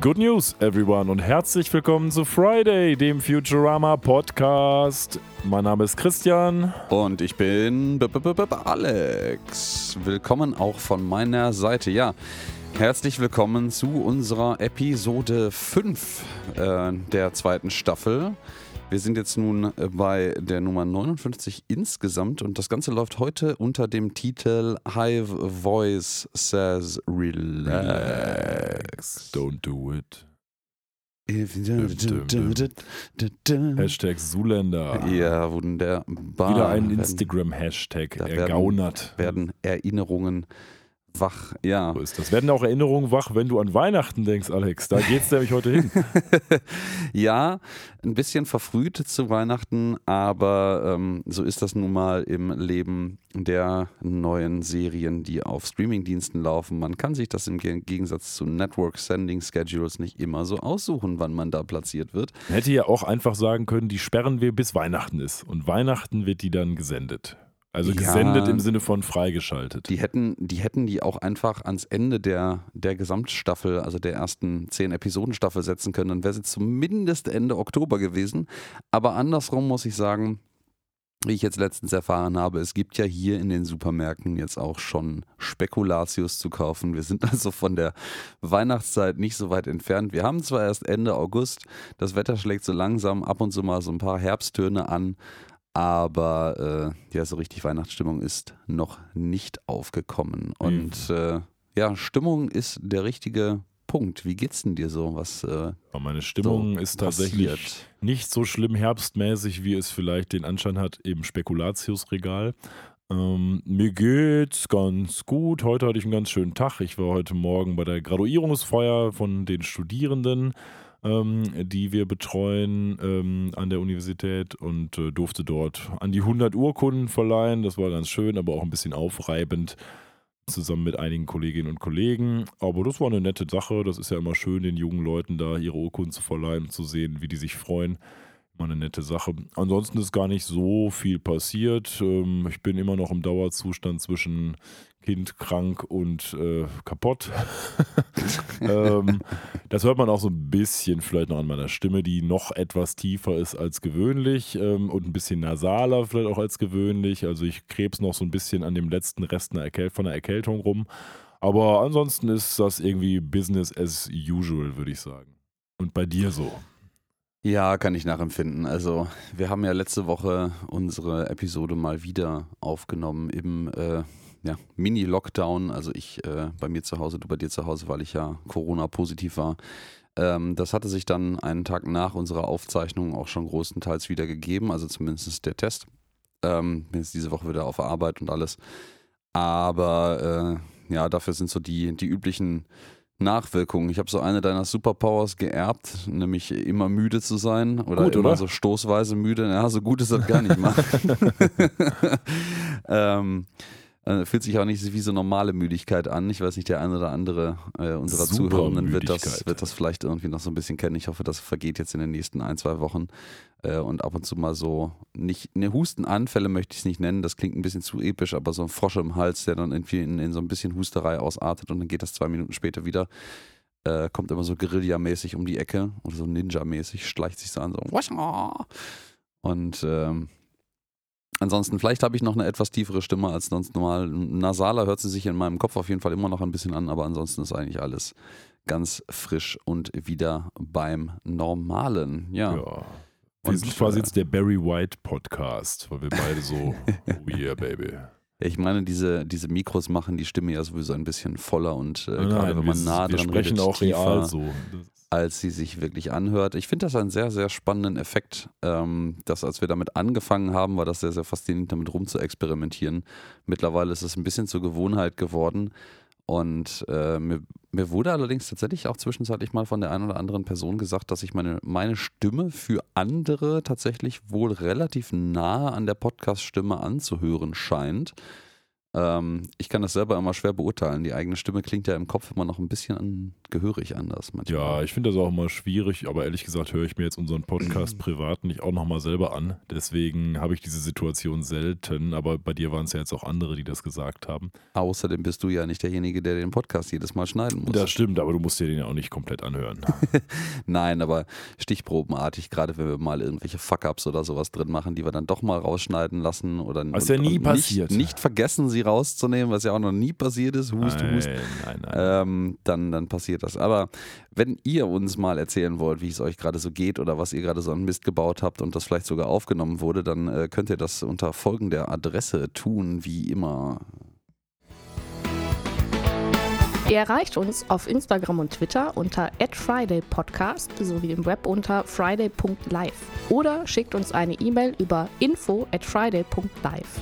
Good News, everyone, und herzlich willkommen zu Friday, dem Futurama Podcast. Mein Name ist Christian. Und ich bin B -B -B Alex. Willkommen auch von meiner Seite. Ja, herzlich willkommen zu unserer Episode 5 äh, der zweiten Staffel. Wir sind jetzt nun bei der Nummer 59 insgesamt und das Ganze läuft heute unter dem Titel Hive Voice Says Relax. Don't do it. Hashtag Zuländer. Ja, wunderbar. Wieder ein Instagram-Hashtag. da werden- Ergaunert. werden Erinnerungen wach. Ja. So ist das. Werden auch Erinnerungen wach, wenn du an Weihnachten denkst, Alex. Da geht's nämlich heute hin. ja, ein bisschen verfrüht zu Weihnachten, aber ähm, so ist das nun mal im Leben der neuen Serien, die auf Streamingdiensten laufen. Man kann sich das im Ge- Gegensatz zu Network Sending Schedules nicht immer so aussuchen, wann man da platziert wird. Man hätte ja auch einfach sagen können, die sperren wir bis Weihnachten ist. Und Weihnachten wird die dann gesendet. Also Ja. gesendet im Sinne von freigeschaltet. Die hätten, die hätten die auch einfach ans Ende der, der Gesamtstaffel, also der ersten zehn Episoden-Staffel setzen können. Dann wäre sie zumindest Ende Oktober gewesen. Aber andersrum muss ich sagen, wie ich jetzt letztens erfahren habe, es gibt ja hier in den Supermärkten jetzt auch schon Spekulatius zu kaufen. Wir sind also von der Weihnachtszeit nicht so weit entfernt. Wir haben zwar erst Ende August, das Wetter schlägt so langsam ab und zu mal so ein paar Herbsttöne an, aber äh, ja, so richtig Weihnachtsstimmung ist noch nicht aufgekommen. Und äh, ja, Stimmung ist der richtige Punkt. Wie geht's denn dir so? Was äh, meine Stimmung so ist tatsächlich passiert? nicht so schlimm herbstmäßig, wie es vielleicht den Anschein hat im Spekulatiusregal. Ähm, mir geht's ganz gut. Heute hatte ich einen ganz schönen Tag. Ich war heute Morgen bei der Graduierungsfeier von den Studierenden, ähm, die wir betreuen ähm, an der Universität und äh, durfte dort an die 100 Urkunden verleihen. Das war ganz schön, aber auch ein bisschen aufreibend zusammen mit einigen Kolleginnen und Kollegen. Aber das war eine nette Sache. Das ist ja immer schön, den jungen Leuten da ihre Urkunden zu verleihen und zu sehen, wie die sich freuen. Immer eine nette Sache. Ansonsten ist gar nicht so viel passiert. Ähm, Ich bin immer noch im Dauerzustand zwischen Kind krank und äh, kaputt. ähm, das hört man auch so ein bisschen vielleicht noch an meiner Stimme, die noch etwas tiefer ist als gewöhnlich ähm, und ein bisschen nasaler vielleicht auch als gewöhnlich. Also ich krebs noch so ein bisschen an dem letzten Rest von der Erkältung rum. Aber ansonsten ist das irgendwie Business as usual, würde ich sagen. Und bei dir so? Ja, kann ich nachempfinden. Also, wir haben ja letzte Woche unsere Episode mal wieder aufgenommen im äh, ja, Mini-Lockdown. Also ich äh, bei mir zu Hause, du bei dir zu Hause, weil ich ja Corona-positiv war. Ähm, das hatte sich dann einen Tag nach unserer Aufzeichnung auch schon großenteils wieder gegeben, also zumindest der Test. Ähm, bin jetzt diese Woche wieder auf Arbeit und alles. Aber äh, ja, dafür sind so die, die üblichen Nachwirkungen. Ich habe so eine deiner Superpowers geerbt, nämlich immer müde zu sein oder Gut, immer oder? so stoßweise müde. Ja, so gut ist das gar nicht mal. ähm, äh, fühlt sich auch nicht wie so normale Müdigkeit an. Ich weiß nicht, der eine oder andere äh, unserer Super Zuhörenden wird das, wird das vielleicht irgendwie noch so ein bisschen kennen. Ich hoffe, das vergeht jetzt in den nächsten ein, zwei Wochen. Äh, und ab und zu mal so, nicht, ne, Hustenanfälle möchte ich es nicht nennen, das klingt ein bisschen zu episch, aber so ein Frosch im Hals, der dann irgendwie in, in so ein bisschen Husterei ausartet und dann geht das zwei Minuten später wieder. Äh, kommt immer so Guerilla-mäßig um die Ecke oder so Ninja-mäßig, schleicht sich so an, so und ähm, ansonsten, vielleicht habe ich noch eine etwas tiefere Stimme als sonst normal. Nasaler hört sie sich in meinem Kopf auf jeden Fall immer noch ein bisschen an, aber ansonsten ist eigentlich alles ganz frisch und wieder beim Normalen. Ja. Ja. Wir sind quasi äh, jetzt der Barry White Podcast, weil wir beide so, oh yeah, baby. Ich meine, diese, diese Mikros machen die Stimme ja sowieso ein bisschen voller und äh, Nein, gerade wenn man nah dran redet, auch tiefer, real so. Als sie sich wirklich anhört. Ich finde das einen sehr, sehr spannenden Effekt. Ähm, dass als wir damit angefangen haben, war das sehr, sehr faszinierend, damit rum zu experimentieren. Mittlerweile ist es ein bisschen zur Gewohnheit geworden. Und äh, mir, mir wurde allerdings tatsächlich auch zwischenzeitlich mal von der einen oder anderen Person gesagt, dass ich meine, meine Stimme für andere tatsächlich wohl relativ nahe an der Podcast-Stimme anzuhören scheint. Ähm, ich kann das selber immer schwer beurteilen. Die eigene Stimme klingt ja im Kopf immer noch ein bisschen an, gehörig anders manchmal. Ja, ich finde das auch immer schwierig, aber ehrlich gesagt höre ich mir jetzt unseren Podcast privat nicht auch nochmal selber an. Deswegen habe ich diese Situation selten, aber bei dir waren es ja jetzt auch andere, die das gesagt haben. Außerdem bist du ja nicht derjenige, der den Podcast jedes Mal schneiden muss. Das stimmt, aber du musst dir den ja auch nicht komplett anhören. Nein, aber stichprobenartig, gerade wenn wir mal irgendwelche Fuck-Ups oder sowas drin machen, die wir dann doch mal rausschneiden lassen oder Was ja nie nicht, passiert. Nicht vergessen, sie rauszunehmen, was ja auch noch nie passiert ist. Hust, nein, hust. nein, nein. Ähm, dann, dann passiert das. Aber wenn ihr uns mal erzählen wollt, wie es euch gerade so geht oder was ihr gerade so an Mist gebaut habt und das vielleicht sogar aufgenommen wurde, dann äh, könnt ihr das unter folgender Adresse tun, wie immer. Ihr erreicht uns auf Instagram und Twitter unter @fridaypodcast sowie im Web unter friday.live oder schickt uns eine E-Mail über info@friday.live.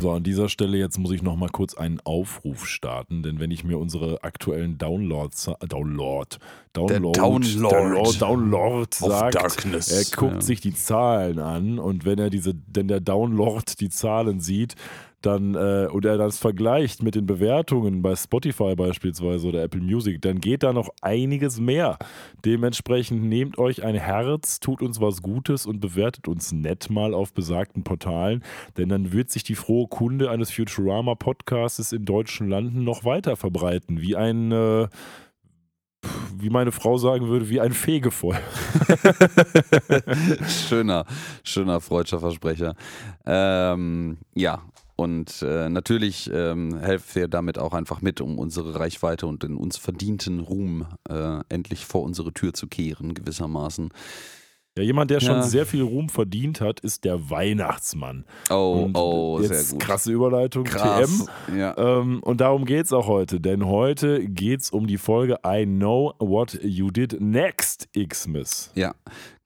So, an dieser Stelle jetzt muss ich noch mal kurz einen Aufruf starten, denn wenn ich mir unsere aktuellen Downloads, Download, Download. Download, Download Of sagt, Darkness. er guckt Ja. sich die Zahlen an und wenn er diese, wenn der Download die Zahlen sieht, dann äh, oder er das vergleicht mit den Bewertungen bei Spotify beispielsweise oder Apple Music, dann geht da noch einiges mehr. Dementsprechend nehmt euch ein Herz, tut uns was Gutes und bewertet uns nett mal auf besagten Portalen, denn dann wird sich die frohe Kunde eines Futurama Podcasts in deutschen Landen noch weiter verbreiten, wie ein äh, wie meine Frau sagen würde, wie ein Fegefeuer. schöner, schöner freudscher Versprecher. Ähm, ja, und äh, natürlich ähm, helft ihr damit auch einfach mit, um unsere Reichweite und den uns verdienten Ruhm äh, endlich vor unsere Tür zu kehren, gewissermaßen. Ja, jemand, der schon Ja. sehr viel Ruhm verdient hat, ist der Weihnachtsmann. Oh, Und oh, sehr gut. krasse Überleitung, Krass. TM. Ja. Ähm, und darum geht es auch heute, denn heute geht es um die Folge I Know What You Did Next, Xmas. Ja,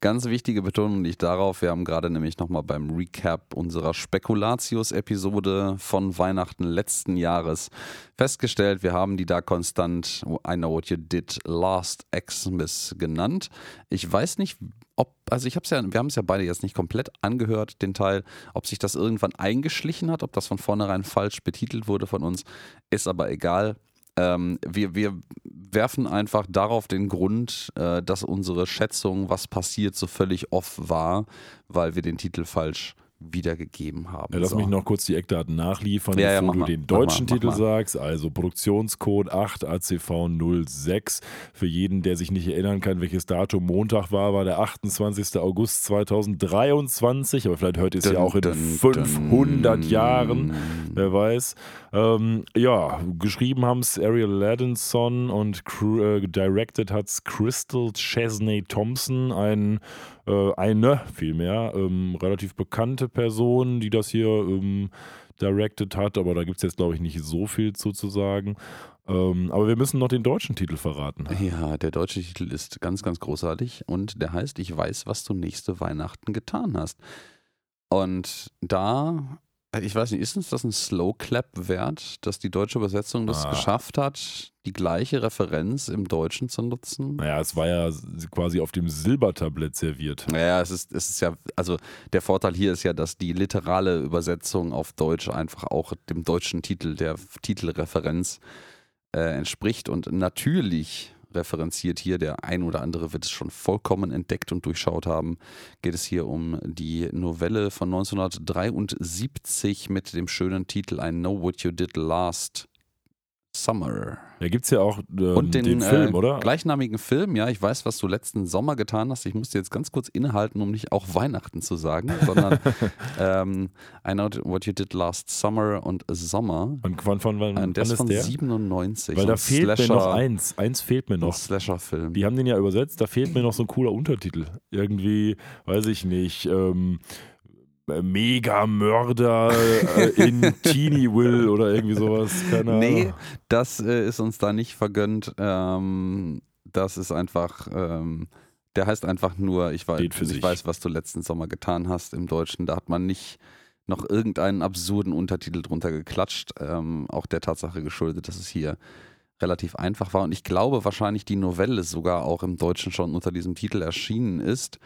ganz wichtige Betonung liegt darauf. Wir haben gerade nämlich nochmal beim Recap unserer Spekulatius-Episode von Weihnachten letzten Jahres festgestellt, wir haben die da konstant I Know What You Did Last Xmas genannt. Ich weiß nicht, ob, also ich habe es ja, wir haben es ja beide jetzt nicht komplett angehört, den Teil, ob sich das irgendwann eingeschlichen hat, ob das von vornherein falsch betitelt wurde von uns, ist aber egal. Ähm, wir, wir werfen einfach darauf den Grund, äh, dass unsere Schätzung, was passiert, so völlig off war, weil wir den Titel falsch wiedergegeben haben. Ja, lass so. mich noch kurz die Eckdaten nachliefern, Ja, ja, bevor mach du mal, den deutschen mal, Titel sagst. Also Produktionscode 8 ACV 06. Für jeden, der sich nicht erinnern kann, welches Datum Montag war, war der 28. August 2023. Aber vielleicht hört ihr es ja auch in dun, 500 dun. Jahren. Wer weiß. Ähm, ja, geschrieben haben es Ariel Ladinson und äh, directed hat es Crystal Chesney Thompson, ein, äh, eine vielmehr, ähm, relativ bekannte Person, die das hier ähm, directed hat, aber da gibt es jetzt, glaube ich, nicht so viel zu, zu sagen. Ähm, aber wir müssen noch den deutschen Titel verraten. Ja, der deutsche Titel ist ganz, ganz großartig und der heißt Ich weiß, was du nächste Weihnachten getan hast. Und da, ich weiß nicht, ist uns das ein Slow Clap wert, dass die deutsche Übersetzung das Ah. geschafft hat, die gleiche Referenz im Deutschen zu nutzen? Naja, es war ja quasi auf dem Silbertablett serviert. Naja, es ist, es ist ja, also der Vorteil hier ist ja, dass die literale Übersetzung auf Deutsch einfach auch dem deutschen Titel, der Titelreferenz äh, entspricht. Und natürlich referenziert hier, der ein oder andere wird es schon vollkommen entdeckt und durchschaut haben, geht es hier um die Novelle von 1973 mit dem schönen Titel I Know What You Did Last Summer. Da gibt es ja auch ähm, Und den, den, Film, äh, oder? gleichnamigen Film, ja, ich weiß, was du letzten Sommer getan hast. Ich musste jetzt ganz kurz innehalten, um nicht auch Weihnachten zu sagen, sondern ähm, I know what you did last summer und Sommer. Und von, von, wann, Und wann der ist von der? 97. Weil da fehlt mir Slasher- noch eins. Eins fehlt mir noch. Slasher-Film. Die haben den ja übersetzt, da fehlt mir noch so ein cooler Untertitel. Irgendwie, weiß ich nicht, ähm, Mega-Mörder äh, in Teeny Will oder irgendwie sowas. Keine Nee, Ahnung. das äh, ist uns da nicht vergönnt. Ähm, das ist einfach, ähm, der heißt einfach nur, ich, weiß, ich weiß, was du letzten Sommer getan hast im Deutschen. Da hat man nicht noch irgendeinen absurden Untertitel drunter geklatscht. Ähm, auch der Tatsache geschuldet, dass es hier relativ einfach war. Und ich glaube wahrscheinlich die Novelle sogar auch im Deutschen schon unter diesem Titel erschienen ist.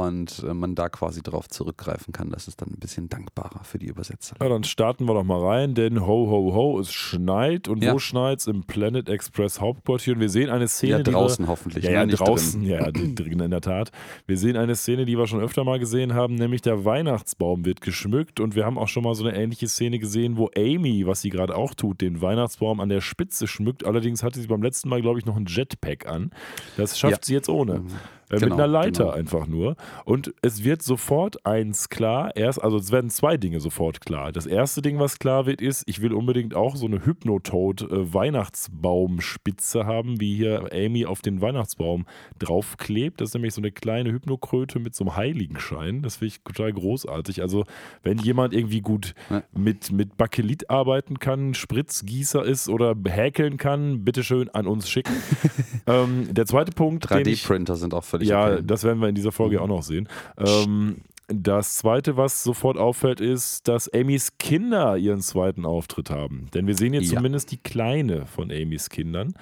Und äh, man da quasi drauf zurückgreifen kann. Das ist dann ein bisschen dankbarer für die Übersetzer. Ja, dann starten wir doch mal rein, denn ho, ho, ho, es schneit. Und Ja. wo schneit's? Im Planet Express Hauptquartier. Und wir sehen eine Szene, Ja, die draußen wir, hoffentlich. Ja, ne? ja, draußen, Drin. ja, drin in der Tat. Wir sehen eine Szene, die wir schon öfter mal gesehen haben, nämlich der Weihnachtsbaum wird geschmückt und wir haben auch schon mal so eine ähnliche Szene gesehen, wo Amy, was sie gerade auch tut, den Weihnachtsbaum an der Spitze schmückt. Allerdings hatte sie beim letzten Mal, glaube ich, noch ein Jetpack an. Das schafft Ja. sie jetzt ohne. Äh, mit Genau, einer Leiter genau. einfach nur. Und es wird sofort eins klar. Erst, also es werden zwei Dinge sofort klar. Das erste Ding, was klar wird, ist, ich will unbedingt auch so eine Hypnotoad äh, Weihnachtsbaumspitze haben, wie hier Amy auf den Weihnachtsbaum draufklebt. Das ist nämlich so eine kleine Hypnokröte mit so einem Heiligenschein. Das finde ich total großartig. Also, wenn jemand irgendwie gut Ja. mit, mit Bakelit arbeiten kann, Spritzgießer ist oder häkeln kann, bitteschön an uns schicken. ähm, der zweite Punkt, den ich 3D-Printer sind auch völlig ja, okay. das werden wir in dieser Folge Mhm. auch noch sehen. Ähm, das zweite, was sofort auffällt, ist, dass Amys Kinder ihren zweiten Auftritt haben. Denn wir sehen jetzt Ja. zumindest die Kleine von Amys Kindern.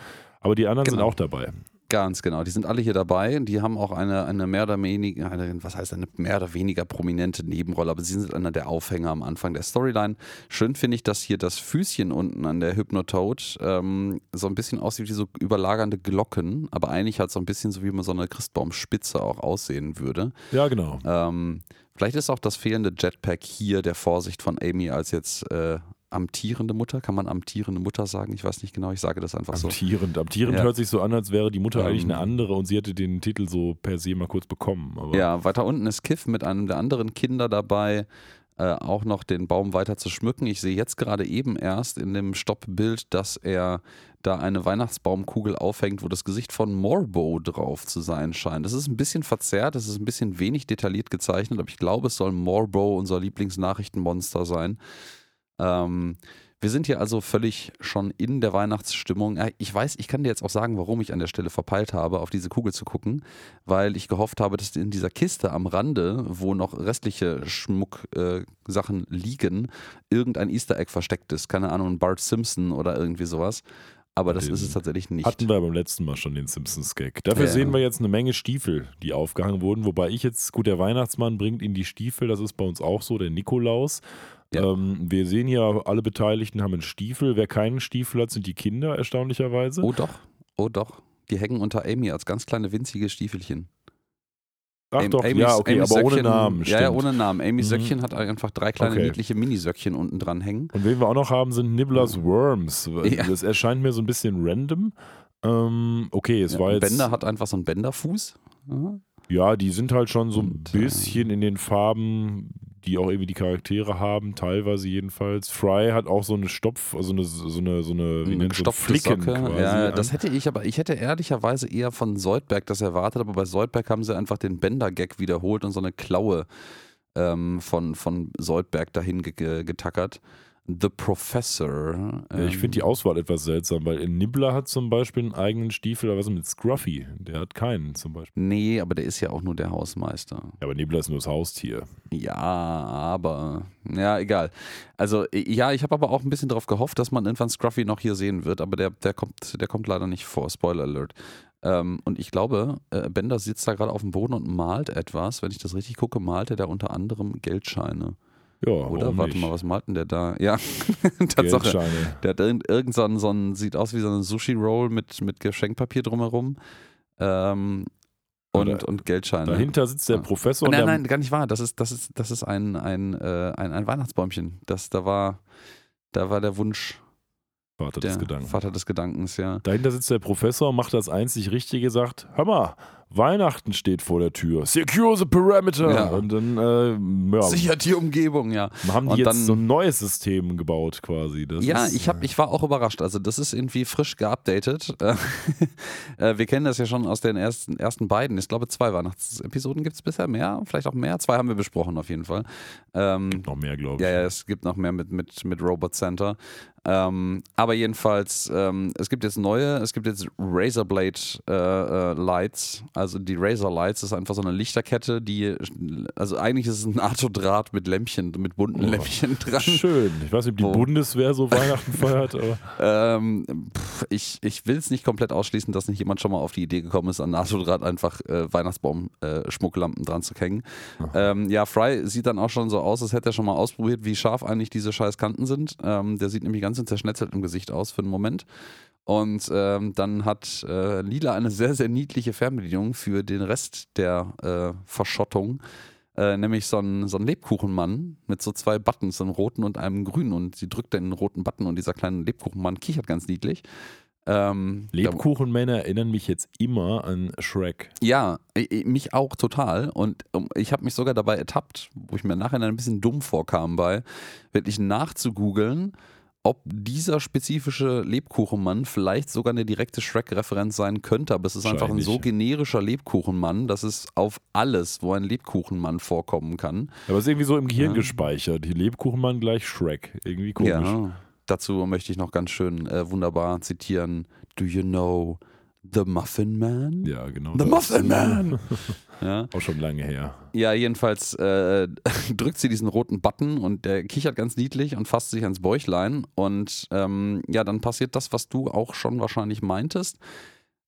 Aber die anderen sind Genau. auch dabei. Ganz genau. Die sind alle hier dabei. Die haben auch eine, eine mehr oder weniger, eine, was heißt eine mehr oder weniger prominente Nebenrolle, aber sie sind einer der Aufhänger am Anfang der Storyline. Schön finde ich, dass hier das Füßchen unten an der Hypnotoad ähm, so ein bisschen aussieht wie so überlagernde Glocken, aber eigentlich halt so ein bisschen so, wie man so eine Christbaumspitze auch aussehen würde. Ja, genau. Ähm, vielleicht ist auch das fehlende Jetpack hier der Vorsicht von Amy als jetzt äh, amtierende Mutter. Kann man amtierende Mutter sagen? Ich weiß nicht genau, ich sage das einfach so. Amtierend. Amtierend Ja. hört sich so an, als wäre die Mutter Ähm. eigentlich eine andere und sie hätte den Titel so per se mal kurz bekommen. Aber Ja, weiter unten ist Kiff mit einem der anderen Kinder dabei, äh, auch noch den Baum weiter zu schmücken. Ich sehe jetzt gerade eben erst in dem Stoppbild, dass er da eine Weihnachtsbaumkugel aufhängt, wo das Gesicht von Morbo drauf zu sein scheint. Das ist ein bisschen verzerrt, das ist ein bisschen wenig detailliert gezeichnet, aber ich glaube, es soll Morbo, unser Lieblingsnachrichtenmonster, sein. Ähm, wir sind hier also völlig schon in der Weihnachtsstimmung. Ich weiß, ich kann dir jetzt auch sagen, warum ich an der Stelle verpeilt habe, auf diese Kugel zu gucken, weil ich gehofft habe, dass in dieser Kiste am Rande, wo noch restliche Schmucksachen äh, liegen, irgendein Easter Egg versteckt ist. Keine Ahnung, ein Bart Simpson oder irgendwie sowas. Aber das Den ist es tatsächlich nicht. Hatten wir beim letzten Mal schon den Simpsons-Gag. Dafür Ja. sehen wir jetzt eine Menge Stiefel, die aufgehangen wurden. Wobei ich jetzt, gut, der Weihnachtsmann bringt ihnen die Stiefel, das ist bei uns auch so, der Nikolaus. Ja. Ähm, wir sehen ja, alle Beteiligten haben einen Stiefel. Wer keinen Stiefel hat, sind die Kinder, erstaunlicherweise. oh doch, oh doch. Die hängen unter Amy als ganz kleine winzige Stiefelchen. Ach Am- doch, Amy's- ja, okay, Amy's aber ohne Söckchen- Namen. Ja, ja, ohne Namen. Amy's Mhm. Söckchen hat einfach drei kleine Okay. niedliche Minisöckchen unten dran hängen. Und wen wir auch noch haben, sind Nibblers Worms. Ja. Das erscheint mir so ein bisschen random. Ähm, okay, es Ja, war jetzt. Bender hat einfach so einen Bänderfuß. Ja. Ja, die sind halt schon so ein Und, äh, bisschen in den Farben, die auch irgendwie die Charaktere haben, teilweise jedenfalls. Fry hat auch so eine Stopf, also eine, so eine, so eine, wie nennt Flicken quasi. Ja, an. das hätte ich, aber ich hätte ehrlicherweise eher von Soldberg das erwartet, aber bei Soldberg haben sie einfach den Bänder-Gag wiederholt und so eine Klaue ähm, von, von Soldberg dahin ge getackert. The Professor. Ja, ich finde die ähm, Auswahl etwas seltsam, weil Nibbler hat zum Beispiel einen eigenen Stiefel, aber was ist mit Scruffy? Der hat keinen zum Beispiel. Nee, aber der ist ja auch nur der Hausmeister. Ja, aber Nibbler ist nur das Haustier. Ja, aber. Ja, egal. Also, ja, ich habe aber auch ein bisschen darauf gehofft, dass man irgendwann Scruffy noch hier sehen wird, aber der, der, kommt, der kommt leider nicht vor. Spoiler Alert. Ähm, und ich glaube, äh, Bender sitzt da gerade auf dem Boden und malt etwas. Wenn ich das richtig gucke, malt er da unter anderem Geldscheine. Ja, Oder? Warte nicht? mal, was malt denn der da? Ja, Tatsache. Der hat irgend, irgend so ein, so ein, sieht aus wie so eine Sushi-Roll mit, mit Geschenkpapier drumherum. Ähm, und, Oder- und Geldscheine. Dahinter sitzt der Ja. Professor. Nein, nein, gar nicht wahr. Das ist, das ist, das ist ein, ein, äh, ein, ein Weihnachtsbäumchen. Das, da, war, da war der Wunsch Vater des Gedankens. Vater des Gedankens, ja. Dahinter sitzt der Professor, macht das einzig Richtige, sagt, hör mal, Weihnachten steht vor der Tür. Secure the perimeter. Ja. Und dann äh, ja, Sichert die Umgebung, ja. haben die Und jetzt dann- so ein neues System gebaut quasi. Das ja, ist, ich, hab, ich war auch überrascht. Also, das ist irgendwie frisch geupdatet. Äh, äh, Wir kennen das ja schon aus den ersten, ersten beiden. Ich glaube, zwei Weihnachtsepisoden gibt es bisher. Mehr, vielleicht auch mehr. Zwei haben wir besprochen, auf jeden Fall. Ähm, noch mehr, glaube ich. Ja, ja, es gibt noch mehr mit, mit, mit Robot Center. Ähm, aber jedenfalls, ähm, es gibt jetzt neue, es gibt jetzt Razorblade äh, äh, Lights. Also die Razor Lights ist einfach so eine Lichterkette, die, also eigentlich ist es ein Artodraht mit Lämpchen, mit bunten Oh. Lämpchen dran. Schön. Ich weiß nicht, ob die Wo- Bundeswehr so Weihnachten feiert, aber Ähm, pff, ich, ich will es nicht komplett ausschließen, dass nicht jemand schon mal auf die Idee gekommen ist, an Nasodraht einfach äh, Weihnachtsbaum-Schmucklampen dran zu hängen. Ähm, ja, Fry sieht dann auch schon so aus, als hätte er schon mal ausprobiert, wie scharf eigentlich diese scheiß Kanten sind. Ähm, der sieht nämlich ganz schön zerschnetzelt im Gesicht aus für einen Moment. Und ähm, dann hat äh, Lila eine sehr, sehr niedliche Fernbedienung für den Rest der äh, Verschottung. Äh, nämlich so ein, so ein Lebkuchenmann mit so zwei Buttons, einem roten und einem grünen. Und sie drückt den roten Button und dieser kleine Lebkuchenmann kichert ganz niedlich. Ähm, Lebkuchenmänner erinnern mich jetzt immer an Shrek. Ja, mich auch total. Und ich habe mich sogar dabei ertappt, wo ich mir nachher ein bisschen dumm vorkam bei, wirklich nachzugoogeln, ob dieser spezifische Lebkuchenmann vielleicht sogar eine direkte Shrek-Referenz sein könnte. Aber es ist einfach ein so generischer Lebkuchenmann, dass es auf alles, wo ein Lebkuchenmann vorkommen kann. Aber es ist irgendwie so im Gehirn Ja. gespeichert. Die Lebkuchenmann gleich Shrek. Irgendwie komisch. Ja. Dazu möchte ich noch ganz schön äh, wunderbar zitieren. Do you know the Muffin Man? Ja, genau. The. Muffin Man! ja. Auch schon lange her. Ja, jedenfalls äh, drückt sie diesen roten Button und der kichert ganz niedlich und fasst sich ans Bäuchlein. Und ähm, ja, dann passiert das, was du auch schon wahrscheinlich meintest.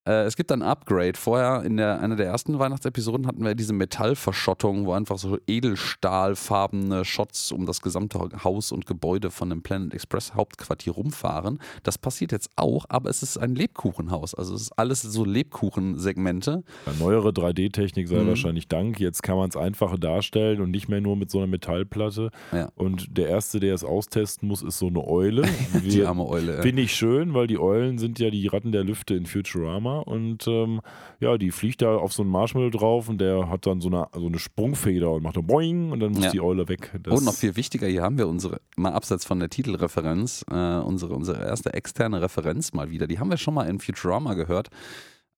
Äh, es gibt ein Upgrade. Vorher in der, einer der ersten Weihnachtsepisoden hatten wir diese Metallverschottung, wo einfach so edelstahlfarbene Shots um das gesamte Haus und Gebäude von dem Planet Express Hauptquartier rumfahren. Das passiert jetzt auch, aber es ist ein Lebkuchenhaus. Also es ist alles so Lebkuchensegmente. Neuere 3D-Technik sei Mhm. wahrscheinlich Dank. Jetzt kann man es einfacher darstellen und nicht mehr nur mit so einer Metallplatte. Ja. Und der Erste, der es austesten muss, ist so eine Eule. Die arme Eule. Finde ich schön, weil die Eulen sind ja die Ratten der Lüfte in Futurama und ähm, ja, die fliegt da auf so einen Marshmallow drauf und der hat dann so eine, so eine Sprungfeder und macht dann boing und dann muss Ja. die Eule weg. Das, Und noch viel wichtiger, hier haben wir unsere, mal abseits von der Titelreferenz, äh, unsere, unsere erste externe Referenz mal wieder. Die haben wir schon mal in Futurama gehört.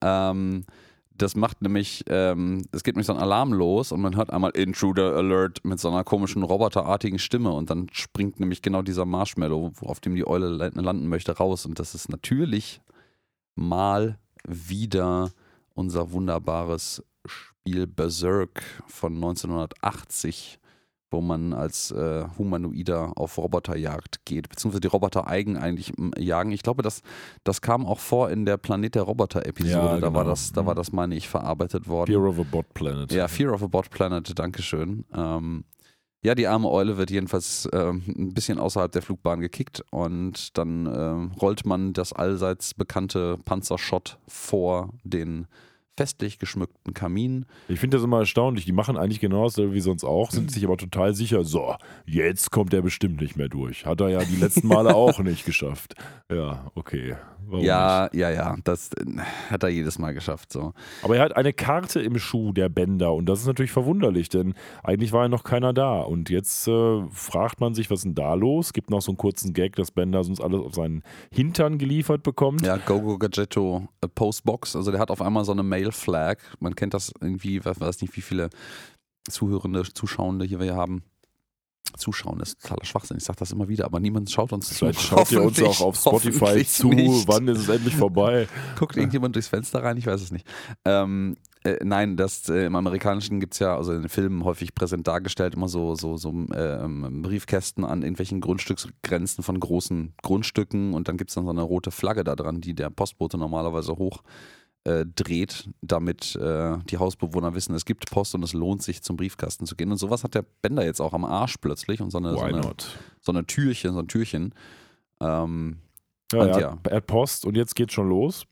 Ähm, das macht nämlich, ähm, es geht nämlich so ein Alarm los und man hört einmal Intruder Alert mit so einer komischen roboterartigen Stimme und dann springt nämlich genau dieser Marshmallow, auf dem die Eule la- landen möchte, raus. Und das ist natürlich mal wieder unser wunderbares Spiel Berserk von 1980 wo man als äh, Humanoider auf Roboterjagd geht, beziehungsweise die Roboter eigen eigentlich jagen. Ich glaube, das, das kam auch vor in der Planet der Roboter-Episode. Ja, da, war genau. das, da war Mhm. das, meine ich, verarbeitet worden. Fear of a Bot Planet. Ja, Fear of a Bot Planet, Dankeschön. Ähm, ja, die arme Eule wird jedenfalls ähm, ein bisschen außerhalb der Flugbahn gekickt und dann ähm, rollt man das allseits bekannte Panzershot vor den festlich geschmückten Kamin. Ich finde das immer erstaunlich. Die machen eigentlich genau dasselbe wie sonst auch, sind sich aber total sicher, so, jetzt kommt er bestimmt nicht mehr durch. Hat er ja die letzten Male auch nicht geschafft. Ja, okay. Warum nicht? ja, ja, ja, das äh, hat er jedes Mal geschafft. So. Aber er hat eine Karte im Schuh, der Bender. Und das ist natürlich verwunderlich, denn eigentlich war ja noch keiner da. Und jetzt äh, fragt man sich, was ist denn da los? Gibt noch so einen kurzen Gag, dass Bender sonst alles auf seinen Hintern geliefert bekommt. Ja, Gogo Gadgetto äh, Postbox, also der hat auf einmal so eine Mail-Flag. Man kennt das irgendwie, weiß, weiß nicht, wie viele Zuhörende, Zuschauende hier wir haben. Zuschauen ist totaler Schwachsinn. Ich sage das immer wieder, aber niemand schaut uns zu. Vielleicht schaut ihr uns auch auf Spotify zu. nicht. Wann ist es endlich vorbei? Guckt irgendjemand durchs Fenster rein? Ich weiß es nicht. Ähm, äh, nein, das äh, im Amerikanischen gibt es ja, also in den Filmen häufig präsent dargestellt, immer so, so, so ähm, Briefkästen an irgendwelchen Grundstücksgrenzen von großen Grundstücken und dann gibt es dann so eine rote Flagge da dran, die der Postbote normalerweise hoch äh, dreht, damit äh, die Hausbewohner wissen, es gibt Post und es lohnt sich zum Briefkasten zu gehen. Und sowas hat der Bender jetzt auch am Arsch plötzlich und so eine, so eine, so eine Türchen, so ein Türchen. Ähm, Ja, er, ja. hat, er hat Post und jetzt geht's schon los.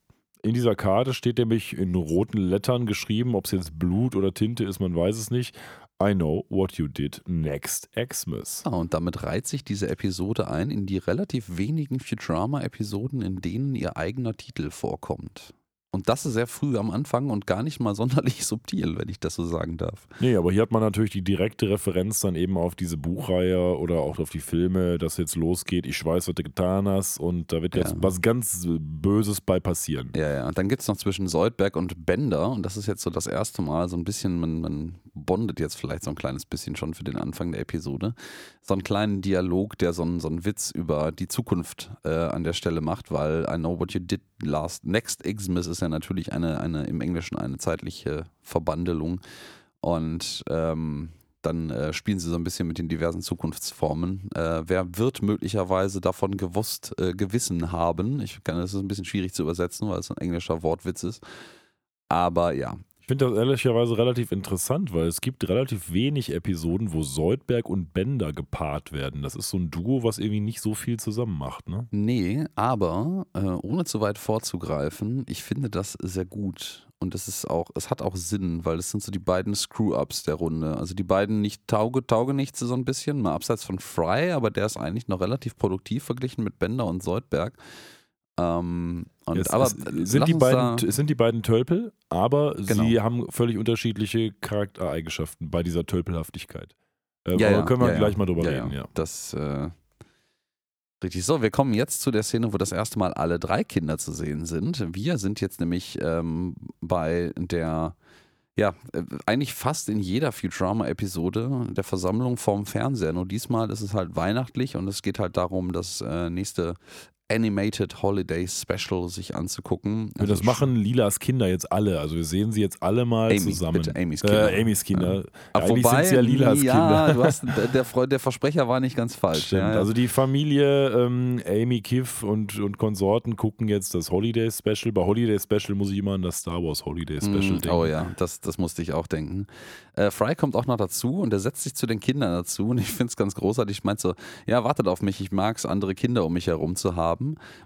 In dieser Karte steht nämlich in roten Lettern geschrieben, ob es jetzt Blut oder Tinte ist, man weiß es nicht. I know what you did next Xmas. Ah, und damit reiht sich diese Episode ein in die relativ wenigen Futurama-Episoden, in denen ihr eigener Titel vorkommt. Und das ist sehr früh am Anfang und gar nicht mal sonderlich subtil, wenn ich das so sagen darf. Nee, aber hier hat man natürlich die direkte Referenz dann eben auf diese Buchreihe oder auch auf die Filme, dass jetzt losgeht, ich weiß, was du getan hast und da wird jetzt Ja. was ganz Böses bei passieren. Ja, ja. Und dann gibt es noch zwischen Soldberg und Bender, und das ist jetzt so das erste Mal so ein bisschen, man, man bondet jetzt vielleicht so ein kleines bisschen schon für den Anfang der Episode, so einen kleinen Dialog, der so einen, so einen Witz über die Zukunft äh, an der Stelle macht, weil I know what you did last next Xmas ist ja natürlich eine, eine im Englischen eine zeitliche Verbandelung. Und ähm, dann äh, spielen sie so ein bisschen mit den diversen Zukunftsformen. Äh, wer wird möglicherweise davon gewusst, äh, Gewissen haben? Ich kann, das ist ein bisschen schwierig zu übersetzen, weil es ein englischer Wortwitz ist. Aber ja, Ich finde das ehrlicherweise relativ interessant, weil es gibt relativ wenig Episoden, wo Soldberg und Bender gepaart werden. Das ist so ein Duo, was irgendwie nicht so viel zusammen macht, ne? Nee, aber äh, ohne zu weit vorzugreifen, ich finde das sehr gut. Und das ist auch, es hat auch Sinn, weil das sind so die beiden Screw-Ups der Runde. Also die beiden nicht tauge, taugenichtse so ein bisschen, mal abseits von Fry, aber der ist eigentlich noch relativ produktiv verglichen mit Bender und Soldberg. Ähm, und, Es- aber es sind, die beiden, sind die beiden Tölpel, aber Genau. sie haben völlig unterschiedliche Charaktereigenschaften bei dieser Tölpelhaftigkeit. Äh, Ja, ja, können wir ja, gleich mal drüber reden, ja. ja. Das äh, richtig. So, wir kommen jetzt zu der Szene, wo das erste Mal alle drei Kinder zu sehen sind. Wir sind jetzt nämlich ähm, bei der, ja, äh, eigentlich fast in jeder Futurama-Episode der Versammlung vorm Fernseher. Nur diesmal ist es halt weihnachtlich und es geht halt darum, das äh, nächste Animated Holiday Special sich anzugucken. Wir das Also machen Lilas Kinder jetzt alle. Also wir sehen sie jetzt alle mal Amy, zusammen. bitte, Amy's Kinder. Äh, Amy's Kinder. Ah, Eigentlich wobei, sind's ja Lilas ja, Kinder. Hast, der, der Versprecher war nicht ganz falsch. Stimmt. Ja, ja. Also die Familie ähm, Amy Kiff und, und Konsorten gucken jetzt das Holiday Special. Bei Holiday Special muss ich immer an das Star Wars Holiday Special Mm, denken. Oh ja, das, das musste ich auch denken. Äh, Fry kommt auch noch dazu und er setzt sich zu den Kindern dazu und ich finde es ganz großartig. Ich meinte so, ja, wartet auf mich, ich mag es, andere Kinder um mich herum zu haben.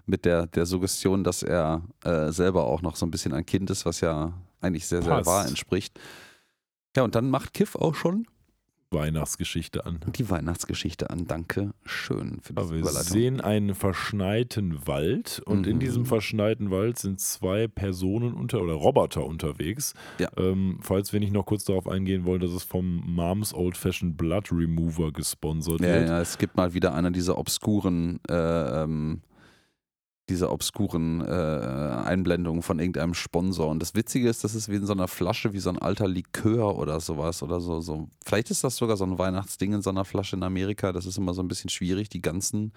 Mit der, der Suggestion, dass er äh, selber auch noch so ein bisschen ein Kind ist, was ja eigentlich sehr, sehr Passt. wahr entspricht. Ja, und dann macht Kiff auch schon Weihnachtsgeschichte an. die Weihnachtsgeschichte an. Danke schön für diese Aber wir Überleitung. sehen einen verschneiten Wald und in Mhm. diesem verschneiten Wald sind zwei Personen unter oder Roboter unterwegs. Ja. Ähm, falls wir nicht noch kurz darauf eingehen wollen, dass es vom Moms Old Fashioned Blood Remover gesponsert Ja, wird. ja, es gibt mal wieder einer dieser obskuren, äh, ähm, dieser obskuren äh, Einblendungen von irgendeinem Sponsor. Und das Witzige ist, das ist wie in so einer Flasche, wie so ein alter Likör oder sowas oder so. so. Vielleicht ist das sogar so ein Weihnachtsding in so einer Flasche in Amerika. Das ist immer so ein bisschen schwierig, die ganzen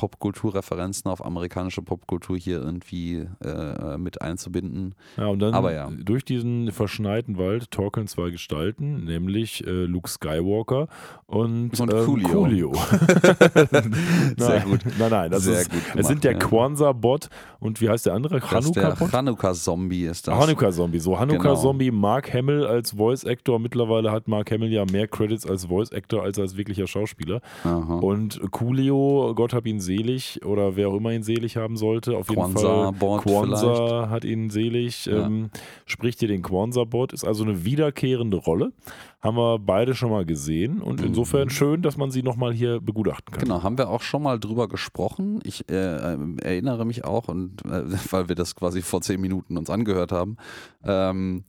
Popkulturreferenzen auf amerikanische Popkultur hier irgendwie äh, mit einzubinden. Ja, und dann Aber ja. durch diesen verschneiten Wald torkeln zwei Gestalten, nämlich äh, Luke Skywalker und, Und ähm, Coolio. Coolio. Sehr gut. Nein, nein, das Sehr ist, gut es gemacht, sind der ja. Kwanzaa-Bot und wie heißt der andere? Hanukkah-Zombie ist das. Hanukkah-Zombie. So, Genau. Hanukkah-Zombie, Mark Hamill als Voice-Actor. Mittlerweile hat Mark Hamill ja mehr Credits als Voice-Actor als als wirklicher Schauspieler. Aha. Und Coolio, Gott hab ihn selig, oder wer auch immer ihn selig haben sollte, auf jeden Kwanzaa Fall. Bot Kwanzaa hat ihn selig, Ja. ähm, spricht hier den Kwanzaa-Bot, ist also eine wiederkehrende Rolle. Haben wir beide schon mal gesehen und Mhm. insofern schön, dass man sie nochmal hier begutachten kann. Genau, haben wir auch schon mal drüber gesprochen. Ich äh, erinnere mich auch, und äh, weil wir das quasi vor zehn Minuten uns angehört haben, ähm,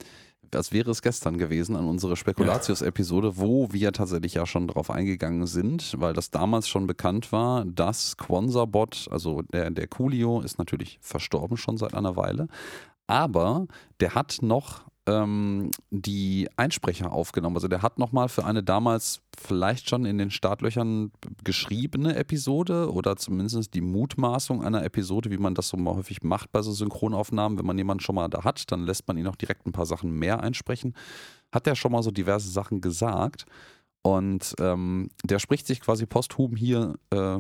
als wäre es gestern gewesen an unsere Spekulatius-Episode, wo wir tatsächlich ja schon drauf eingegangen sind, weil das damals schon bekannt war, dass Quonsa-Bot, also der, der Coolio, ist natürlich verstorben schon seit einer Weile, aber der hat noch ähm, die Einsprecher aufgenommen. Also der hat nochmal für eine damals vielleicht schon in den Startlöchern geschriebene Episode oder zumindest die Mutmaßung einer Episode, wie man das so mal häufig macht bei so Synchronaufnahmen. Wenn man jemanden schon mal da hat, dann lässt man ihn auch direkt ein paar Sachen mehr einsprechen. Hat er schon mal so diverse Sachen gesagt. Und ähm, der spricht sich quasi posthum hier äh,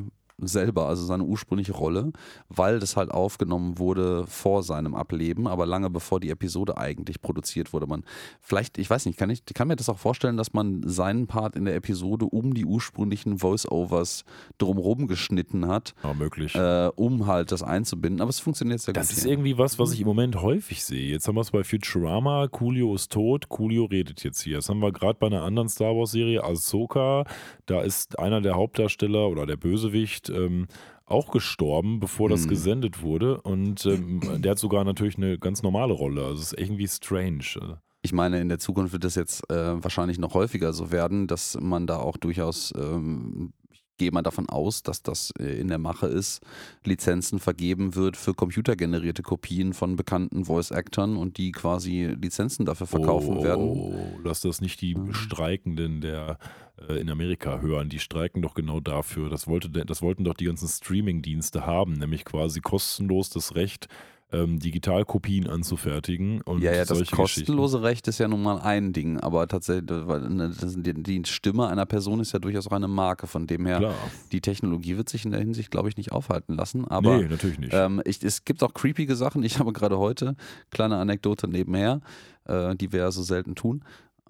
selber, also seine ursprüngliche Rolle, weil das halt aufgenommen wurde vor seinem Ableben, aber lange bevor die Episode eigentlich produziert wurde. Man vielleicht, ich weiß nicht, kann ich kann mir das auch vorstellen, dass man seinen Part in der Episode um die ursprünglichen Voice-Overs drumherum geschnitten hat, Ja, möglich. äh, um halt das einzubinden. Aber es funktioniert sehr Das gut. ist hier. irgendwie was, was ich im Moment häufig sehe. Jetzt haben wir es bei Futurama, Coolio ist tot, Coolio redet jetzt hier. Das haben wir gerade bei einer anderen Star Wars-Serie, Ahsoka. Da ist einer der Hauptdarsteller oder der Bösewicht ähm, auch gestorben, bevor das Mhm. gesendet wurde. Und ähm, der hat sogar natürlich eine ganz normale Rolle. Also es ist irgendwie strange. Ich meine, in der Zukunft wird das jetzt äh, wahrscheinlich noch häufiger so werden, dass man da auch durchaus, ähm, ich gehe mal davon aus, dass das äh, in der Mache ist, Lizenzen vergeben wird für computergenerierte Kopien von bekannten Voice-Actern und die quasi Lizenzen dafür verkaufen oh, werden. Oh, lass das nicht die Mhm. Streikenden der äh, in Amerika hören. Die streiken doch genau dafür. Das, wollte, das wollten doch die ganzen Streaming-Dienste haben, nämlich quasi kostenlos das Recht, ähm, Digitalkopien anzufertigen. Und ja, ja, das kostenlose Recht ist ja nun mal ein Ding, aber tatsächlich, weil, ne, die, die Stimme einer Person ist ja durchaus auch eine Marke, von dem her, Klar. die Technologie wird sich in der Hinsicht, glaube ich, nicht aufhalten lassen. Aber nee, natürlich nicht. ähm, ich, es gibt auch creepige Sachen. Ich habe gerade heute, kleine Anekdote nebenher, äh, die wir ja so selten tun,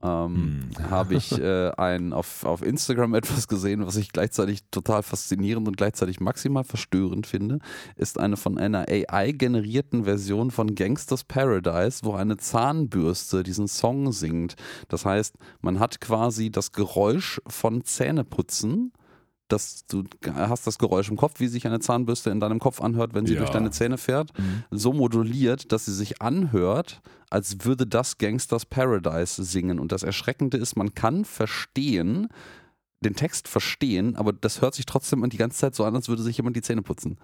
ähm, Hm. habe ich äh, ein, auf, auf Instagram etwas gesehen, was ich gleichzeitig total faszinierend und gleichzeitig maximal verstörend finde, ist eine von einer AI generierten Version von Gangsters Paradise, wo eine Zahnbürste diesen Song singt. Das heißt, man hat quasi das Geräusch von Zähneputzen. Das, du hast das Geräusch im Kopf, wie sich eine Zahnbürste in deinem Kopf anhört, wenn sie Ja. durch deine Zähne fährt Mhm. so moduliert, dass sie sich anhört, als würde das Gangsters Paradise singen. Und das Erschreckende ist, man kann verstehen, den Text verstehen, aber das hört sich trotzdem die ganze Zeit so an, als würde sich jemand die Zähne putzen.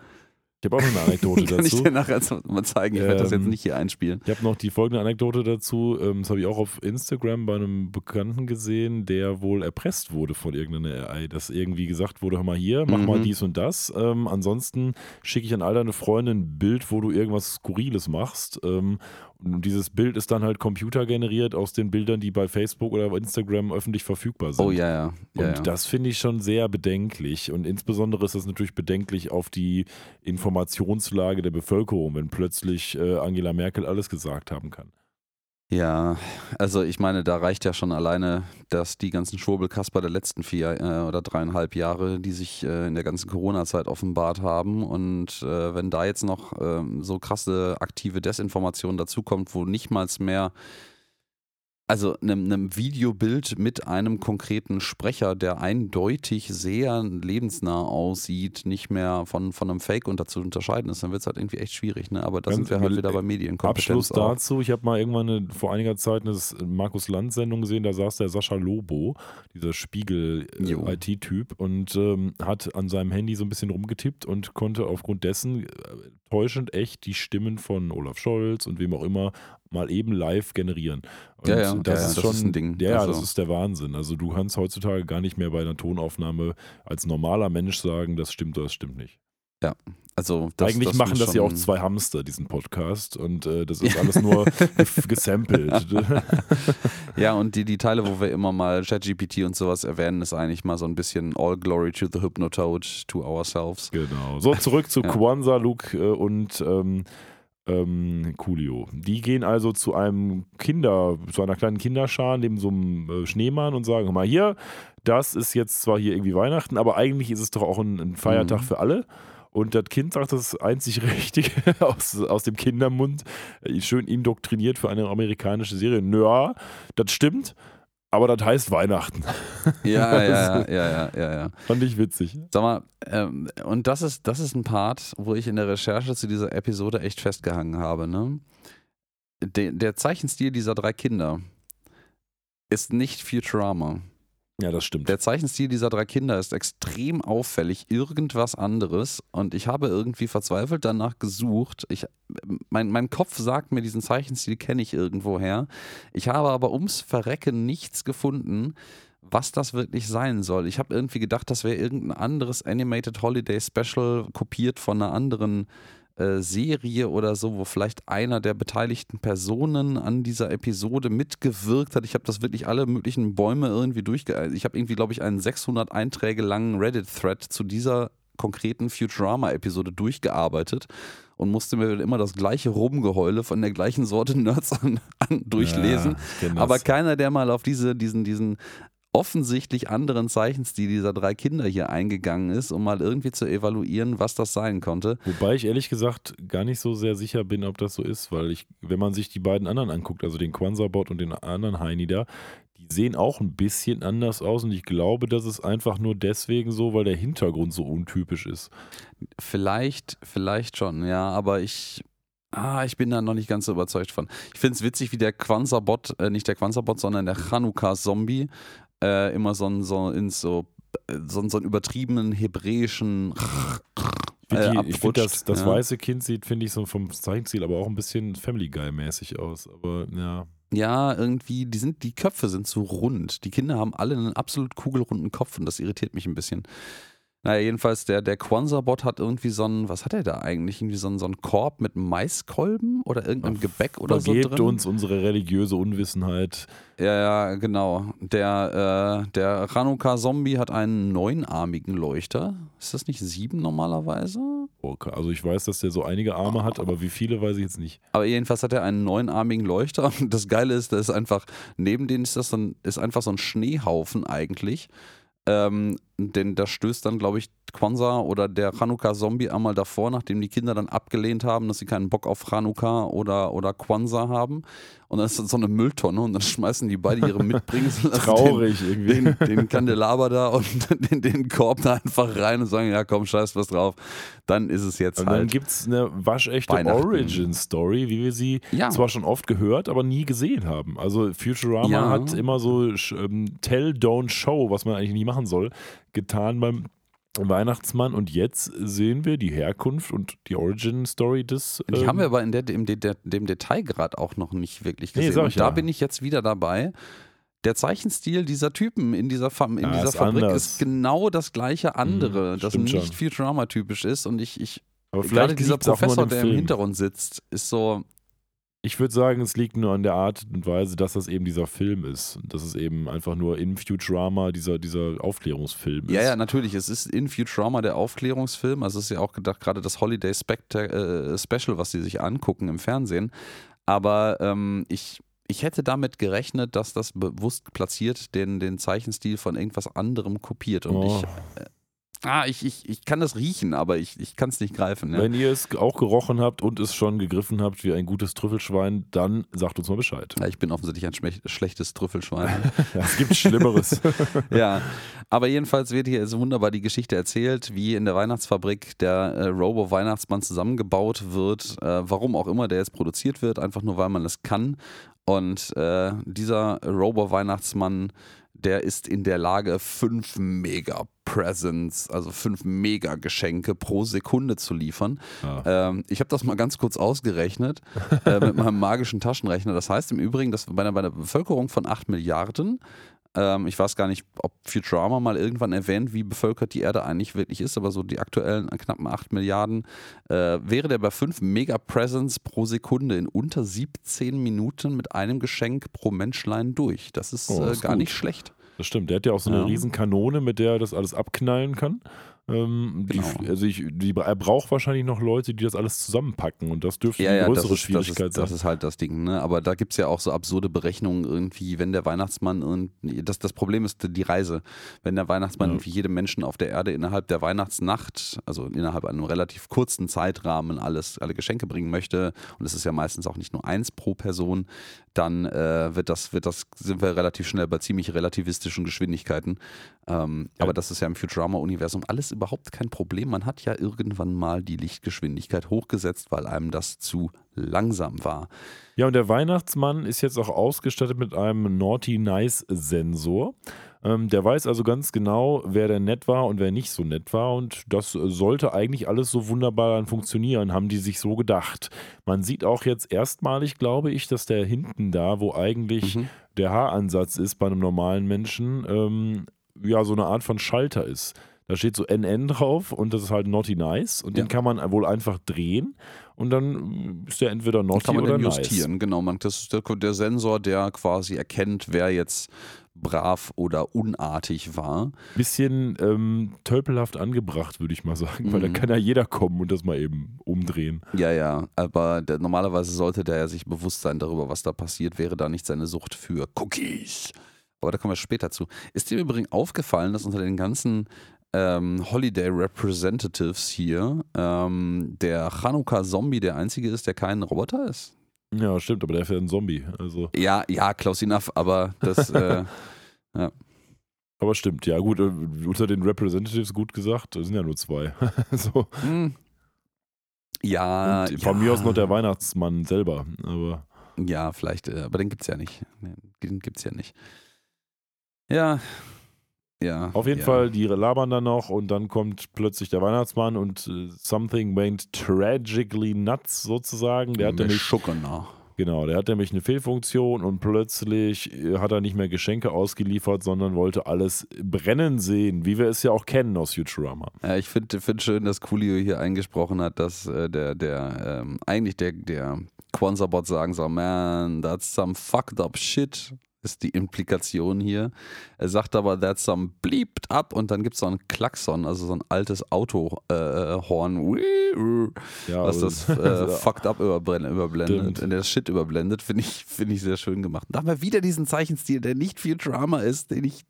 Ich habe auch noch eine Anekdote Kann ich dazu. dir nachher mal zeigen. Ich werde das jetzt Ähm, nicht hier einspielen. Ich habe noch die folgende Anekdote dazu. Ähm, Das habe ich auch auf Instagram bei einem Bekannten gesehen, der wohl erpresst wurde von irgendeiner AI, dass irgendwie gesagt wurde: Hör mal hier, mach mal Mhm. dies und das. Ähm, ansonsten schicke ich an all deine Freunde ein Bild, wo du irgendwas Skurriles machst. Ähm, und dieses Bild ist dann halt computergeneriert aus den Bildern, die bei Facebook oder bei Instagram öffentlich verfügbar sind. Oh ja, ja. ja, Und ja. das finde ich schon sehr bedenklich. Und insbesondere ist das natürlich bedenklich auf die Informationslage der Bevölkerung, wenn plötzlich äh, Angela Merkel alles gesagt haben kann. Ja, also ich meine, da reicht ja schon alleine, dass die ganzen Schwurbelkasper der letzten vier äh, oder dreieinhalb Jahre, die sich äh, in der ganzen Corona-Zeit offenbart haben. Und äh, wenn da jetzt noch ähm, so krasse aktive Desinformation dazukommt, wo nicht mal mehr also einem, einem Videobild mit einem konkreten Sprecher, der eindeutig sehr lebensnah aussieht, nicht mehr von, von einem Fake unter zu unterscheiden ist, dann wird es halt irgendwie echt schwierig. Ne? Aber da Ganz sind wir halt wieder bei Medienkompetenz. Abschluss auch. dazu, ich habe mal irgendwann eine, vor einiger Zeit eine Markus Land-Sendung gesehen, da saß der Sascha Lobo, dieser. Spiegel-IT-Typ, und ähm, hat an seinem Handy so ein bisschen rumgetippt und konnte aufgrund dessen äh, täuschend echt die Stimmen von Olaf Scholz und wem auch immer mal eben live generieren. Und Ja, ja, das ja, ist das schon ist ein Ding. Ja, ja, Also- das ist der Wahnsinn. Also du kannst heutzutage gar nicht mehr bei einer Tonaufnahme als normaler Mensch sagen, das stimmt oder das stimmt nicht. Also das, Eigentlich das machen das ja auch zwei Hamster, diesen Podcast. Und äh, das ist alles nur gesampelt. Ja, und die, die Teile, wo wir immer mal ChatGPT und sowas erwähnen, ist eigentlich mal so ein bisschen All Glory to the Hypnotoad, to ourselves. genau. So, zurück zu Ja. Kwanzaa, Luke äh, und ähm, ähm, Coolio. Die gehen also zu einem Kinder, zu einer kleinen Kinderschar neben so einem äh, Schneemann und sagen: mal hier, das ist jetzt zwar hier irgendwie Weihnachten, aber eigentlich ist es doch auch ein, ein Feiertag Mhm. für alle. Und das Kind sagt das einzig Richtige aus, aus dem Kindermund, äh, schön indoktriniert für eine amerikanische Serie. Nö, das stimmt, aber das heißt Weihnachten. Ja, ja, ja, ja, ja, ja. Fand ich witzig. Sag mal, ähm, und das ist, das ist ein Part, wo ich in der Recherche zu dieser Episode echt festgehangen habe. Ne? De, der Zeichenstil dieser drei Kinder ist nicht Futurama. Ja, das stimmt. Der Zeichenstil dieser drei Kinder ist extrem auffällig, irgendwas anderes. Und ich habe irgendwie verzweifelt danach gesucht. Ich, mein, mein Kopf sagt mir, diesen Zeichenstil kenne ich irgendwoher. Ich habe aber ums Verrecken nichts gefunden, was das wirklich sein soll. Ich habe irgendwie gedacht, das wäre irgendein anderes Animated Holiday Special kopiert von einer anderen äh, Serie oder so, wo vielleicht einer der beteiligten Personen an dieser Episode mitgewirkt hat. Ich habe das wirklich alle möglichen Bäume irgendwie durchge... Ich habe irgendwie, glaube ich, einen 600 Einträge langen Reddit-Thread zu dieser konkreten Futurama-Episode durchgearbeitet und musste mir immer das gleiche Rumgeheule von der gleichen Sorte Nerds an, an durchlesen. Ja, das. Aber keiner, der mal auf diese, diesen, diesen offensichtlich anderen Zeichenstil dieser drei Kinder hier eingegangen ist, um mal irgendwie zu evaluieren, was das sein konnte. Wobei ich ehrlich gesagt gar nicht so sehr sicher bin, ob das so ist, weil ich, wenn man sich die beiden anderen anguckt, also den Quanzabot und den anderen Heini da, die sehen auch ein bisschen anders aus und ich glaube, das ist einfach nur deswegen so, weil der Hintergrund so untypisch ist. Vielleicht, vielleicht schon, ja, aber ich. Ah, ich bin da noch nicht ganz so überzeugt von. Ich finde es witzig, wie der Quanzabot, äh, nicht der Quanzabot, sondern der Chanukka-Zombie äh, immer so, ein- so in so, so, so einen übertriebenen hebräischen äh, finde, ich find, das, das ja. weiße Kind sieht, finde ich, so vom Zeichenstil aber auch ein bisschen Family Guy-mäßig aus. Aber ja, Ja, irgendwie, die sind, die Köpfe sind so rund. Die Kinder haben alle einen absolut kugelrunden Kopf und das irritiert mich ein bisschen. Naja, jedenfalls, der, der Kwanzaa-Bot hat irgendwie so einen, was hat er da eigentlich? Irgendwie so einen, so einen Korb mit Maiskolben oder irgendeinem Gebäck oder so drin. uns unsere religiöse Unwissenheit. Ja, ja, genau. Der, äh, der Chanukka-Zombie hat einen neunarmigen Leuchter. Ist das nicht sieben normalerweise? Okay, Also ich weiß, dass der so einige Arme hat, aber wie viele weiß ich jetzt nicht. Aber jedenfalls hat er einen neunarmigen Leuchter. Und das Geile ist, da ist einfach, neben denen ist das dann, ist einfach so ein Schneehaufen eigentlich. Ähm, denn da stößt dann, glaube ich, Kwanzaa oder der Chanukka-Zombie einmal davor, nachdem die Kinder dann abgelehnt haben, dass sie keinen Bock auf Chanukka oder, oder Kwanzaa haben. Und dann ist das so eine Mülltonne und dann schmeißen die beide ihre Mitbringsel. Traurig irgendwie. Den, den, den Kandelaber da und den, den Korb da einfach rein und sagen, ja komm, scheiß was drauf. Dann ist es jetzt Und dann halt. gibt es eine waschechte. Origin-Story, wie wir sie Ja. zwar schon oft gehört, aber nie gesehen haben. Also Futurama Ja. hat immer so ähm, Tell, Don't Show, was man eigentlich nie machen soll, getan beim Weihnachtsmann. Und jetzt sehen wir die Herkunft und die Origin-Story des. Die ähm, haben wir aber in der, im, De dem Detailgrad auch noch nicht wirklich Nee, gesehen. sag und da ja. bin ich jetzt wieder dabei. Der Zeichenstil dieser Typen in dieser, Fa in Ja, dieser ist Fabrik anders. ist genau das gleiche andere, Mhm, das nicht schon. Futurama-typisch ist. Und ich, ich aber gerade vielleicht dieser nur an Professor, der im. Hintergrund sitzt, ist so, Ich würde sagen, es liegt nur an der Art und Weise, dass das eben dieser Film ist. Dass es eben einfach nur in Futurama dieser, dieser Aufklärungsfilm ist. Ja, ja, natürlich. Es ist in Futurama der Aufklärungsfilm. Also es ist ja auch gedacht, gerade das Holiday Specta äh, Special, was sie sich angucken im Fernsehen. Aber ähm, ich, ich hätte damit gerechnet, dass das bewusst platziert den, den Zeichenstil von irgendwas anderem kopiert. Und Oh. ich, äh, ah, ich, ich, ich kann das riechen, aber ich, ich kann es nicht greifen. Ne? Wenn ihr es auch gerochen habt und es schon gegriffen habt wie ein gutes Trüffelschwein, dann sagt uns mal Bescheid. Ja, ich bin offensichtlich ein schlechtes Trüffelschwein. Ja, es gibt Schlimmeres. ja, aber jedenfalls wird hier so wunderbar die Geschichte erzählt, wie in der Weihnachtsfabrik der äh, Robo-Weihnachtsmann zusammengebaut wird, äh, warum auch immer der jetzt produziert wird, einfach nur weil man es kann. Und äh, dieser Robo-Weihnachtsmann, der ist in der Lage, fünf Mega-Presents, also fünf Mega-Geschenke pro Sekunde zu liefern. Ja. Ähm, ich habe das mal ganz kurz ausgerechnet äh, mit meinem magischen Taschenrechner. Das heißt im Übrigen, dass bei einer, bei einer Bevölkerung von 8 Milliarden, ähm, ich weiß gar nicht, ob Futurama mal irgendwann erwähnt, wie bevölkert die Erde eigentlich wirklich ist, aber so die aktuellen knappen 8 Milliarden, äh, wäre der bei 5 Mega-Presents pro Sekunde in unter 17 Minuten mit einem Geschenk pro Menschlein durch. Das ist, Oh, äh, ist gar gut. nicht schlecht. Das stimmt. Der hat ja auch so eine Ja. riesen Kanone, mit der er das alles abknallen kann. Ähm, die, Genau. also ich, die, er braucht wahrscheinlich noch Leute, die das alles zusammenpacken und das dürfte Ja, eine ja, größere das ist, das, Schwierigkeit ist, das sein. ist halt das Ding, ne? Aber da gibt es ja auch so absurde Berechnungen irgendwie, wenn der Weihnachtsmann irgendwie, das, das Problem ist die Reise. Wenn der Weihnachtsmann Ja. irgendwie jedem Menschen auf der Erde innerhalb der Weihnachtsnacht, also innerhalb einem relativ kurzen Zeitrahmen alles, alle Geschenke bringen möchte, und es ist ja meistens auch nicht nur eins pro Person, dann äh, wird das, wird das, sind wir relativ schnell bei ziemlich relativistischen Geschwindigkeiten. Ähm. Aber das ist ja im Futurama-Universum alles überhaupt kein Problem. Man hat ja irgendwann mal die Lichtgeschwindigkeit hochgesetzt, weil einem das zu langsam war. Ja, und der Weihnachtsmann ist jetzt auch ausgestattet mit einem Naughty Nice Sensor. Ähm, der weiß also ganz genau, wer denn nett war und wer nicht so nett war. Und das sollte eigentlich alles so wunderbar dann funktionieren, haben die sich so gedacht. Man sieht auch jetzt erstmalig, glaube ich, dass der hinten da, wo eigentlich Mhm. der Haaransatz ist bei einem normalen Menschen, ähm, ja, so eine Art von Schalter ist. Da steht so NN drauf und das ist halt Naughty Nice und Ja. den kann man wohl einfach drehen und dann ist der entweder Naughty Kann man oder dann Nice. justieren, genau. Man, das ist der, der Sensor, der quasi erkennt, wer jetzt brav oder unartig war. Bisschen ähm, tölpelhaft angebracht, würde ich mal sagen, weil da Mhm. kann ja jeder kommen und das mal eben umdrehen. Ja, ja, aber der, normalerweise sollte der ja sich bewusst sein darüber, was da passiert, wäre da nicht seine Sucht für Cookies. Aber da kommen wir später zu. Ist dir übrigens aufgefallen, dass unter den ganzen ähm, Holiday Representatives hier ähm, der Chanukka-Zombie der einzige ist, der kein Roboter ist? Ja, stimmt, aber der ist ja ein Zombie. Also, Ja, ja, close enough, aber das, äh, aber stimmt, ja gut, äh, unter den Representatives gut gesagt, sind ja nur zwei. so. hm. ja, und von ja. mir aus noch der Weihnachtsmann selber. Aber Ja, vielleicht, äh, aber den gibt's ja nicht. Den gibt's ja nicht. Ja. Ja. auf jeden ja. Fall, die labern dann noch und dann kommt plötzlich der Weihnachtsmann und äh, something went tragically nuts sozusagen. Der hat nämlich Schuckener. Genau, der hat nämlich eine Fehlfunktion und plötzlich äh, hat er nicht mehr Geschenke ausgeliefert, sondern wollte alles brennen sehen, wie wir es ja auch kennen aus Futurama. Ja, ich finde find schön, dass Coolio hier eingesprochen hat, dass äh, der, der ähm, eigentlich der, der Quanzabot sagen soll, man, that's some fucked up shit ist die Implikation hier. Er sagt aber, that's some bleeped up und dann gibt es so einen Klaxon, also so ein altes Autohorn, äh, Ja, was aber das äh, fucked up überblendet, in der Shit überblendet, finde ich, finde ich sehr schön gemacht. Da haben wir wieder diesen Zeichenstil, der nicht viel Drama ist, den ich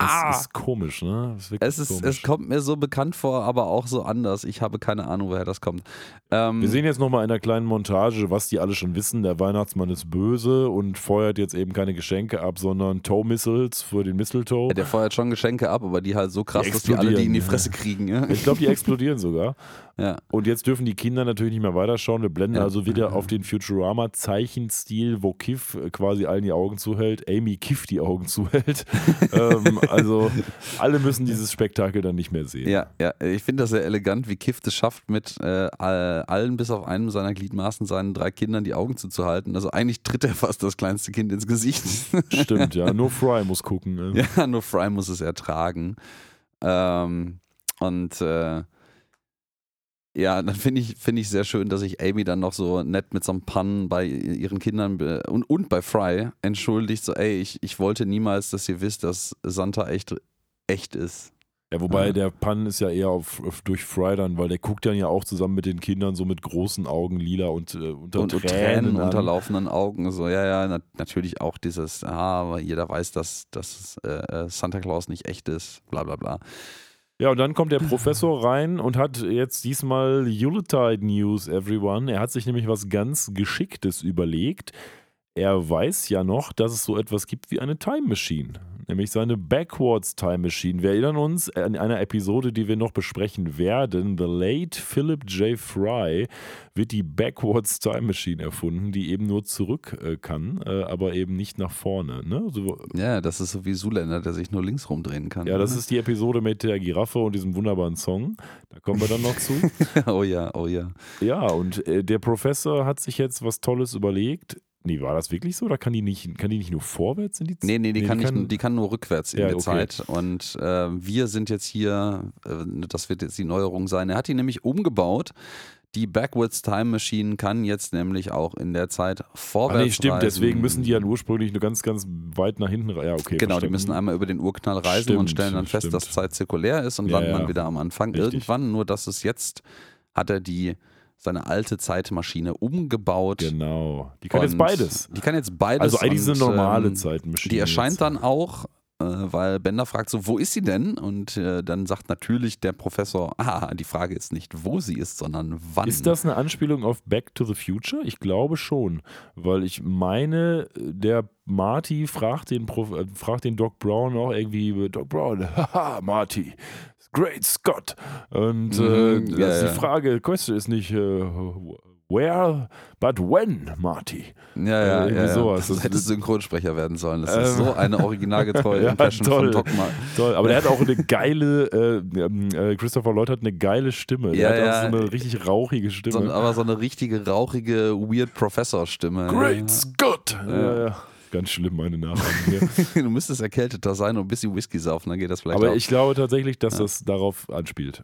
Ah. Es ist komisch, ne? Es ist, es, ist, komisch. es kommt mir so bekannt vor, aber auch so anders. Ich habe keine Ahnung, woher das kommt. Ähm, Wir sehen jetzt nochmal in einer kleinen Montage, was die alle schon wissen. Der Weihnachtsmann ist böse und feuert jetzt eben keine Geschenke ab, sondern Tow-Missiles für den Mistletoe. der feuert schon Geschenke ab, aber die halt so krass, Die dass die alle die in die Fresse kriegen. Ja? Ich glaube, die explodieren sogar. Ja. Und jetzt dürfen die Kinder natürlich nicht mehr weiterschauen. Wir blenden Ja. also wieder auf den Futurama-Zeichenstil, wo Kiff quasi allen die Augen zuhält, Amy Kiff die Augen zuhält. ähm, also alle müssen dieses Spektakel dann nicht mehr sehen. Ja, ja, ich finde das sehr elegant, wie Kiff es schafft, mit äh, all- allen bis auf einem seiner Gliedmaßen seinen drei Kindern die Augen zuzuhalten. Also eigentlich tritt er fast das kleinste Kind ins Gesicht. Stimmt, ja. Nur Fry muss gucken. ne? ja, nur Fry muss es ertragen. Ähm, und äh, ja, dann finde ich, finde ich sehr schön, dass sich Amy dann noch so nett mit so einem Pun bei ihren Kindern be- und, und bei Fry entschuldigt, so, ey, ich, ich wollte niemals, dass ihr wisst, dass Santa echt, echt ist. Ja, wobei Ja. der Pun ist ja eher auf, auf, durch Fry dann, weil der guckt dann ja auch zusammen mit den Kindern so mit großen Augen lila und äh, unter und Tränen, Tränen, an. unter laufenden Augen. So, ja, ja, na, natürlich auch dieses, ah, aber jeder weiß, dass, dass äh, äh, Santa Claus nicht echt ist, bla bla bla. Ja, und dann kommt der Professor rein und hat jetzt diesmal Yuletide News, everyone. Er hat sich nämlich was ganz Geschicktes überlegt. Er weiß ja noch, dass es so etwas gibt wie eine Time Machine, nämlich seine Backwards Time Machine. Wir erinnern uns an einer Episode, die wir noch besprechen werden. The late Philip J. Fry wird die Backwards Time Machine erfunden, die eben nur zurück äh, kann, äh, aber eben nicht nach vorne. Ne? So, Ja, das ist so wie Zuländer, der sich nur links rumdrehen kann. ja, das ist die Episode mit der Giraffe und diesem wunderbaren Song. Da kommen wir dann noch zu. oh ja, oh ja. Ja, und äh, der Professor hat sich jetzt was Tolles überlegt. Nee, war das wirklich so? Oder kann die nicht, kann die nicht nur vorwärts in die Zeit? Nee, nee, die, kann, nicht, die kann nur rückwärts in Ja, der okay. Zeit. Und äh, wir sind jetzt hier, äh, das wird jetzt die Neuerung sein. Er hat die nämlich umgebaut. Die Backwards Time Machine kann jetzt nämlich auch in der Zeit Ah, vorwärts nee, stimmt. reisen. Deswegen müssen die ja ursprünglich nur ganz, ganz weit nach hinten. re- Ja, okay. Genau, die verstanden. müssen einmal über den Urknall reisen und Stimmt, stellen dann fest, stimmt. dass Zeit zirkulär ist und Ja, landen ja. dann wieder am Anfang. Richtig. Irgendwann, nur dass es jetzt hat er die seine alte Zeitmaschine umgebaut. Genau. Die kann jetzt beides. Die kann jetzt beides. Also eigentlich und, eine normale ähm, Zeitmaschine. Die erscheint jetzt. dann auch, äh, weil Bender fragt so, wo ist sie denn? Und äh, dann sagt natürlich der Professor, ah, die Frage ist nicht, wo sie ist, sondern wann. Ist das eine Anspielung auf Back to the Future? Ich glaube schon, weil ich meine, der Marty fragt den, Prof äh, fragt den Doc Brown auch irgendwie, Doc Brown, haha, Marty, great Scott. Und äh, Mhm, das ja, ist ja. die Frage, Question ist nicht äh, where, but when, Marty. Ja, Äh, ja, irgendwie ja, sowas. Das hätte Synchronsprecher werden sollen. Das ist Ähm. so eine originalgetreue Ja, Impression toll. von Doc Mar Toll, aber der hat auch eine geile, äh, ähm, äh, Christopher Lloyd hat eine geile Stimme. Der Ja, hat auch so eine richtig rauchige Stimme. So, aber so eine richtige, rauchige, weird Professor-Stimme. Great Scott! Ja, ja. Ganz schlimm, meine Nachahmung hier. Du müsstest erkälteter sein und ein bisschen Whisky saufen, dann geht das vielleicht Aber auch. ich glaube tatsächlich, dass Ja. das darauf anspielt.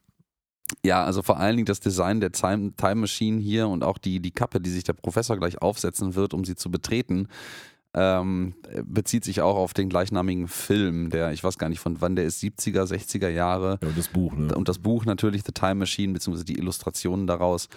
Ja, also vor allen Dingen das Design der Time, Time Machine hier und auch die, die Kappe, die sich der Professor gleich aufsetzen wird, um sie zu betreten, ähm, bezieht sich auch auf den gleichnamigen Film, der, ich weiß gar nicht von wann der ist, 70er, 60er Jahre. Ja, und das Buch, ne? Und das Buch natürlich, The Time Machine, beziehungsweise die Illustrationen daraus.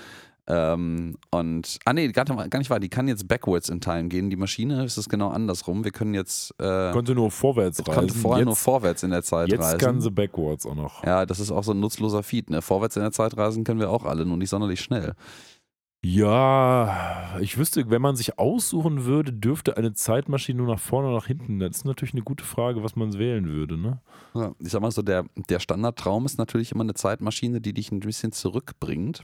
Ähm, und, ah nee, gar, nicht- gar nicht wahr, die kann jetzt backwards in Time gehen. Die Maschine ist es genau andersrum. Wir können jetzt, äh, Konnte nur vorwärts reisen. konnte vorher nur jetzt vorwärts in der Zeit jetzt reisen. kann sie backwards auch noch. Ja, das ist auch so ein nutzloser Feed. Ne? Vorwärts in der Zeit reisen können wir auch alle, nur nicht sonderlich schnell. Ja, ich wüsste, wenn man sich aussuchen würde, dürfte eine Zeitmaschine nur nach vorne oder nach hinten. Das ist natürlich eine gute Frage, was man wählen würde, ne? Ja, ich sag mal so, der, der Standardtraum ist natürlich immer eine Zeitmaschine, die dich ein bisschen zurückbringt.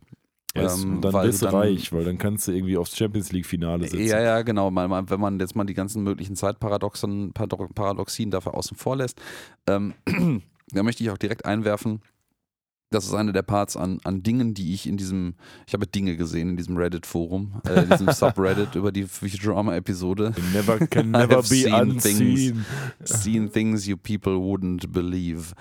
Yes, Ähm, dann bist du dann- reich, weil dann kannst du irgendwie aufs Champions League-Finale sitzen. Ja, ja, genau. Mal, wenn man jetzt mal die ganzen möglichen Zeitparadoxen, Parado- Paradoxien dafür außen vor lässt, ähm, da möchte ich auch direkt einwerfen, Das ist einer der Parts an, an Dingen, die ich in diesem, ich habe Dinge gesehen in diesem Reddit-Forum, äh, in diesem Subreddit über die Futurama-Episode. Never can never be seen unseen. Seen things you people wouldn't believe.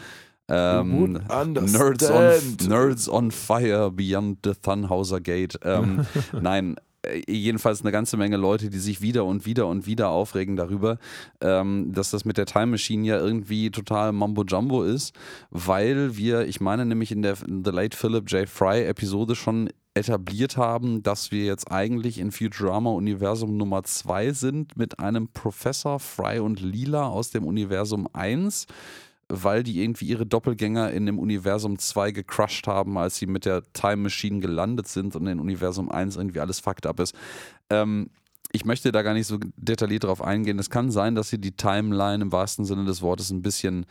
Ähm, Nerds on. Nerds on Fire Beyond the Thunhauser Gate. Ähm, nein, äh, jedenfalls eine ganze Menge Leute, die sich wieder und wieder und wieder aufregen darüber, ähm, dass das mit der Time Machine ja irgendwie total Mambo Jumbo ist, weil wir, ich meine nämlich in der in The Late Philip J. Fry Episode schon etabliert haben, dass wir jetzt eigentlich in Futurama Universum Nummer 2 sind mit einem Professor Fry und Lila aus dem Universum 1 weil die irgendwie ihre Doppelgänger in dem Universum 2 gecrushed haben, als sie mit der Time Machine gelandet sind und in Universum 1 irgendwie alles fucked up ist. Ähm, ich möchte da gar nicht so detailliert drauf eingehen. Es kann sein, dass hier die Timeline im wahrsten Sinne des Wortes ein bisschen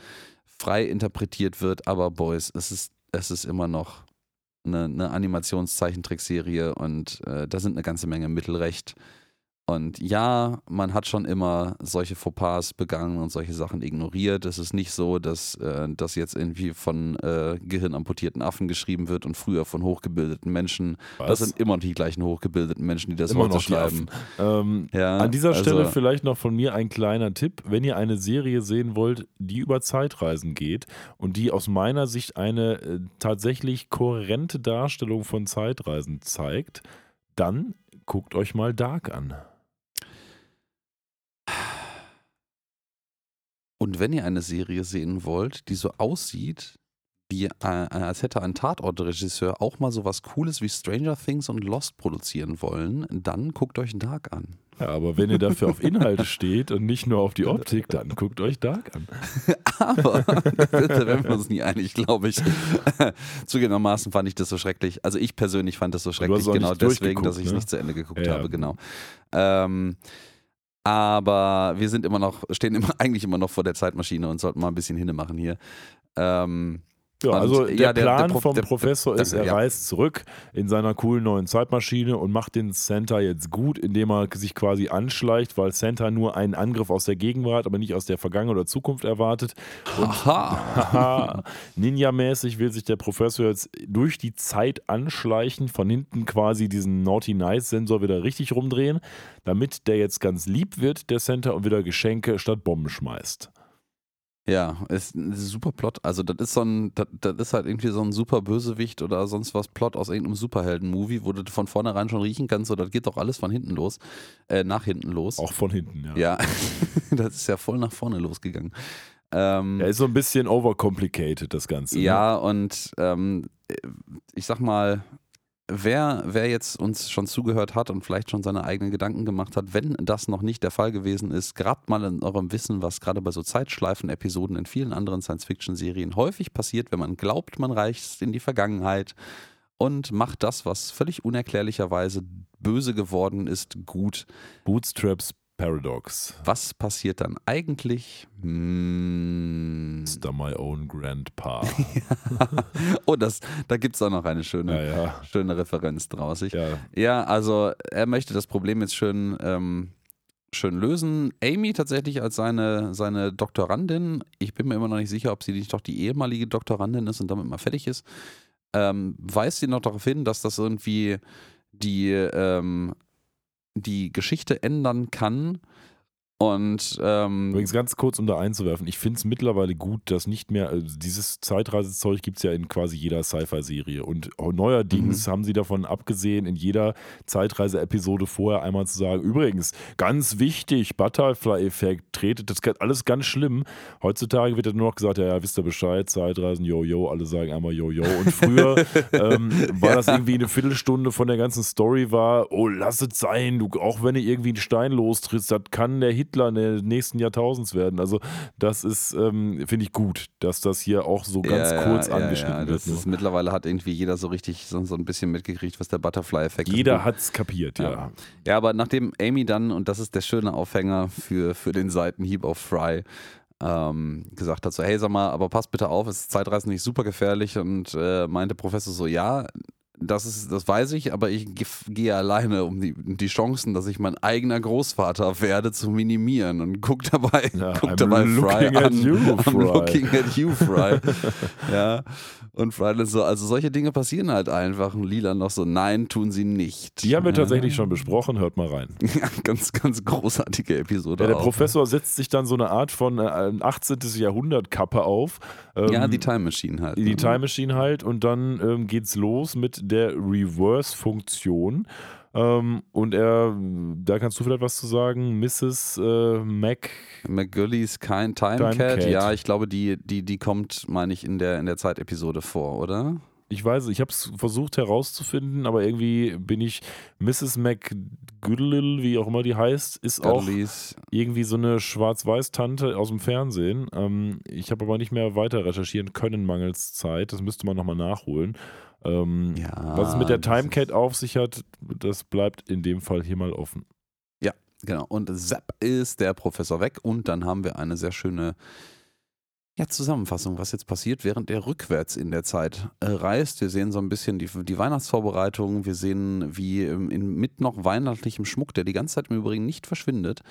frei interpretiert wird, aber Boys, es ist, es ist immer noch eine, eine Animationszeichentrickserie und äh, da sind eine ganze Menge Mittelrecht. Und ja, man hat schon immer solche Fauxpas begangen und solche Sachen ignoriert. Es ist nicht so, dass äh, das jetzt irgendwie von äh, gehirnamputierten Affen geschrieben wird und früher von hochgebildeten Menschen. Was? Das sind immer noch die gleichen hochgebildeten Menschen, die das Immer heute noch schreiben. Ähm, Ja, An dieser also- Stelle vielleicht noch von mir ein kleiner Tipp. Wenn ihr eine Serie sehen wollt, die über Zeitreisen geht und die aus meiner Sicht eine äh, tatsächlich kohärente Darstellung von Zeitreisen zeigt, dann guckt euch mal Dark an. Und wenn ihr eine Serie sehen wollt, die so aussieht, wie, äh, als hätte ein Tatortregisseur auch mal sowas Cooles wie Stranger Things und Lost produzieren wollen, dann guckt euch Dark an. Ja, aber wenn ihr dafür auf Inhalte steht und nicht nur auf die Optik, dann guckt euch Dark an. Aber da werden wir uns nie einig, glaube ich. Zugegebenermaßen fand ich das so schrecklich. Also ich persönlich fand das so schrecklich, genau deswegen, dass ich es ne? nicht zu Ende geguckt Ja. habe, genau. Ähm, aber wir sind immer noch, stehen immer, eigentlich immer noch vor der Zeitmaschine und sollten mal ein bisschen hinne machen hier. Ähm, Ja, Und, also der ja, der- der Plan Prof- vom der- Professor der- ist, er ja. reist zurück in seiner coolen neuen Zeitmaschine und macht den Santa jetzt gut, indem er sich quasi anschleicht, weil Santa nur einen Angriff aus der Gegenwart, aber nicht aus der Vergangenheit oder Zukunft erwartet. Aha. Ninja-mäßig will sich der Professor jetzt durch die Zeit anschleichen, von hinten quasi diesen Naughty Nice-Sensor wieder richtig rumdrehen, damit der jetzt ganz lieb wird, der Santa, und wieder Geschenke statt Bomben schmeißt. Ja, ist ein super Plot. Also das ist so ein, das, das ist halt irgendwie so ein super Bösewicht oder sonst was Plot aus irgendeinem Superhelden-Movie, wo du von vornherein schon riechen kannst, so das geht doch alles von hinten los, äh, nach hinten los. Auch von hinten, ja. Ja, das ist ja voll nach vorne losgegangen. Ähm, Er ist so ein bisschen overcomplicated, das Ganze. ne? ja, und ähm, ich sag mal, wer, wer jetzt uns schon zugehört hat und vielleicht schon seine eigenen Gedanken gemacht hat, wenn das noch nicht der Fall gewesen ist, grabt mal in eurem Wissen, was gerade bei so Zeitschleifen-Episoden in vielen anderen Science-Fiction-Serien häufig passiert, wenn man glaubt, man reicht in die Vergangenheit und macht das, was völlig unerklärlicherweise böse geworden ist, gut. Bootstraps Paradox. Was passiert dann eigentlich? Hm. Mr. My Own Grandpa. Oh, das, da gibt es auch noch eine schöne, ja, ja. schöne Referenz draus. Ich, ja. Ja, also er möchte das Problem jetzt schön, ähm, schön lösen. Amy tatsächlich als seine, seine Doktorandin, ich bin mir immer noch nicht sicher, ob sie nicht doch die ehemalige Doktorandin ist und damit mal fertig ist, ähm, weist sie noch darauf hin, dass das irgendwie die, ähm, die Geschichte ändern kann. Und ähm, Übrigens ganz kurz, um da einzuwerfen, ich finde es mittlerweile gut, dass nicht mehr, also dieses Zeitreisezeug gibt es ja in quasi jeder Sci-Fi-Serie. Und neuerdings Mhm. haben sie davon abgesehen, in jeder Zeitreise-Episode vorher einmal zu sagen, übrigens, ganz wichtig, Butterfly-Effekt, tretet, das ist alles ganz schlimm. Heutzutage wird ja nur noch gesagt, ja, ja, wisst ihr Bescheid, Zeitreisen, yo, yo, alle sagen einmal yo, yo. Und früher ähm, war das irgendwie eine Viertelstunde von der ganzen Story war, oh, lass es sein, du, auch wenn du irgendwie einen Stein lostrittst, das kann der Hitler des nächsten Jahrtausends werden. Also das ist, ähm, finde ich gut, dass das hier auch so ganz ja, kurz ja, angeschnitten ja, wird. nur. ist, mittlerweile hat irgendwie jeder so richtig so, so ein bisschen mitgekriegt, was der Butterfly-Effekt ist. Jeder hat es kapiert, ja. Ja. Aber nachdem Amy dann, und das ist der schöne Aufhänger für, für den Seitenhieb auf Fry, ähm, gesagt hat so, hey, sag mal, aber pass bitte auf, es ist Zeitreisen nicht super gefährlich und äh, meinte Professor so, ja, das ist, das weiß ich, aber ich ge- gehe alleine, um die, die Chancen, dass ich mein eigener Großvater werde, zu minimieren und guck dabei, Ja, guck I'm dabei Fry looking at an. you, I'm Fry. looking at you, Fry. ja. Und Fry ist so, also solche Dinge passieren halt einfach. Und Lila noch so, nein, tun sie nicht. Die haben wir ja. tatsächlich schon besprochen, hört mal rein. Ja, ganz, ganz großartige Episode. Ja, der auch. Professor setzt sich dann so eine Art von äh, 18. Jahrhundert-Kappe auf. Ähm, Ja, die Time Machine halt. die ne? Time Machine halt und dann ähm, geht's los mit der Reverse-Funktion. Ähm, und er, da kannst du vielleicht was zu sagen, Mrs. Äh, Mac. McGullys kein Time, Time Cat. Cat. Ja, ich glaube, die, die, die kommt, meine ich, in der, in der Zeitepisode vor, oder? Ich weiß, ich habe es versucht herauszufinden, aber irgendwie bin ich Mrs. McGoodle, wie auch immer die heißt, ist auch Dudleys. irgendwie so eine Schwarz-Weiß-Tante aus dem Fernsehen. Ähm, ich habe aber nicht mehr weiter recherchieren können, mangels Zeit. Das müsste man nochmal nachholen. Ähm, Ja, was es mit der das Time ist- Cat auf sich hat, das bleibt in dem Fall hier mal offen. Genau. Und Zapp ist der Professor weg und dann haben wir eine sehr schöne ja, Zusammenfassung, was jetzt passiert, während er rückwärts in der Zeit äh, reist. Wir sehen so ein bisschen die, die Weihnachtsvorbereitungen. Wir sehen, wie ähm, in, mit noch weihnachtlichem Schmuck, der die ganze Zeit im Übrigen nicht verschwindet,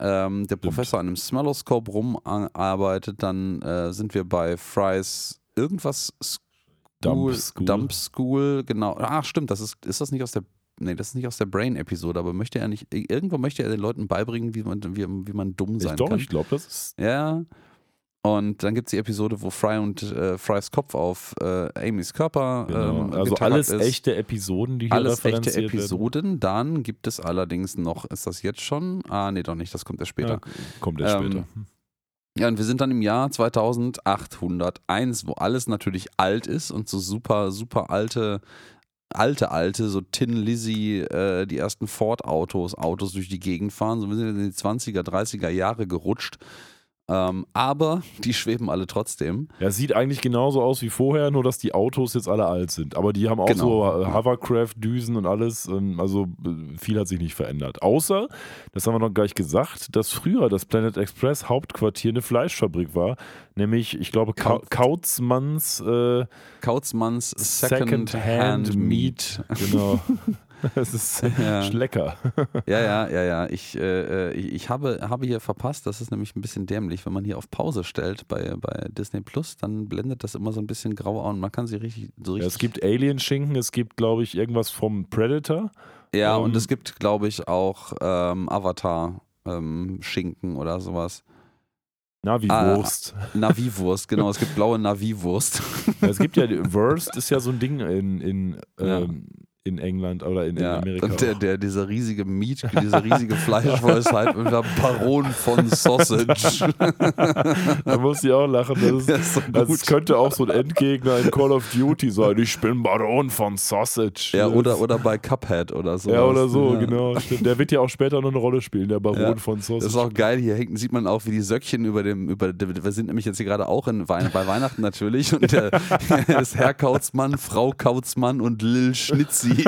ähm, der Professor an einem Smelloscope rumarbeitet. Dann äh, sind wir bei Fry's irgendwas Dump School. Dump School, genau. Ach, stimmt, das ist, ist das nicht aus der. Nee, das ist nicht aus der Brain-Episode, aber möchte er nicht. Irgendwo möchte er den Leuten beibringen, wie man, wie, wie man dumm Ich sein doch, kann. ich glaube, das ist. Ja. Und dann gibt es die Episode, wo Fry und äh, Frys Kopf auf äh, Amys Körper Genau. ähm, also alles ist. echte Episoden, die hier Alles echte referenziert werden. Episoden. Dann gibt es allerdings noch, ist das jetzt schon? Ah, nee, doch nicht, das kommt erst später. Ja, kommt erst Ähm, später. Ja, und wir sind dann im Jahr 2801, wo alles natürlich alt ist und so super, super alte, alte, alte, so Tin Lizzy, äh, die ersten Ford-Autos, Autos durch die Gegend fahren. So wir sind in die 20er, 30er Jahre gerutscht. Ähm, aber die schweben alle trotzdem. Ja, sieht eigentlich genauso aus wie vorher, nur dass die Autos jetzt alle alt sind. Aber die haben auch Genau. so äh, Hovercraft-Düsen und alles. Also äh, viel hat sich nicht verändert. Außer, das haben wir noch gleich gesagt, dass früher das Planet Express Hauptquartier eine Fleischfabrik war. Nämlich, ich glaube, Kau Kautz- Kautzmanns äh, Kautzmanns Second-Hand Second-Hand Meat. Genau. Es ist Ja. lecker. Ja, ja, ja, ja. Ich, äh, ich, ich habe, habe hier verpasst, das ist nämlich ein bisschen dämlich, wenn man hier auf Pause stellt bei, bei Disney Plus, dann blendet das immer so ein bisschen grau und man kann sie richtig so Ja, richtig. es gibt Alien-Schinken, es gibt, glaube ich, irgendwas vom Predator. ja, ähm, und es gibt, glaube ich, auch ähm, Avatar. Ähm, oder sowas. Navi-Wurst. Navi-Wurst, genau. Es gibt blaue Navi-Wurst. Ja, es gibt ja, Wurst ist ja so ein Ding in, in, Ja. ähm, in England oder in, in Ja, Amerika. und der, der, dieser riesige Meat, dieser riesige Fleischwurst halt mit der Baron von Sausage. da muss ich auch lachen. Das, ist, ist so das könnte auch so ein Endgegner in Call of Duty sein. Ich bin Baron von Sausage. Ja, oder, oder bei Cuphead oder so. ja, oder so, ja. genau. Stimmt. Der wird ja auch später noch eine Rolle spielen, der Baron Ja, von Sausage. Das ist auch geil, hier hängt, sieht man auch, wie die Söckchen über dem, über, wir sind nämlich jetzt hier gerade auch in bei Weihnachten natürlich und der, das Herr Kautzmann, Frau Kautzmann und Lil Schnitzi,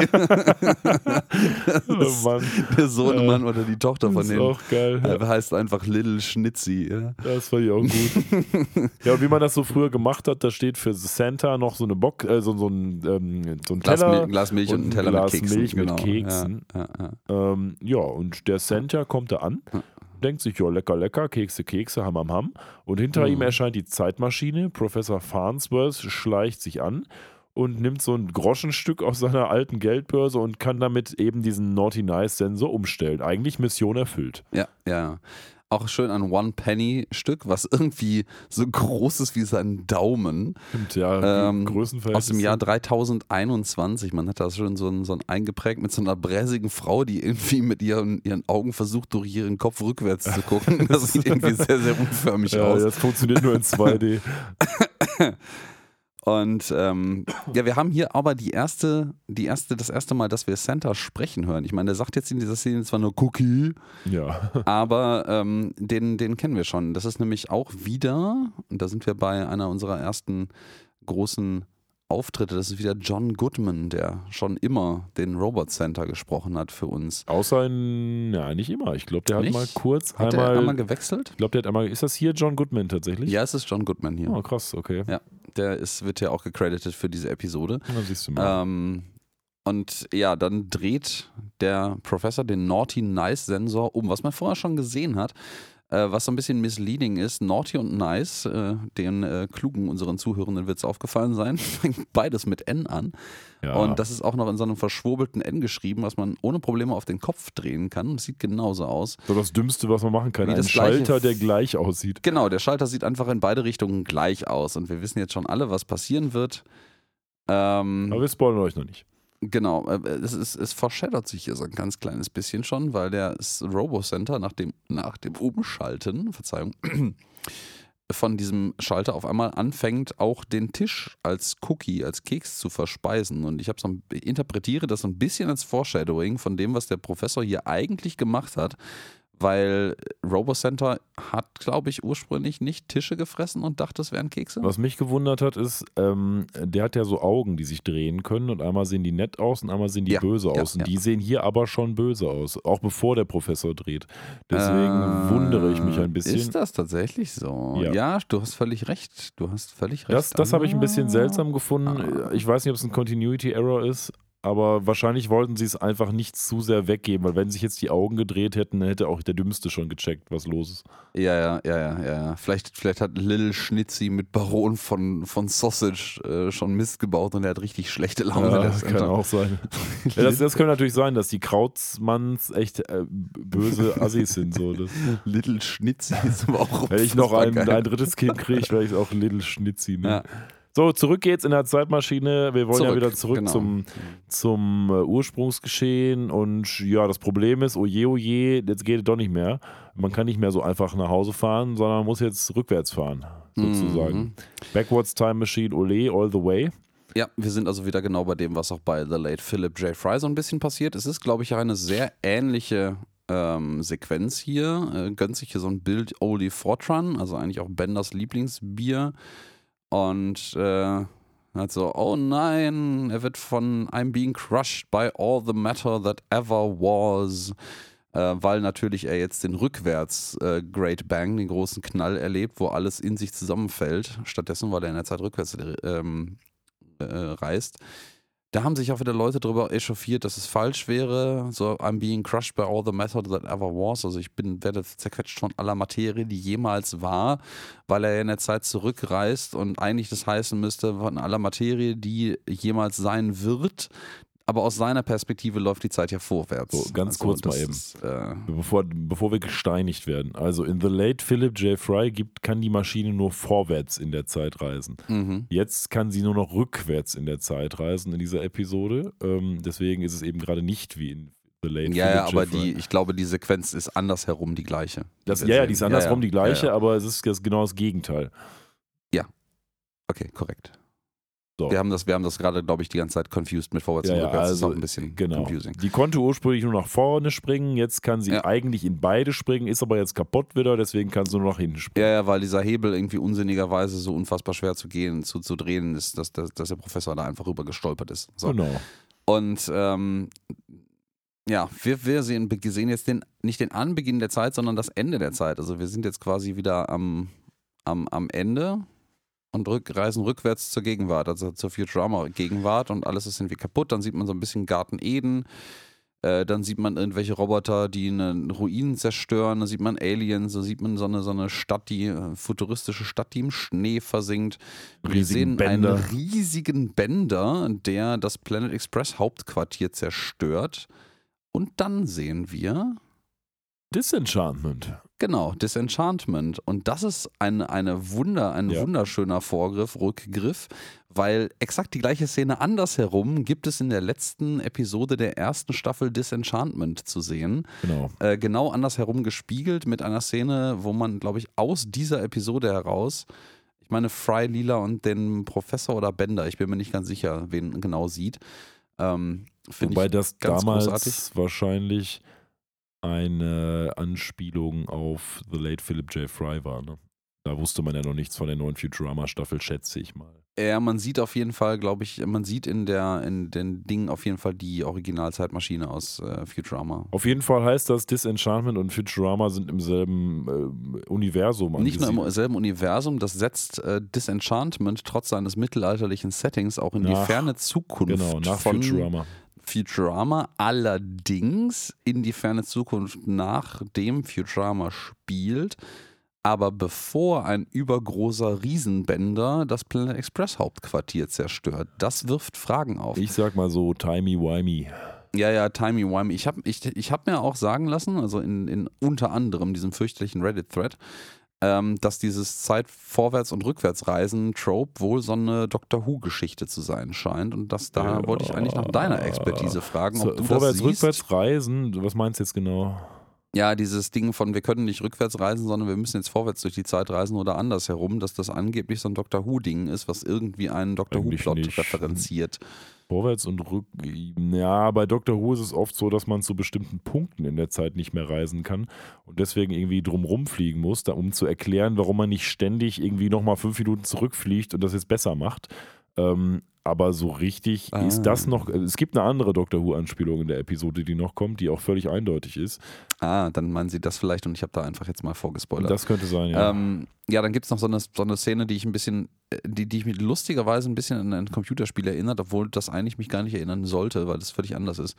oh Mann, der Sohnemann oder die Tochter das von ist denen, auch geil. Ja. heißt einfach Lil Schnitzi. Ja. Das fand ich auch gut. ja, und wie man das so früher gemacht hat, da steht für Santa noch so eine Bock, äh, so, so ein, ähm, so ein Glas, Teller. Mil Glas Milch und, und ein ein Teller Glas mit Keksen. Milch mit genau. Keksen. Ja, ja, ja. Ähm, ja, und der Santa kommt da an, denkt sich, ja, lecker, lecker, Kekse, Kekse, ham, ham, ham. Und hinter Mhm. ihm erscheint die Zeitmaschine. Professor Farnsworth schleicht sich an und nimmt so ein Groschenstück aus seiner alten Geldbörse und kann damit eben diesen Naughty Nice Sensor umstellen. Eigentlich Mission erfüllt. Ja, ja. Auch schön ein One-Penny-Stück, was irgendwie so groß ist wie sein Daumen. Stimmt, ja, Ähm, Größenverhältnis. Aus dem Jahr 3021. Man hat da schon so ein, so ein eingeprägt mit so einer bräsigen Frau, die irgendwie mit ihren, ihren Augen versucht, durch ihren Kopf rückwärts zu gucken. Das sieht irgendwie sehr, sehr unförmig Ja, aus. das funktioniert nur in 2D. Und ähm, ja, wir haben hier aber die erste, die erste, das erste Mal, dass wir Santa sprechen hören. Ich meine, der sagt jetzt in dieser Szene zwar nur Cookie, ja. aber ähm, den, den kennen wir schon. Das ist nämlich auch wieder, und da sind wir bei einer unserer ersten großen Auftritte, das ist wieder John Goodman, der schon immer den Robot Center gesprochen hat für uns. Außer in, ja, nicht immer. Ich glaube, der hat Nicht? mal kurz Hat einmal. einmal gewechselt? ich glaube, der hat einmal. Ist das hier John Goodman tatsächlich? Ja, es ist John Goodman hier. Oh, krass, okay. Ja, der ist, wird ja auch gecredited für diese Episode. Dann siehst du mal. Ähm, Und ja, dann dreht der Professor den Naughty Nice Sensor um, was man vorher schon gesehen hat. Äh, was so ein bisschen misleading ist, Naughty und Nice, äh, den äh, klugen unseren Zuhörenden wird es aufgefallen sein, fängt beides mit N an. Ja. Und das ist auch noch in so einem verschwurbelten N geschrieben, was man ohne Probleme auf den Kopf drehen kann. Das sieht genauso aus. so das Dümmste, was man machen kann. Wie Ein Schalter, der gleich aussieht. Genau, der Schalter sieht einfach in beide Richtungen gleich aus. Und wir wissen jetzt schon alle, was passieren wird. Ähm, Aber wir spoilern euch noch nicht. Genau, äh, es, ist, es foreshadowt sich hier so ein ganz kleines bisschen schon, weil der Robo-Center nach dem, nach dem Umschalten, Verzeihung, von diesem Schalter auf einmal anfängt, auch den Tisch als Cookie, als Keks zu verspeisen. Und ich habe so interpretiere das so ein bisschen als Foreshadowing von dem, was der Professor hier eigentlich gemacht hat, weil Robo-Center hat, glaube ich, ursprünglich nicht Tische gefressen und dachte, es wären Kekse. Was mich gewundert hat, ist, ähm, der hat ja so Augen, die sich drehen können und einmal sehen die nett aus und einmal sehen die Ja, böse ja, aus. Und ja. die sehen hier aber schon böse aus, auch bevor der Professor dreht. Deswegen Äh, wundere ich mich ein bisschen. Ist das tatsächlich so? Ja. Ja, du hast völlig recht. Du hast völlig recht. Das, das habe ich ein bisschen Ah. seltsam gefunden. Ah. Ich weiß nicht, ob es ein Continuity Error ist, aber wahrscheinlich wollten sie es einfach nicht zu sehr weggeben, weil wenn sich jetzt die Augen gedreht hätten, dann hätte auch der Dümmste schon gecheckt, was los ist. Ja, ja, ja, ja, ja. Vielleicht, vielleicht hat Lil Schnitzi mit Baron von, von Sausage äh, schon Mist gebaut und er hat richtig schlechte Laune. Ja, der kann auch sein. Ja, das, das könnte natürlich sein, dass die Krautsmanns echt äh, böse Assis sind. So. Das, Little Schnitzi ist aber auch wenn ich noch ein, ein drittes Kind kriege, werde ich auch Little Schnitzi. Ne? Ja. So, zurück geht's in der Zeitmaschine. Wir wollen ja Zurück, wieder zurück genau. zum, zum äh, Ursprungsgeschehen. Und ja, das Problem ist, oje, oje, jetzt geht es doch nicht mehr. Man kann nicht mehr so einfach nach Hause fahren, sondern man muss jetzt rückwärts fahren, sozusagen. Mhm. Backwards Time Machine, ole, all the way. Ja, wir sind also wieder genau bei dem, was auch bei The Late Philip J. Fry so ein bisschen passiert. Es ist, glaube ich, eine sehr ähnliche ähm, Sequenz hier. Äh, gönnt sich hier so ein Bild Oldie Fortran, also eigentlich auch Benders Lieblingsbier. Und äh, hat so, oh nein, er wird von I'm being crushed by all the matter that ever was. Äh, weil natürlich er jetzt den rückwärts äh, Great Bang, den großen Knall erlebt, wo alles in sich zusammenfällt. Stattdessen, weil er in der Zeit rückwärts ähm, äh, reist. Da haben sich auch wieder Leute darüber echauffiert, dass es falsch wäre. So, I'm being crushed by all the matter that ever was. Also ich bin, werde zerquetscht von aller Materie, die jemals war, weil er in der Zeit zurückreist und eigentlich das heißen müsste, von aller Materie, die jemals sein wird. Aber aus seiner Perspektive läuft die Zeit ja vorwärts. So, ganz kurz das mal eben. Ist, äh, Bevor, bevor wir gesteinigt werden. Also in The Late Philip J. Fry gibt, kann die Maschine nur vorwärts in der Zeit reisen. mhm. Jetzt kann sie nur noch rückwärts in der Zeit reisen in dieser Episode. Ähm, deswegen ist es eben gerade nicht wie in The Late Ja, ja, Philip aber J. Fry. die, ich glaube, die Sequenz ist andersherum die gleiche. Das, ja, ja, die ist andersrum Ja, ja. die gleiche, Ja, ja. aber es ist das genau das Gegenteil. Okay, korrekt. So. Wir haben das, wir haben das gerade, glaube ich, die ganze Zeit confused mit vorwärts Ja, und rückwärts. das ist also, auch ein bisschen Genau. confusing. Die konnte ursprünglich nur nach vorne springen, jetzt kann sie Ja. eigentlich in beide springen, ist aber jetzt kaputt wieder, deswegen kann sie nur nach hinten springen. Ja, ja, weil dieser Hebel irgendwie unsinnigerweise so unfassbar schwer zu gehen, zu, zu drehen ist, dass, dass, dass der Professor da einfach rüber gestolpert ist. So. Genau. Und ähm, ja, wir, wir sehen, sehen jetzt den, nicht den Anbeginn der Zeit, sondern das Ende der Zeit. Also wir sind jetzt quasi wieder am, am, am Ende und rück, reisen rückwärts zur Gegenwart, also zur Futurama-Gegenwart und alles ist irgendwie kaputt. Dann sieht man so ein bisschen Garten Eden. Äh, dann sieht man irgendwelche Roboter, die eine Ruinen zerstören. Dann sieht man Aliens. Dann sieht man so eine, so eine Stadt, die äh, futuristische Stadt, die im Schnee versinkt. Wir Riesigen sehen Bänder. einen riesigen Bänder, der das Planet Express Hauptquartier zerstört. Und dann sehen wir, Disenchantment. Genau, Disenchantment. Und das ist ein, eine Wunder, ein Ja. wunderschöner Vorgriff, Rückgriff, weil exakt die gleiche Szene andersherum gibt es in der letzten Episode der ersten Staffel Disenchantment zu sehen. Genau. Äh, genau andersherum gespiegelt mit einer Szene, wo man, glaube ich, aus dieser Episode heraus, ich meine, Fry, Lila und den Professor oder Bender, ich bin mir nicht ganz sicher, wen genau sieht. Ähm, Wobei das damals großartig. wahrscheinlich eine Anspielung auf The Late Philip J. Fry war. Ne? Da wusste man ja noch nichts von der neuen Futurama-Staffel, schätze ich mal. Ja, man sieht auf jeden Fall, glaube ich, man sieht in der in den Dingen auf jeden Fall die Originalzeitmaschine aus äh, Futurama. Auf jeden Fall heißt das, Disenchantment und Futurama sind im selben äh, Universum Nicht nur im selben Universum, das setzt äh, Disenchantment trotz seines mittelalterlichen Settings auch in die Nach- ferne Zukunft Genau, nach von Futurama. Futurama, allerdings in die ferne Zukunft nachdem Futurama spielt, aber bevor ein übergroßer Riesenbänder das Planet Express Hauptquartier zerstört. Das wirft Fragen auf. Ich sag mal so, timey-wimey. Ja, ja, timey-wimey. Ich habe ich, ich hab mir auch sagen lassen, also in, in unter anderem diesem fürchterlichen Reddit-Thread, ähm, dass dieses Zeit-Vorwärts- und Rückwärtsreisen-Trope wohl so eine Doctor Who-Geschichte zu sein scheint. Und das, da Ja. wollte ich eigentlich nach deiner Expertise fragen, ob So, du das vorwärts, siehst. rückwärts reisen, was meinst du jetzt genau? Ja, dieses Ding von, wir können nicht rückwärts reisen, sondern wir müssen jetzt vorwärts durch die Zeit reisen oder andersherum, dass das angeblich so ein Doctor Who-Ding ist, was irgendwie einen Doctor Who-Plot referenziert. Vorwärts und rück. Ja, bei Doctor Who ist es oft so, dass man zu bestimmten Punkten in der Zeit nicht mehr reisen kann und deswegen irgendwie drumrum fliegen muss, um zu erklären, warum man nicht ständig irgendwie nochmal fünf Minuten zurückfliegt und das jetzt besser macht. Ähm, aber so richtig Ah. ist das noch. Es gibt eine andere Doctor Who-Anspielung in der Episode, die noch kommt, die auch völlig eindeutig ist. Ah, dann meinen sie das vielleicht und ich habe da einfach jetzt mal vorgespoilert. Das könnte sein, ja. Ähm, ja, dann gibt es noch so eine, so eine Szene, die ich ein bisschen, äh, die, die ich mich lustigerweise ein bisschen an ein Computerspiel erinnert, obwohl das eigentlich mich gar nicht erinnern sollte, weil das völlig anders ist.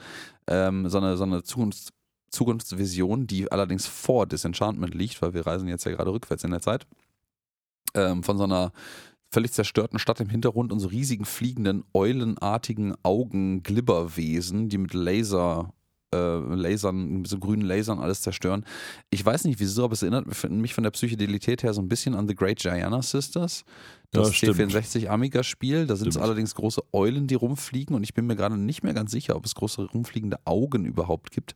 Ähm, so eine, so eine Zukunfts Zukunftsvision, die allerdings vor Disenchantment liegt, weil wir reisen jetzt ja gerade rückwärts in der Zeit. Ähm, von so einer völlig zerstörten Stadt im Hintergrund und so riesigen fliegenden, eulenartigen Augen-Glibberwesen, die mit Laser, äh, Lasern, so grünen Lasern alles zerstören. Ich weiß nicht wieso, aber es erinnert mich von der Psychedelität her so ein bisschen an The Great Gianna Sisters. Das Ja, stimmt. C64 Amiga-Spiel. Da sind es allerdings große Eulen, die rumfliegen und ich bin mir gerade nicht mehr ganz sicher, ob es große rumfliegende Augen überhaupt gibt.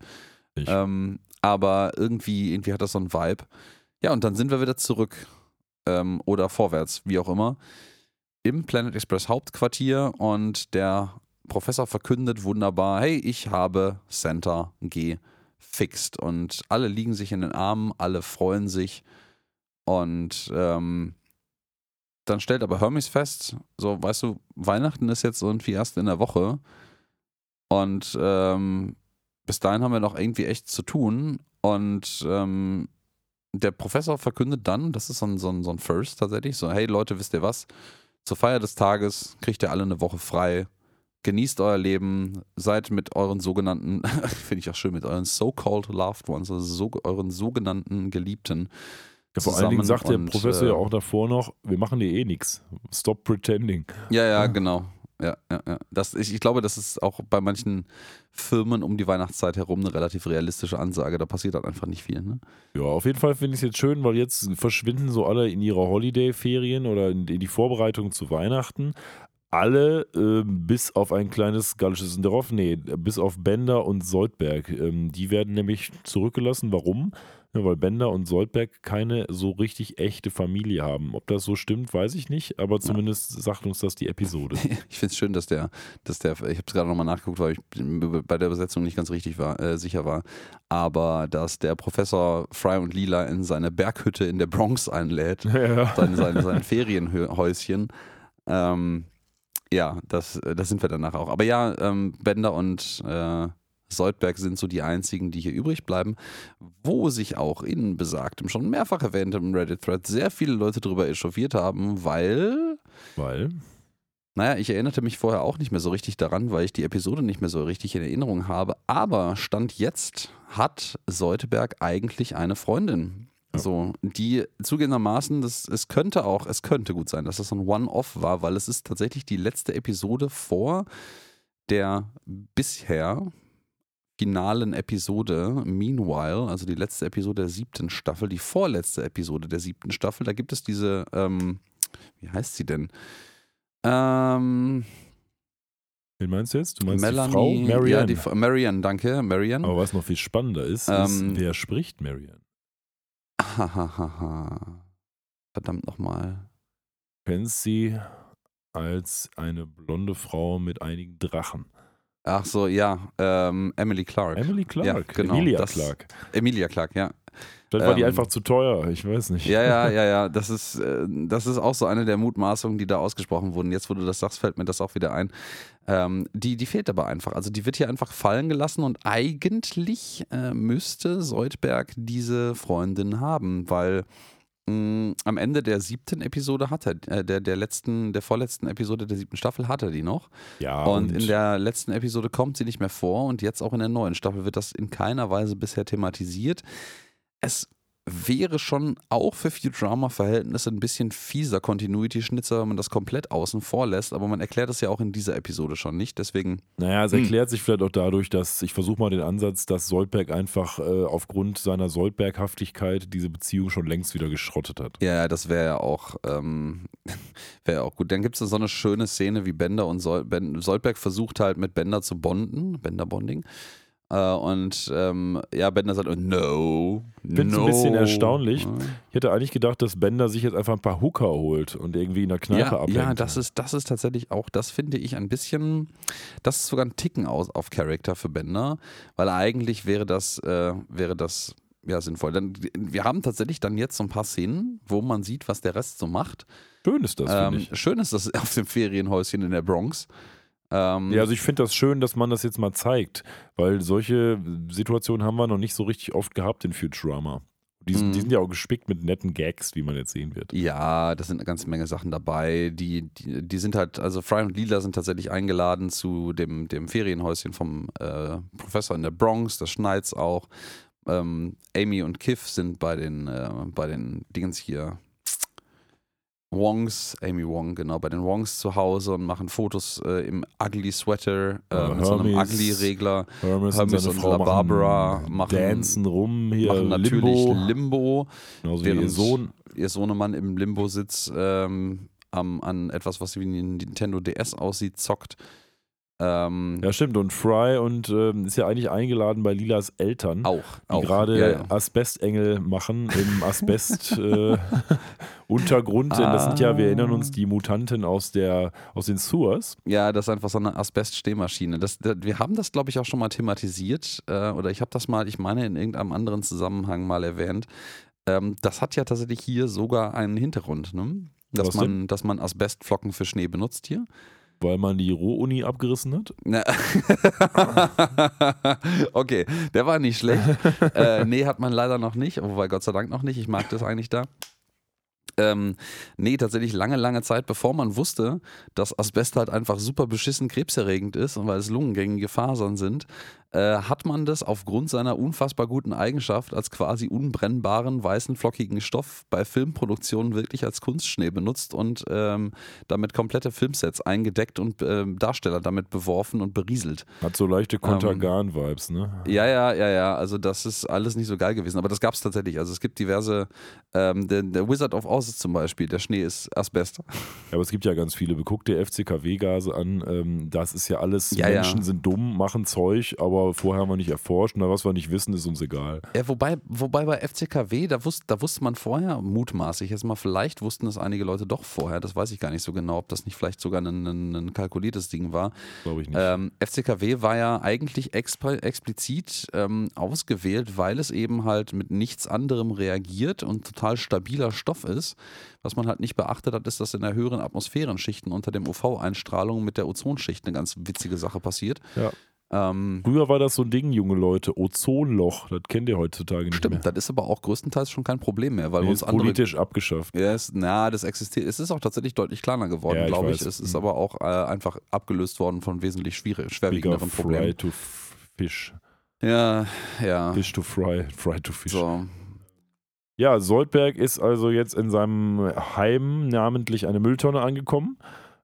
Ähm, aber irgendwie, irgendwie hat das so einen Vibe. Ja, und dann sind wir wieder zurück. Ähm, oder vorwärts, wie auch immer. Im Planet Express Hauptquartier und der Professor verkündet wunderbar: Hey, ich habe Santa gefixt. Und alle liegen sich in den Armen, alle freuen sich. Und ähm, dann stellt aber Hermes fest: So, weißt du, Weihnachten ist jetzt irgendwie erst in der Woche. Und ähm, bis dahin haben wir noch irgendwie echt zu tun. Und ähm, der Professor verkündet dann, das ist so ein, so, ein, so ein First tatsächlich, so, hey Leute, wisst ihr was? Zur Feier des Tages kriegt ihr alle eine Woche frei. Genießt euer Leben, seid mit euren sogenannten, finde ich auch schön, mit euren so-called loved ones, also so, euren sogenannten Geliebten. Ja, vor allen Dingen sagt der Professor ja äh, auch davor noch, wir machen dir eh nichts. Stop pretending. Ja, ja, Ja. genau. Ja, ja, ja. Das, ich, ich glaube, das ist auch bei manchen Firmen um die Weihnachtszeit herum eine relativ realistische Ansage. Da passiert halt einfach nicht viel. Ne? Ja, auf jeden Fall finde ich es jetzt schön, weil jetzt verschwinden so alle in ihre Holiday-Ferien oder in, in die Vorbereitung zu Weihnachten. Alle, äh, bis auf ein kleines gallisches Dorf, nee, bis auf Bender und Soldberg. Ähm, die werden nämlich zurückgelassen. Warum? Ja, weil Bender und Soldberg keine so richtig echte Familie haben. Ob das so stimmt, weiß ich nicht, aber zumindest sagt uns das die Episode. Ich finde es schön, dass der, dass der, ich habe es gerade nochmal nachgeguckt, weil ich bei der Übersetzung nicht ganz richtig war, äh, sicher war, aber dass der Professor Fry und Lila in seine Berghütte in der Bronx einlädt, ja. sein, sein, sein Ferienhäuschen. Ähm, ja, das, das sind wir danach auch. Aber ja, ähm, Bender und äh, Soldberg sind so die einzigen, die hier übrig bleiben, wo sich auch in besagtem, schon mehrfach erwähntem Reddit-Thread sehr viele Leute darüber echauffiert haben, weil Weil, naja, ich erinnerte mich vorher auch nicht mehr so richtig daran, weil ich die Episode nicht mehr so richtig in Erinnerung habe. Aber Stand jetzt hat Seuteberg eigentlich eine Freundin. So, die zugegebenermaßen, das, es könnte auch, es könnte gut sein, dass das so ein One-Off war, weil es ist tatsächlich die letzte Episode vor der bisher finalen Episode Meanwhile, also die letzte Episode der siebten Staffel, die vorletzte Episode der siebten Staffel. Da gibt es diese, ähm, wie heißt sie denn? Ähm, wen meinst du jetzt? Du meinst Melanie, die Frau? Marianne. Ja, die, Marianne, danke, Marianne. aber was noch viel spannender ist, Ähm, ist, wer spricht Marianne? Hahaha. Verdammt nochmal. kennst sie als eine blonde Frau mit einigen Drachen. Ach so, ja, ähm, Emily Clark. Emily Clark, Ja, genau, Emilia das- Clark. Emilia Clark, ja. Vielleicht war die ähm, einfach zu teuer, ich weiß nicht. Ja, ja, ja, ja. Das ist, äh, das ist auch so eine der Mutmaßungen, die da ausgesprochen wurden. Jetzt, wo du das sagst, fällt mir das auch wieder ein. Ähm, die, die fehlt aber einfach. Also die wird hier einfach fallen gelassen und eigentlich äh, müsste Seudberg diese Freundin haben, weil mh, am Ende der siebten Episode hat er, äh, der, der letzten, der vorletzten Episode der siebten Staffel hat er die noch. Ja, und, in der letzten Episode kommt sie nicht mehr vor und jetzt auch in der neuen Staffel wird das in keiner Weise bisher thematisiert. Es wäre schon auch für Futurama-Verhältnisse ein bisschen fieser Continuity-Schnitzer, wenn man das komplett außen vor lässt, aber man erklärt es ja auch in dieser Episode schon nicht, deswegen. Naja, es Hm. erklärt sich vielleicht auch dadurch, dass ich versuche mal den Ansatz, dass Soldberg einfach äh, aufgrund seiner Soldberghaftigkeit diese Beziehung schon längst wieder geschrottet hat. Ja, das wäre ja auch, ähm, wäre ja auch gut. Dann gibt es so eine schöne Szene, wie Bender und Sol ben Soldberg versucht halt mit Bender zu bonden, Bender-Bonding. Äh, und ähm, ja, Bender sagt, no, Ich finde es no. ein bisschen erstaunlich. Ich hätte eigentlich gedacht, dass Bender sich jetzt einfach ein paar Hooker holt und irgendwie in der Kneipe Ja, abhängt. ja, das ist, das ist tatsächlich auch, das finde ich ein bisschen, das ist sogar ein Ticken aus, auf Charakter für Bender, weil eigentlich wäre das, äh, wäre das ja sinnvoll. Dann, wir haben tatsächlich dann jetzt so ein paar Szenen, wo man sieht, was der Rest so macht. Schön ist das, Ähm, schön ist das auf dem Ferienhäuschen in der Bronx. Ähm, Ja, also ich finde das schön, dass man das jetzt mal zeigt, weil solche Situationen haben wir noch nicht so richtig oft gehabt in Futurama. Die sind, die Mhm. sind ja auch gespickt mit netten Gags, wie man jetzt sehen wird. Ja, da sind eine ganze Menge Sachen dabei. Die, die, die sind halt, also Fry und Lila sind tatsächlich eingeladen zu dem, dem Ferienhäuschen vom äh, Professor in der Bronx, das schneit's auch. Ähm, Amy und Kiff sind bei den, äh, bei den Dingens hier. Wongs, Amy Wong, genau, bei den Wongs zu Hause und machen Fotos äh, im Ugly Sweater, äh, Ja, mit so einem Hermes. Ugly-Regler, Hermes, Hermes und und La machen, Barbara machen- dancen rum hier, machen natürlich Limbo, Limbo genauso ihr Sohn. ihr Sohnemann im Limbo-Sitz ähm, am, an etwas, was wie ein Nintendo DS aussieht, zockt. Ähm, Ja, stimmt. Und Fry und ähm, ist ja eigentlich eingeladen bei Lilas Eltern, auch. die auch. gerade ja, ja. Asbestengel machen im Asbest-Untergrund. Denn das sind ja, wir erinnern uns, die Mutanten aus, der, aus den Sewers. ja, das ist einfach so eine Asbest-Stehmaschine. Das, das, wir haben das, glaube ich, auch schon mal thematisiert. Äh, oder ich habe das mal, ich meine, in irgendeinem anderen Zusammenhang mal erwähnt. Ähm, das hat ja tatsächlich hier sogar einen Hintergrund, ne? Dass Was man, dass man Asbestflocken für Schnee benutzt hier. Weil man die Rohuni abgerissen hat. Okay, der war nicht schlecht. äh, nee, hat man leider noch nicht, wobei Gott sei Dank noch nicht. Ich mag das eigentlich da. Ähm, nee, tatsächlich lange, lange Zeit, bevor man wusste, dass Asbest halt einfach super beschissen krebserregend ist und weil es lungengängige Fasern sind, äh, hat man das aufgrund seiner unfassbar guten Eigenschaft als quasi unbrennbaren, weißen, flockigen Stoff bei Filmproduktionen wirklich als Kunstschnee benutzt und ähm, damit komplette Filmsets eingedeckt und ähm, Darsteller damit beworfen und berieselt. Hat so leichte Kontergan-Vibes, ne? Ja, ja, ja, ja. Also das ist alles nicht so geil gewesen. Aber das gab es tatsächlich. Also es gibt diverse, ähm, der, der Wizard of Oz zum Beispiel, der Schnee ist Asbest. Ja, aber es gibt ja ganz viele. Guck dir FCKW-Gase an. Ähm, das ist ja alles, Ja, ja. Menschen sind dumm, machen Zeug, aber vorher haben wir nicht erforscht. Und was wir nicht wissen, ist uns egal. Ja, wobei, wobei bei FCKW, da, wusste, da wusste man vorher, mutmaßlich jetzt mal, vielleicht wussten es einige Leute doch vorher, das weiß ich gar nicht so genau, ob das nicht vielleicht sogar ein, ein, ein kalkuliertes Ding war. Glaube ich nicht. Ähm, FCKW war ja eigentlich expl explizit ähm, ausgewählt, weil es eben halt mit nichts anderem reagiert und total stabiler Stoff ist. Was man halt nicht beachtet hat, ist, dass in der höheren Atmosphärenschichten unter dem UV-Einstrahlung mit der Ozonschicht eine ganz witzige Sache passiert. Ja. Ähm, Früher war das so ein Ding, junge Leute. Ozonloch, das kennt ihr heutzutage nicht mehr. stimmt, das ist aber auch größtenteils schon kein Problem mehr, weil Nee, wir uns ist andere politisch abgeschafft. Ja, es, na, das existiert. Es ist auch tatsächlich deutlich kleiner geworden, Ja, ich glaube ich. Es ist Mhm. aber auch äh, einfach abgelöst worden von wesentlich schwierig, Bigger schwerwiegenderen fry Problemen. to fish. Ja, ja. Fish to fry, fry to fish. So. Ja, Soldberg ist also jetzt in seinem Heim namentlich eine Mülltonne angekommen.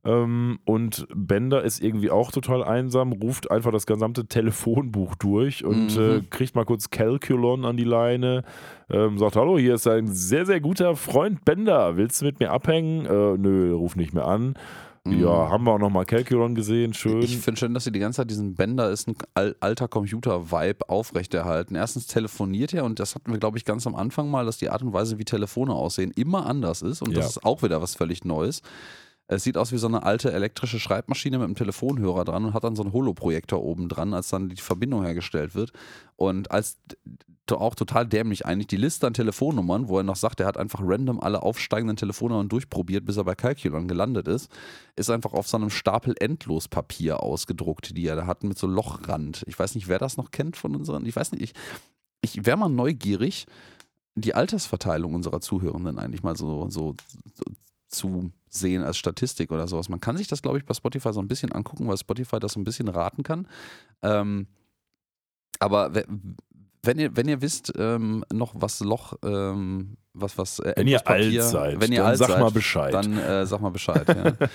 Ähm, und Bender ist irgendwie auch total einsam, ruft einfach das gesamte Telefonbuch durch und Mhm. äh, kriegt mal kurz Calculon an die Leine. Ähm, sagt: Hallo, hier ist ein sehr, sehr guter Freund Bender. Willst du mit mir abhängen? Äh, nö, ruf nicht mehr an. Ja, haben wir auch nochmal Calculon gesehen. Schön. Mhm. Ich finde schön, dass sie die ganze Zeit diesen Bender ist ein al alter Computer-Vibe aufrechterhalten. Erstens telefoniert er und das hatten wir, glaube ich, ganz am Anfang mal, dass die Art und Weise, wie Telefone aussehen, immer anders ist und das Ja. ist auch wieder was völlig Neues. Es sieht aus wie so eine alte elektrische Schreibmaschine mit einem Telefonhörer dran und hat dann so einen Holoprojektor oben dran, als dann die Verbindung hergestellt wird. Und als auch total dämlich eigentlich die Liste an Telefonnummern, wo er noch sagt, er hat einfach random alle aufsteigenden Telefonnummern durchprobiert, bis er bei Calculon gelandet ist, ist einfach auf so einem Stapel Endlospapier ausgedruckt, die er da hat mit so Lochrand. Ich weiß nicht, wer das noch kennt von unseren. Ich weiß nicht, ich, ich wäre mal neugierig, die Altersverteilung unserer Zuhörenden eigentlich mal so, so, so zu sehen als Statistik oder sowas. Man kann sich das, glaube ich, bei Spotify so ein bisschen angucken, weil Spotify das so ein bisschen raten kann. Ähm, aber we- wenn ihr, wenn ihr wisst, ähm, noch was Loch, ähm, was, was, äh, Wenn ihr alt seid, wenn ihr dann alt sag seid, mal Bescheid. Dann äh, sag mal Bescheid. Ja.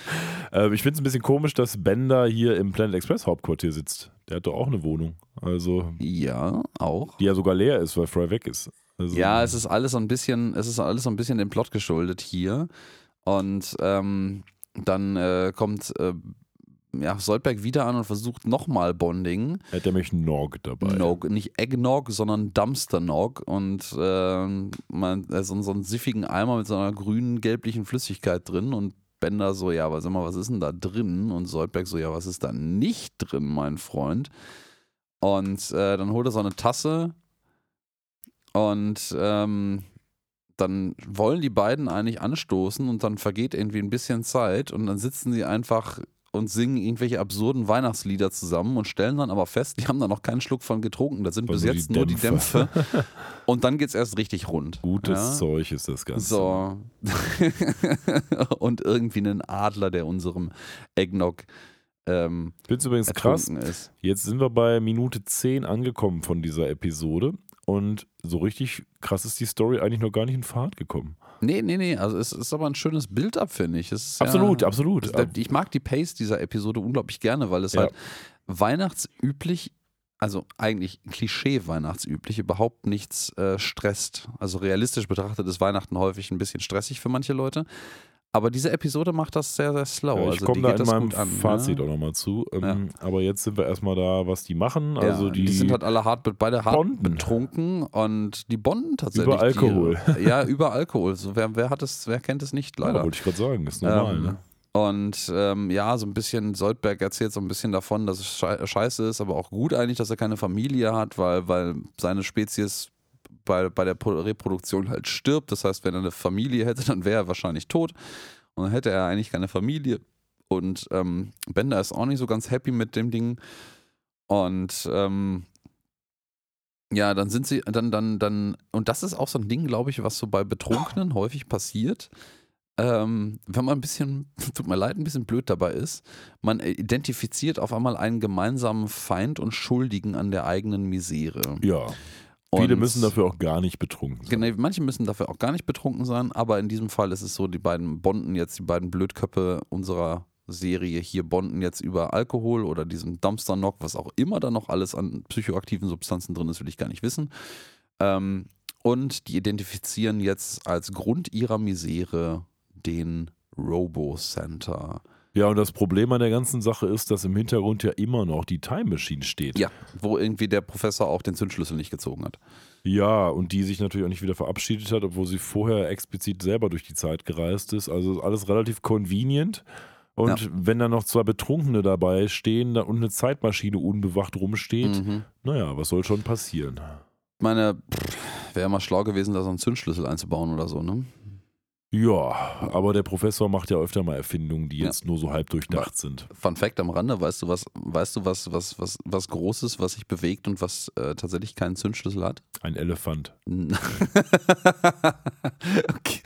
Äh, ich finde es ein bisschen komisch, dass Bender hier im Planet Express Hauptquartier sitzt. Der hat doch auch eine Wohnung. Also, ja, auch. die ja sogar leer ist, weil Fry weg ist. Also, Ja, es ist alles so ein bisschen, es ist alles so ein bisschen dem Plot geschuldet hier. Und ähm, dann äh, kommt äh, ja, Soldberg wieder an und versucht nochmal Bonding. Er hat nämlich Nog dabei. Nog, nicht Eggnog, sondern Dumpster-Nog. Und ähm, man, äh, so, so einen siffigen Eimer mit so einer grünen, gelblichen Flüssigkeit drin. Und Bender so, ja, aber sag mal, was ist denn da drin? Und Soldberg so, ja, was ist da nicht drin, mein Freund? Und äh, dann holt er so eine Tasse und ähm, dann wollen die beiden eigentlich anstoßen und dann vergeht irgendwie ein bisschen Zeit und dann sitzen sie einfach und singen irgendwelche absurden Weihnachtslieder zusammen und stellen dann aber fest, die haben da noch keinen Schluck von getrunken. Da sind Also bis die jetzt nur die Dämpfe. Und dann geht es erst richtig rund. Gutes Ja? Zeug ist das Ganze. So. und irgendwie einen Adler, der unserem Eggnog ähm, Ich finde es übrigens krass. ist. Jetzt sind wir bei Minute 10 angekommen von dieser Episode. Und so richtig krass ist die Story eigentlich noch gar nicht in Fahrt gekommen. Nee, nee, nee. Also es ist aber ein schönes Bild ab, finde ich. Ist Absolut, ja, absolut. es- Ich mag die Pace dieser Episode unglaublich gerne, weil es Ja. halt weihnachtsüblich, also eigentlich Klischee-weihnachtsüblich, überhaupt nichts äh, stresst. Also realistisch betrachtet ist Weihnachten häufig ein bisschen stressig für manche Leute. Aber diese Episode macht das sehr, sehr slow. Ja, ich also komme die da geht in das meinem gut an. Fazit ne? auch nochmal zu. Ähm, Aber jetzt sind wir erstmal da, was die machen. Ja, Also die, die sind halt alle hart, beide hart Bonden. betrunken und die bonden tatsächlich. Über Alkohol. Die, ja, über Alkohol. So, wer, wer hat es, wer kennt es nicht, ja, leider. wollte ich gerade sagen, ist normal. Ähm, ne? Und ähm, ja, so ein bisschen, Soldberg erzählt so ein bisschen davon, dass es schei- scheiße ist, aber auch gut eigentlich, dass er keine Familie hat, weil, weil seine Spezies bei, bei der Pro- Reproduktion halt stirbt. Das heißt, wenn er eine Familie hätte, dann wäre er wahrscheinlich tot. Und dann hätte er eigentlich keine Familie. Und ähm, Bender ist auch nicht so ganz happy mit dem Ding. Und ähm, ja, dann sind sie, dann, dann, dann, und das ist auch so ein Ding, glaube ich, was so bei Betrunkenen häufig passiert. Ähm, wenn man ein bisschen, tut mir leid, ein bisschen blöd dabei ist, man identifiziert auf einmal einen gemeinsamen Feind und Schuldigen an der eigenen Misere. Ja, viele Und- müssen dafür auch gar nicht betrunken sein. Genau, manche müssen dafür auch gar nicht betrunken sein, aber in diesem Fall ist es so, die beiden bonden jetzt, die beiden Blödköpfe unserer Serie hier bonden jetzt über Alkohol oder diesen Dumpster-Knock, was auch immer da noch alles an psychoaktiven Substanzen drin ist, will ich gar nicht wissen. Ähm, und die identifizieren jetzt als Grund ihrer Misere den Robo-Center. Ja, und das Problem an der ganzen Sache ist, dass im Hintergrund ja immer noch die Time Machine steht. Ja, wo irgendwie der Professor auch den Zündschlüssel nicht gezogen hat. Ja, und die sich natürlich auch nicht wieder verabschiedet hat, obwohl sie vorher explizit selber durch die Zeit gereist ist. Also alles relativ convenient. Und Ja. wenn dann noch zwei Betrunkene dabei stehen und eine Zeitmaschine unbewacht rumsteht, Mhm. naja, was soll schon passieren? Ich meine, wäre mal schlau gewesen, da so einen Zündschlüssel einzubauen oder so, ne? Ja, aber der Professor macht ja öfter mal Erfindungen, die Ja. jetzt nur so halb durchdacht sind. Fun Fact am Rande, weißt du was, weißt du was, was, was, was Großes, was sich bewegt und was äh, tatsächlich keinen Zündschlüssel hat? Ein Elefant. okay.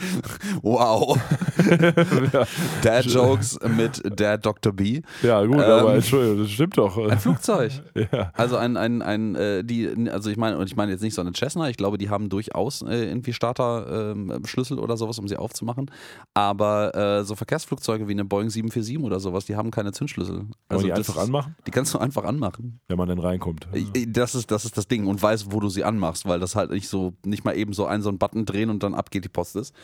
Wow. Dad Jokes mit Dad Dr. B. Ja, gut, Ähm, aber Entschuldigung, das stimmt doch. Ein Flugzeug. Ja. Also ein, ein, ein, äh, die, also ich meine, und ich meine jetzt nicht so eine Cessna, ich glaube, die haben durchaus äh, irgendwie Starter-Schlüssel oder sowas, um sie aufzumachen. Aber äh, so Verkehrsflugzeuge wie eine Boeing 747 oder sowas, die haben keine Zündschlüssel. Also die einfach anmachen, Die kannst du einfach anmachen. wenn man dann reinkommt. Äh, Das ist, das ist das Ding und weiß, wo du sie anmachst, weil das halt nicht so, nicht mal eben so ein, so ein Button drehen und dann ab geht die Post ist.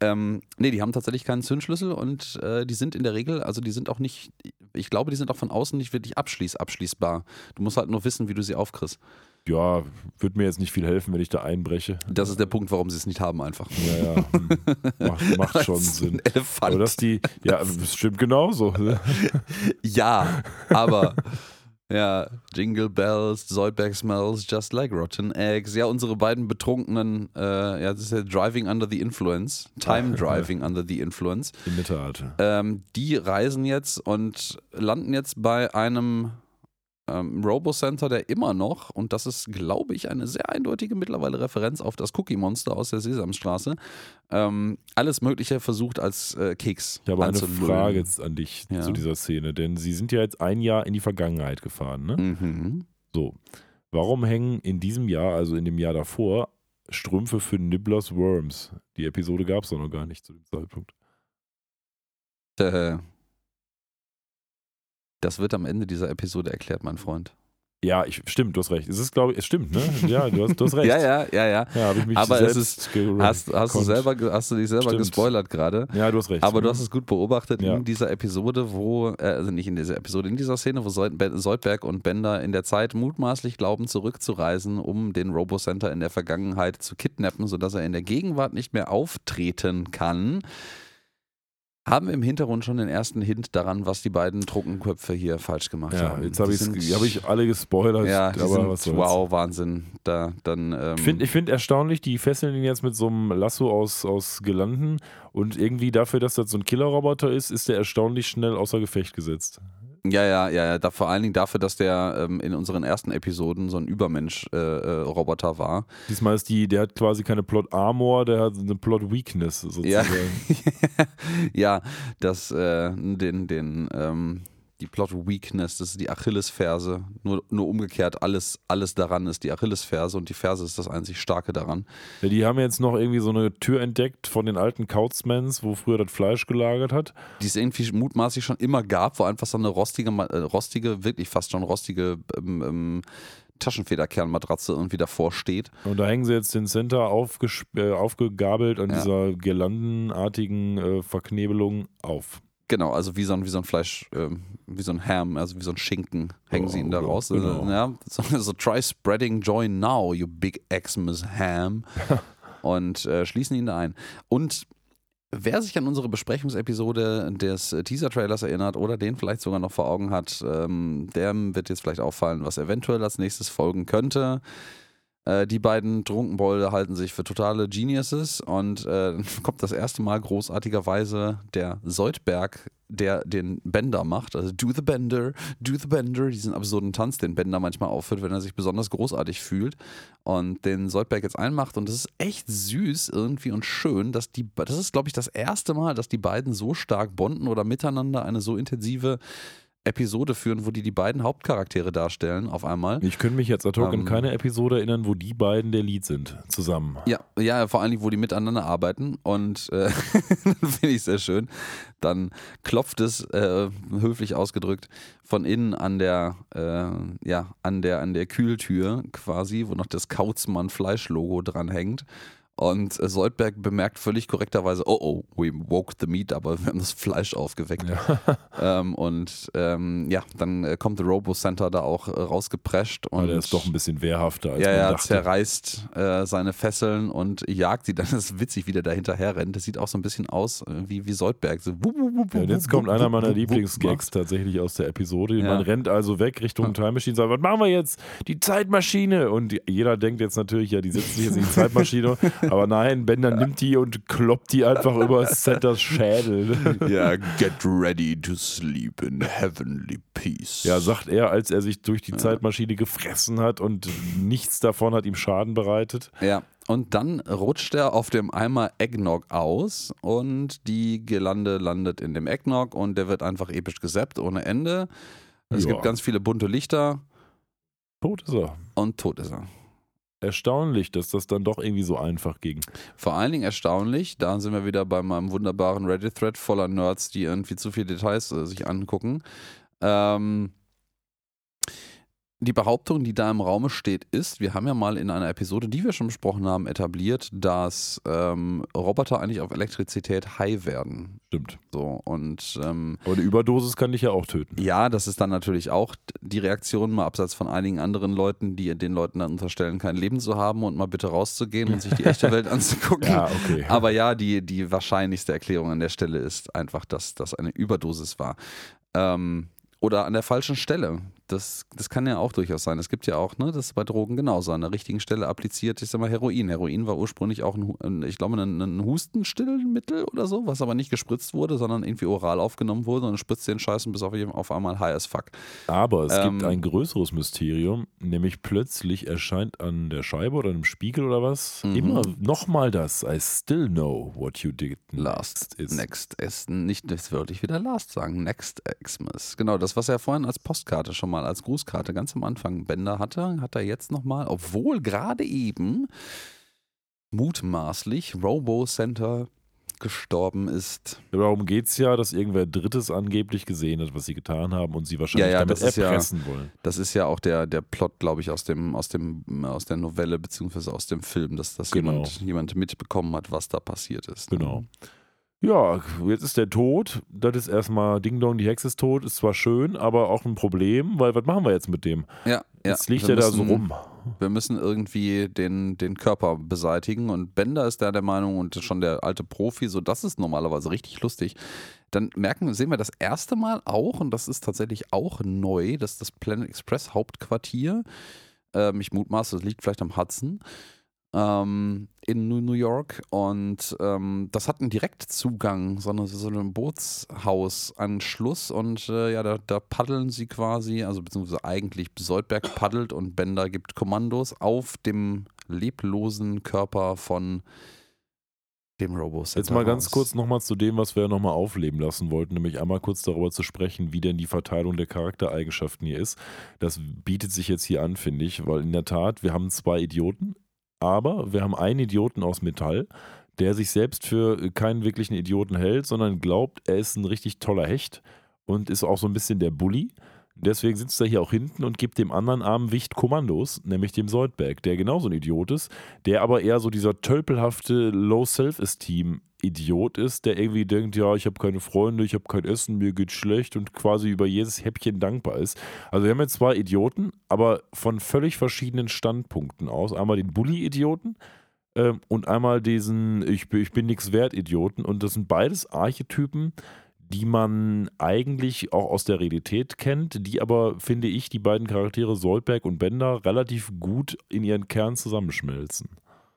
Ähm, nee, die haben tatsächlich keinen Zündschlüssel und äh, die sind in der Regel, also die sind auch nicht, ich glaube, die sind auch von außen nicht wirklich abschließ, abschließbar. Du musst halt nur wissen, wie du sie aufkriegst. Ja, wird mir jetzt nicht viel helfen, wenn ich da einbreche. Das ist der Punkt, warum sie es nicht haben einfach. Ja, ja. hm. Macht, macht schon Das ist Sinn. Ein Elefant. Aber dass die, ja, das stimmt genauso. ne? ja, aber ja, Jingle Bells, Zoidberg smells just like rotten eggs. Ja, unsere beiden betrunkenen, äh, ja, das ist ja Driving Under the Influence, Time Driving Under the Influence. In der Tat. Ähm, die reisen jetzt und landen jetzt bei einem ähm, Robo-Center, der immer noch, und das ist, glaube ich, eine sehr eindeutige mittlerweile Referenz auf das Cookie-Monster aus der Sesamstraße, ähm, alles Mögliche versucht als äh, Keks Ich habe eine. Frage jetzt an dich Ja. zu dieser Szene, denn Sie sind ja jetzt ein Jahr in die Vergangenheit gefahren, ne? Mhm. So. Warum hängen in diesem Jahr, also in dem Jahr davor, Strümpfe für Nibblers Worms? Die Episode gab es doch noch gar nicht zu dem Zeitpunkt. Äh, das wird am Ende dieser Episode erklärt, mein Freund. Ja, ich, stimmt, du hast recht. Es ist, glaube ich, es stimmt, ne? Ja, du hast, du hast recht. Ja, ja, ja, ja. Ja, ich mich Aber es ge- Hast, hast, du selber, hast du dich selber Stimmt. gespoilert gerade? Ja, du hast recht. Aber du hast es gut beobachtet Ja. in dieser Episode, wo, äh, also nicht in dieser Episode, in dieser Szene, wo Soldberg und Bender in der Zeit mutmaßlich glauben, zurückzureisen, um den Robo-Center in der Vergangenheit zu kidnappen, sodass er in der Gegenwart nicht mehr auftreten kann. Haben im Hintergrund schon den ersten Hint daran, was die beiden Trunkenköpfe hier falsch gemacht Ja, haben. jetzt habe hab ich alle gespoilert. Ja, aber sind, wow, Wahnsinn. Da, dann, ähm, Ich finde find erstaunlich, die fesseln ihn jetzt mit so einem Lasso aus, aus Gelanden und irgendwie dafür, dass das so ein Killerroboter ist, ist der erstaunlich schnell außer Gefecht gesetzt. Ja, ja, ja, ja. Da, vor allen Dingen dafür, dass der ähm, in unseren ersten Episoden so ein Übermensch-Roboter war. Diesmal ist die, der hat quasi keine Plot Armor, der hat eine Plot Weakness sozusagen. Ja, ja das, äh, den, den, ähm, die Plot Weakness, das ist die Achillesferse. Nur, nur umgekehrt, alles, alles daran ist die Achillesferse und die Ferse ist das einzig Starke daran. Ja, die haben jetzt noch irgendwie so eine Tür entdeckt von den alten Couchmans, wo früher das Fleisch gelagert hat. Die es irgendwie mutmaßlich schon immer gab, wo einfach so eine rostige, äh, rostige, wirklich fast schon rostige ähm, ähm, Taschenfederkernmatratze irgendwie davor steht. Und da hängen sie jetzt den Center äh, aufgegabelt an Ja. dieser girlandenartigen äh, Verknebelung auf. Genau, also wie so ein, wie so ein Fleisch, ähm, wie so ein Ham, also wie so ein Schinken hängen Ja, sie ihn da ja, raus. genau. Äh, Ja, so, so try spreading joy now, you big Xmas Ham. und äh, schließen ihn da ein. Und wer sich an unsere Besprechungsepisode des Teaser-Trailers erinnert oder den vielleicht sogar noch vor Augen hat, ähm, dem wird jetzt vielleicht auffallen, was eventuell als nächstes folgen könnte. Äh, die beiden Trunkenbolde halten sich für totale Geniuses und äh, kommt das erste Mal großartigerweise der Soldberg, der den Bender macht. Also do the Bender, do the Bender, diesen absurden Tanz, den Bender manchmal aufführt, wenn er sich besonders großartig fühlt und den Soldberg jetzt einmacht. Und das ist echt süß irgendwie und schön, dass die, das ist glaube ich das erste Mal, dass die beiden so stark bonden oder miteinander eine so intensive Episode führen, wo die die beiden Hauptcharaktere darstellen auf einmal. Ich könnte mich jetzt ad hoc an Ähm. keine Episode erinnern, wo die beiden der Lead sind, zusammen. Ja, ja, vor Dingen, wo die miteinander arbeiten und äh, finde ich sehr schön. Dann klopft es, äh, höflich ausgedrückt, von innen an der, äh, ja, an der, an der Kühltür quasi, wo noch das Kautzmann Fleischlogo dran hängt. Und Soldberg bemerkt völlig korrekterweise, oh oh, we woke the meat, aber wir haben das Fleisch aufgeweckt. Ähm, und ähm, ja, dann äh, kommt der Robo Center da auch äh, rausgeprescht. Und der ist doch ein bisschen wehrhafter, als ja, man ja, dachte. zerreißt äh, seine Fesseln und jagt sie. Dann ist witzig, wie der da hinterher rennt. Das sieht auch so ein bisschen aus äh, wie, wie Soldberg. So, wup, wup, wup, Ja, und jetzt kommt einer meiner Lieblingsgags tatsächlich aus der Episode. Ja. Man rennt also weg Richtung Time Machine, sagt, was machen wir jetzt? Die Zeitmaschine. Und jeder denkt jetzt natürlich, ja, die sich jetzt in die Zeitmaschine. Aber nein, Bender nimmt die und kloppt die einfach über Centers Schädel. Ja, get ready to sleep in heavenly peace. Ja, sagt er, als er sich durch die Zeitmaschine gefressen hat und nichts davon hat ihm Schaden bereitet. Ja, und dann rutscht er auf dem Eimer Eggnog aus und die Gelande landet in dem Eggnog und der wird einfach episch gesappt ohne Ende. Es Ja. gibt ganz viele bunte Lichter Tot ist er. und tot ist er. Erstaunlich, dass das dann doch irgendwie so einfach ging. Vor allen Dingen erstaunlich, da sind wir wieder bei meinem wunderbaren Reddit-Thread voller Nerds, die irgendwie zu viele Details äh, sich angucken. Ähm, die Behauptung, die da im Raume steht, ist, wir haben ja mal in einer Episode, die wir schon besprochen haben, etabliert, dass ähm, Roboter eigentlich auf Elektrizität high werden. Stimmt. So, und ähm, Aber eine Überdosis kann dich ja auch töten. ja, das ist dann natürlich auch die Reaktion, mal abseits von einigen anderen Leuten, die den Leuten dann unterstellen, kein Leben zu haben und mal bitte rauszugehen und sich die echte Welt anzugucken. Ja, okay. Aber ja, die, die wahrscheinlichste Erklärung an der Stelle ist einfach, dass das eine Überdosis war. Ähm, oder an der falschen Stelle. Das, das kann ja auch durchaus sein. Es gibt ja auch, ne, das ist bei Drogen genauso, an der richtigen Stelle appliziert, ich sag mal, Heroin. Heroin war ursprünglich auch, ein, ich glaube, ein, ein Hustenstillmittel oder so, was aber nicht gespritzt wurde, sondern irgendwie oral aufgenommen wurde und spritzt den Scheißen bis auf, auf einmal high as fuck. Aber es Ähm, gibt ein größeres Mysterium, nämlich plötzlich erscheint an der Scheibe oder einem Spiegel oder was Mhm. immer nochmal das I still know what you did Last is. Next ist nicht, das würde ich wieder Last sagen. Next Xmas. Genau, das, was er vorhin als Postkarte schon mal, als Grußkarte ganz am Anfang Bender hatte, hat er jetzt nochmal, obwohl gerade eben mutmaßlich Robo Center gestorben ist. Darum geht es ja, dass irgendwer Drittes angeblich gesehen hat, was sie getan haben und sie wahrscheinlich Ja, ja, damit das ist ja- erpressen wollen. Das ist ja auch der, der Plot, glaube ich, aus dem, aus dem, aus der Novelle beziehungsweise aus dem Film, dass das Genau. jemand, jemand mitbekommen hat, was da passiert ist. ne? Ja, jetzt ist der tot. Das ist erstmal Ding Dong, die Hexe ist tot. Ist zwar schön, aber auch ein Problem, weil was machen wir jetzt mit dem? Ja, ja. Jetzt liegt Wir er da so rum. Wir müssen irgendwie den, den Körper beseitigen und Bender ist da der Meinung und schon der alte Profi, so das ist normalerweise richtig lustig. Dann merken, sehen wir das erste Mal auch, und das ist tatsächlich auch neu, dass das Planet Express Hauptquartier, ähm, ich mutmaße, das liegt vielleicht am Hudson, ähm, in New York und ähm, das hat einen Direktzugang, so, eine, so ein Bootshausanschluss und äh, ja, da, da paddeln sie quasi, also beziehungsweise eigentlich Soldberg paddelt und Bender gibt Kommandos auf dem leblosen Körper von dem Robocenter. Jetzt mal ganz kurz nochmal zu dem, was wir nochmal aufleben lassen wollten, nämlich einmal kurz darüber zu sprechen, wie denn die Verteilung der Charaktereigenschaften hier ist. Das bietet sich jetzt hier an, finde ich, weil in der Tat, wir haben zwei Idioten, aber wir haben einen Idioten aus Metall, der sich selbst für keinen wirklichen Idioten hält, sondern glaubt, er ist ein richtig toller Hecht und ist auch so ein bisschen der Bully. Deswegen sitzt er hier auch hinten und gibt dem anderen armen Wicht Kommandos, nämlich dem Soldberg, der genauso ein Idiot ist, der aber eher so dieser tölpelhafte Low-Self-Esteem-Idiot ist, der irgendwie denkt, ja, ich habe keine Freunde, ich habe kein Essen, mir geht's schlecht und quasi über jedes Häppchen dankbar ist. Also wir haben jetzt zwei Idioten, aber von völlig verschiedenen Standpunkten aus. Einmal den Bully-Idioten ähm, und einmal diesen Ich, bin- ich bin nix wert Idioten. Und das sind beides Archetypen, die man eigentlich auch aus der Realität kennt, die aber, finde ich, die beiden Charaktere Soldberg und Bender relativ gut in ihren Kern zusammenschmelzen.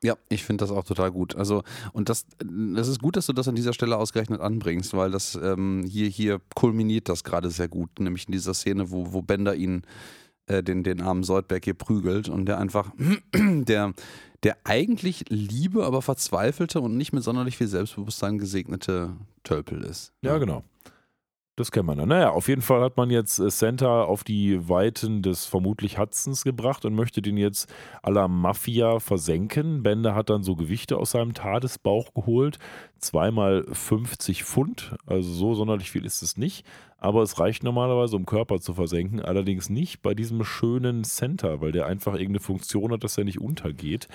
Ja, ich finde das auch total gut. Also, und das, das ist gut, dass du das an dieser Stelle ausgerechnet anbringst, weil das ähm, hier, hier kulminiert das gerade sehr gut, nämlich in dieser Szene, wo, wo Bender ihn, äh, den, den armen Soldberg hier prügelt und der einfach, der, der eigentlich liebe, aber verzweifelte und nicht mit sonderlich viel Selbstbewusstsein gesegnete Tölpel ist. Ja, genau. Das kennt man dann. Naja, auf jeden Fall hat man jetzt äh, Santa auf die Weiten des vermutlich Hudsons gebracht und möchte den jetzt à la Mafia versenken. Bender hat dann so Gewichte aus seinem Tadesbauch geholt. Zweimal 50 Pfund, also so sonderlich viel ist es nicht. Aber es reicht normalerweise, um Körper zu versenken. Allerdings nicht bei diesem schönen Center, weil der einfach irgendeine Funktion hat, dass er nicht untergeht.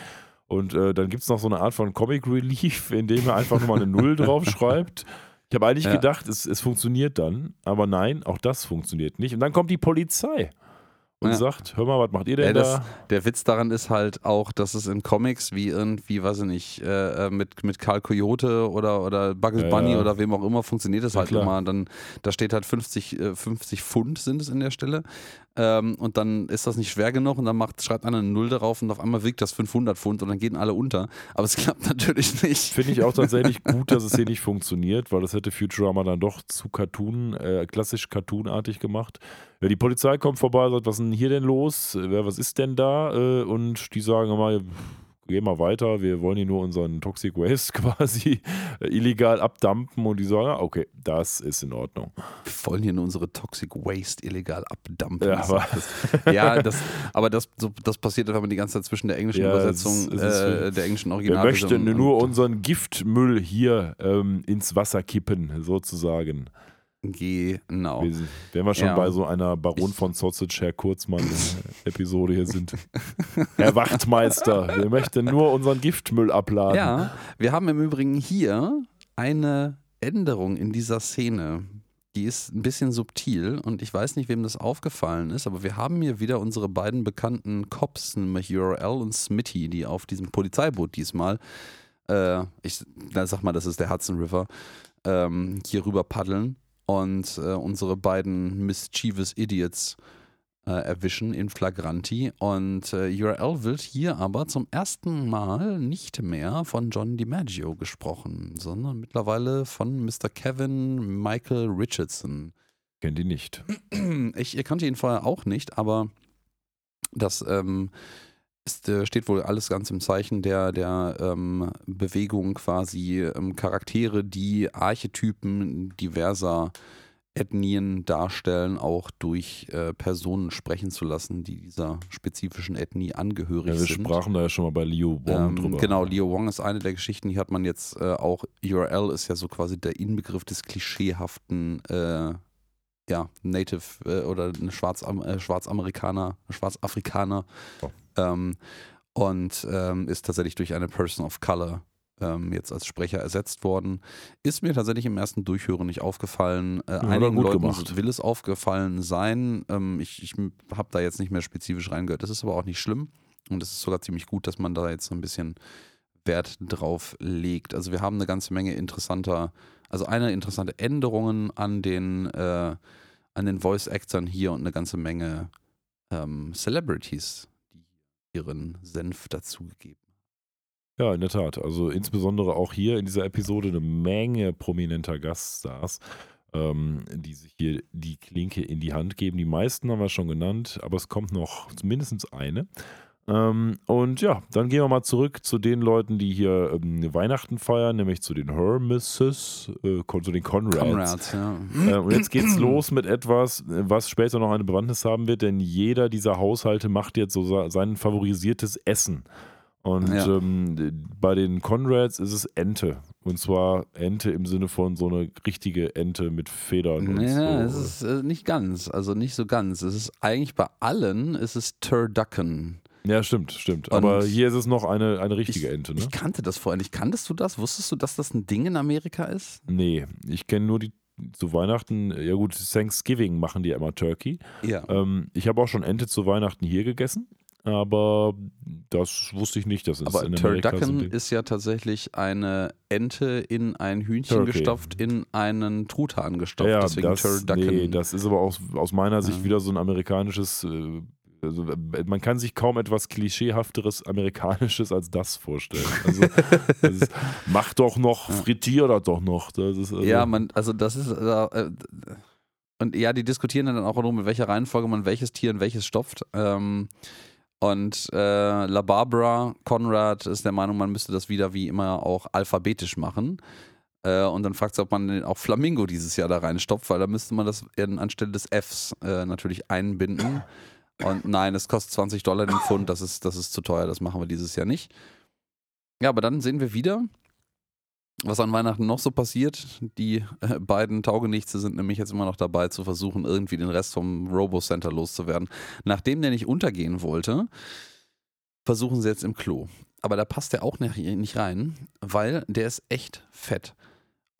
Und äh, dann gibt es noch so eine Art von Comic Relief, in dem er einfach nochmal eine Null draufschreibt. Ich habe eigentlich Ja. gedacht, es, es funktioniert dann, aber nein, auch das funktioniert nicht. Und dann kommt die Polizei und Ja. sagt: Hör mal, was macht ihr denn Ja, das, da? der Witz daran ist halt auch, dass es in Comics wie irgendwie, weiß ich nicht, äh, äh, mit, mit Karl Coyote oder, oder Bugs Ja, Bunny oder wem auch immer funktioniert es halt klar. immer. Dann, da steht halt 50, äh, 50 Pfund sind es in der Stelle. Ähm, und dann ist das nicht schwer genug und dann macht, schreibt einer eine Null darauf und auf einmal wiegt das 500 Pfund und dann gehen alle unter. Aber es klappt natürlich nicht. Finde ich auch tatsächlich gut, dass es hier nicht funktioniert, weil das hätte Futurama dann doch zu Cartoon, äh, klassisch cartoonartig gemacht. Ja, die Polizei kommt vorbei, sagt, was ist denn hier denn los? Äh, wer- Was ist denn da? Äh, und die sagen immer, geh mal weiter, wir wollen hier nur unseren Toxic Waste quasi äh, illegal abdampen. Und die sagen, ah, okay, das ist in Ordnung. Wir wollen hier nur unsere Toxic Waste illegal abdampfen. Ja, aber- das, ja, das, aber das, so, das passiert einfach die ganze Zeit zwischen der englischen Ja, es Übersetzung, ist- es ist- äh, der englischen Wir Original. möchten nur unseren Giftmüll hier ähm, ins Wasser kippen, sozusagen. Genau. Wir, wenn wir schon Ja. bei so einer Baron Ich- von Sausage Herr Kurzmann-Episode hier sind. Herr Wachtmeister, wir möchten nur unseren Giftmüll abladen. Ja, wir haben im Übrigen hier eine Änderung in dieser Szene. Die ist ein bisschen subtil und ich weiß nicht, wem das aufgefallen ist, aber wir haben hier wieder unsere beiden bekannten Cops, nämlich URL und Smitty, die auf diesem Polizeiboot diesmal, äh, ich na, sag mal, das ist der Hudson River, ähm, hier rüber paddeln und äh, unsere beiden mischievous Idiots äh, erwischen in Flagranti. Und äh, URL wird hier aber zum ersten Mal nicht mehr von John DiMaggio gesprochen, sondern mittlerweile von Mr. Kevin Michael Richardson. Kennt die nicht. Ich kannte ihn vorher auch nicht, aber das ähm, ist, äh, steht wohl alles ganz im Zeichen der, der ähm, Bewegung quasi ähm, Charaktere, die Archetypen diverser Ethnien darstellen, auch durch äh, Personen sprechen zu lassen, die dieser spezifischen Ethnie angehörig Ja, wir sind. sprachen da ja schon mal bei Liu Wong Ähm, drüber. genau, Leo Wong ist eine der Geschichten, die hat man jetzt äh, auch, URL ist ja so quasi der Inbegriff des klischeehaften äh, ja, Native äh, oder eine Schwarzam äh, Schwarzamerikaner, Schwarzafrikaner Oh. Ähm, und ähm, ist tatsächlich durch eine Person of Color ähm, jetzt als Sprecher ersetzt worden. Ist mir tatsächlich im ersten Durchhören nicht aufgefallen. Äh, er einigen Leuten gemacht. will es aufgefallen sein. Ähm, ich ich habe da jetzt nicht mehr spezifisch reingehört. Das ist aber auch nicht schlimm. Und es ist sogar ziemlich gut, dass man da jetzt so ein bisschen Wert drauf legt. Also wir haben eine ganze Menge interessanter, also eine interessante Änderungen an den, äh, an den Voice-Actern hier und eine ganze Menge ähm, Celebrities, ihren Senf dazugegeben Ja, in der Tat. Also insbesondere auch hier in dieser Episode eine Menge prominenter Gaststars, ähm, die sich hier die Klinke in die Hand geben. Die meisten haben wir schon genannt, aber es kommt noch mindestens eine. Ähm, und ja, dann gehen wir mal zurück zu den Leuten, die hier ähm, Weihnachten feiern, nämlich zu den Hermeses, äh, zu den Conrads. Conrads, ja. Äh, und jetzt geht's los mit etwas, was später noch eine Bewandtnis haben wird, denn jeder dieser Haushalte macht jetzt so sein favorisiertes Essen. Und Ja. ähm, bei den Conrads ist es Ente. Und zwar Ente im Sinne von so eine richtige Ente mit Federn und Ja, so. es ist äh, nicht ganz, also nicht so ganz. Es ist eigentlich bei allen, es ist Turducken. Ja, stimmt, stimmt. Und Aber hier ist es noch eine, eine richtige Ente, ne? Ich kannte das vorher nicht. Kanntest du das? Wusstest du, dass das ein Ding in Amerika ist? Nee, ich kenne nur die zu Weihnachten, ja gut, Thanksgiving machen die ja immer Turkey. Ja. Ähm, ich habe auch schon Ente zu Weihnachten hier gegessen, aber das wusste ich nicht, dass es Aber so Turducken Ding- ist ja tatsächlich eine Ente in ein Hühnchen Turkey. gestopft, in einen Truthahn gestopft. ja, Deswegen das, Turducken. nee, das ist aber aus, aus meiner Sicht Ja. wieder so ein amerikanisches, äh, also äh, man kann sich kaum etwas klischeehafteres amerikanisches als das vorstellen. Also, das ist, mach doch noch, frittier das doch noch. Das ist, also, ja, man, also das ist. Äh, äh, und ja, die diskutieren dann auch darum, mit welcher Reihenfolge man welches Tier in welches stopft. Ähm, und äh, La Barbara Conrad ist der Meinung, man müsste das wieder wie immer auch alphabetisch machen. Äh, und dann fragt sie, ob man auch Flamingo dieses Jahr da reinstopft, weil da müsste man das in, anstelle des Fs äh, natürlich einbinden. Und nein, es kostet 20 Dollar den Pfund, das ist, das ist zu teuer, das machen wir dieses Jahr nicht. Ja, aber dann sehen wir wieder, was an Weihnachten noch so passiert. Die äh, beiden Taugenichtse sind nämlich jetzt immer noch dabei zu versuchen, irgendwie den Rest vom Robo-Center loszuwerden. Nachdem der nicht untergehen wollte, versuchen sie jetzt im Klo. Aber da passt der auch nicht nicht rein, weil der ist echt fett.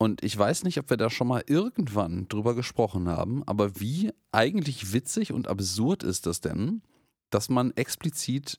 Und ich weiß nicht, ob wir da schon mal irgendwann drüber gesprochen haben, aber wie eigentlich witzig und absurd ist das denn, dass man explizit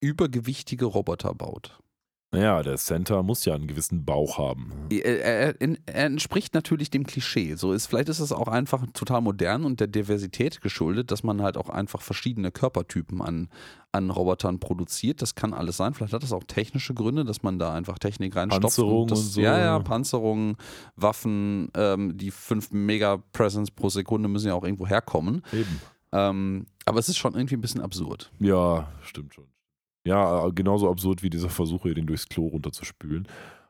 übergewichtige Roboter baut? Naja, der Center muss ja einen gewissen Bauch haben. Er, er, er entspricht natürlich dem Klischee. So ist, vielleicht ist es auch einfach total modern und der Diversität geschuldet, dass man halt auch einfach verschiedene Körpertypen an, an Robotern produziert. Das kann alles sein. Vielleicht hat das auch technische Gründe, dass man da einfach Technik reinstopft. Panzerung das, und so. Ja, ja, Panzerung, Waffen, ähm, die 5 Megapresence pro Sekunde müssen ja auch irgendwo herkommen. Eben. Ähm, aber es ist schon irgendwie ein bisschen absurd. Ja, stimmt schon. Ja, genauso absurd wie dieser Versuch, hier den durchs Klo runterzuspülen.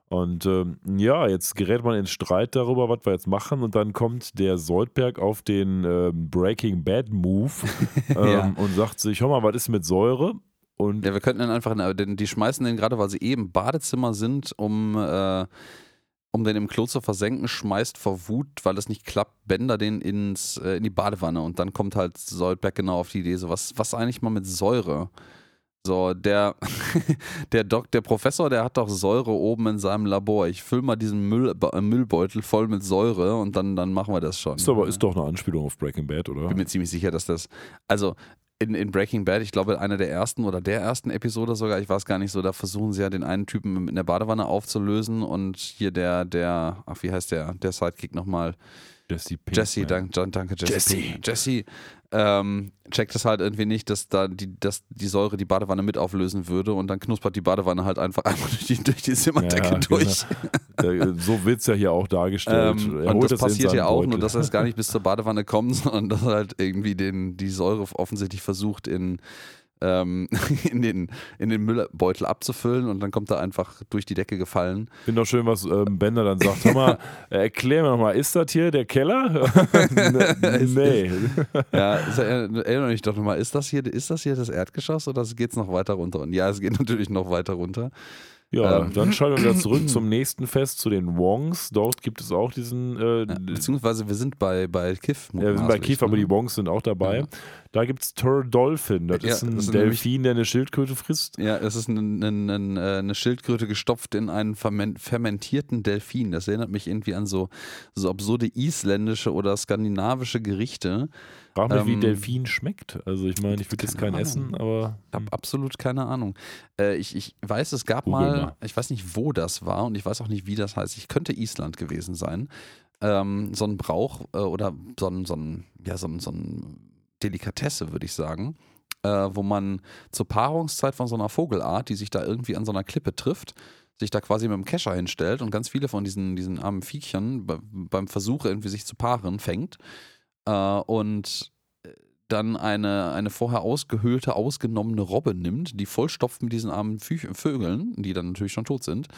Und ähm, ja, jetzt gerät man in Streit darüber, was wir jetzt machen. Und dann kommt der Soldberg auf den ähm, Breaking Bad Move ähm, Ja. und sagt sich: Hör mal, was ist mit Säure? Und Ja, wir könnten dann einfach, denn die schmeißen den gerade, weil sie eben im Badezimmer sind, um, äh, um den im Klo zu versenken, schmeißt vor Wut, weil es nicht klappt, Bender den ins, äh, in die Badewanne und dann kommt halt Soldberg genau auf die Idee, so was, was eigentlich mal mit Säure? So, der, der Doc, der Professor, der hat doch Säure oben in seinem Labor. Ich fülle mal diesen Müll, äh, Müllbeutel voll mit Säure und dann, dann machen wir das schon. ist aber ist doch eine Anspielung auf Breaking Bad, oder? bin mir ziemlich sicher, dass das. Also in, in Breaking Bad, ich glaube, einer der ersten oder der ersten Episode sogar, ich weiß gar nicht so, da versuchen sie ja den einen Typen in der Badewanne aufzulösen und hier der, der, ach, wie heißt der, der Sidekick nochmal? Jesse. Jesse, dank, dank- danke Jesse. Jesse. Jesse ähm, checkt es halt irgendwie nicht, dass da die, dass die Säure die Badewanne mit auflösen würde und dann knuspert die Badewanne halt einfach einmal durch die, durch die Zimmerdecke Ja, durch. Der- So wird es ja hier auch dargestellt. Ähm, und das passiert ja auch, nur dass er es gar nicht bis zur Badewanne kommt, sondern dass er halt irgendwie den, die Säure offensichtlich versucht in, ähm, in, den, in den Müllbeutel abzufüllen und dann kommt er einfach durch die Decke gefallen. Finde auch schön, was ähm, Bender dann sagt. Hör mal, erklär mir nochmal, ist das hier der Keller? Nee. Ja, er- erinnere mich doch nochmal, ist das hier, ist das hier das Erdgeschoss oder geht es noch weiter runter? Und ja, es geht natürlich noch weiter runter. Ja, Ähm. dann schalten wir wieder zurück zum nächsten Fest, zu den Wongs. Dort gibt es auch diesen. Äh, Ja, beziehungsweise wir sind bei, bei Kiff. ja, wir sind bei mutmaßlich, Kief, aber ne? die Wongs sind auch dabei. Ja. Da gibt es Turdolphin. Das Ja, ist ein das Delfin, der eine Schildkröte frisst. Ja, es ist ein, ein, ein, eine Schildkröte gestopft in einen ferment- fermentierten Delfin. Das erinnert mich irgendwie an so, so absurde isländische oder skandinavische Gerichte. Frag mich, wie Ähm, Delfin schmeckt. Also, ich meine, ich würde jetzt keine keinen essen, aber. Ich habe absolut keine Ahnung. Äh, ich, ich weiß, es gab Google mal, mal. ich weiß nicht, wo das war und ich weiß auch nicht, wie das heißt. Ich könnte Island gewesen sein. Ähm, so ein Brauch äh, oder so ein, so ein, ja, so ein, so ein Delikatesse, würde ich sagen, äh, wo man zur Paarungszeit von so einer Vogelart, die sich da irgendwie an so einer Klippe trifft, sich da quasi mit dem Kescher hinstellt und ganz viele von diesen, diesen armen Viechern be beim Versuch irgendwie sich zu paaren fängt äh, und dann eine, eine vorher ausgehöhlte, ausgenommene Robbe nimmt, die vollstopft mit diesen armen Vögeln, die dann natürlich schon tot sind,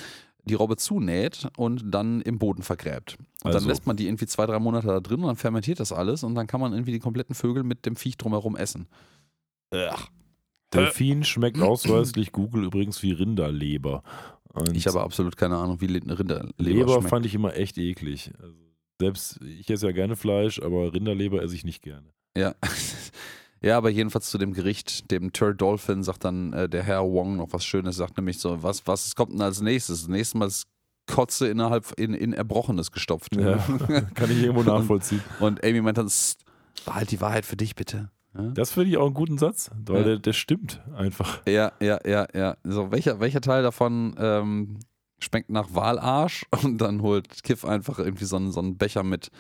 die Robbe zunäht und dann im Boden vergräbt. Und Also- dann lässt man die irgendwie zwei, drei Monate da drin und dann fermentiert das alles und dann kann man irgendwie die kompletten Vögel mit dem Viech drumherum essen. Delfin schmeckt ausweislich Google übrigens wie Rinderleber. Und Ich habe absolut keine Ahnung, wie Rinderleber Leber schmeckt. fand ich immer echt eklig. Also, selbst ich esse ja gerne Fleisch, aber Rinderleber esse ich nicht gerne. Ja. Ja, aber jedenfalls zu dem Gericht, dem Turdolphin, sagt dann äh, der Herr Wong noch was Schönes, sagt nämlich so, was, was kommt denn als nächstes? Das nächste Mal ist Kotze innerhalb in, in Erbrochenes gestopft. Ja, kann ich irgendwo nachvollziehen. Und Amy meint dann, "Sst, behalt die Wahrheit für dich bitte. Ja, Das finde ich auch einen guten Satz, weil Ja. der, der stimmt einfach. ja, ja, ja. ja. So, welcher, welcher Teil davon ähm, schmeckt nach Walarsch? Und dann holt Kiff einfach irgendwie so einen, so einen Becher mit,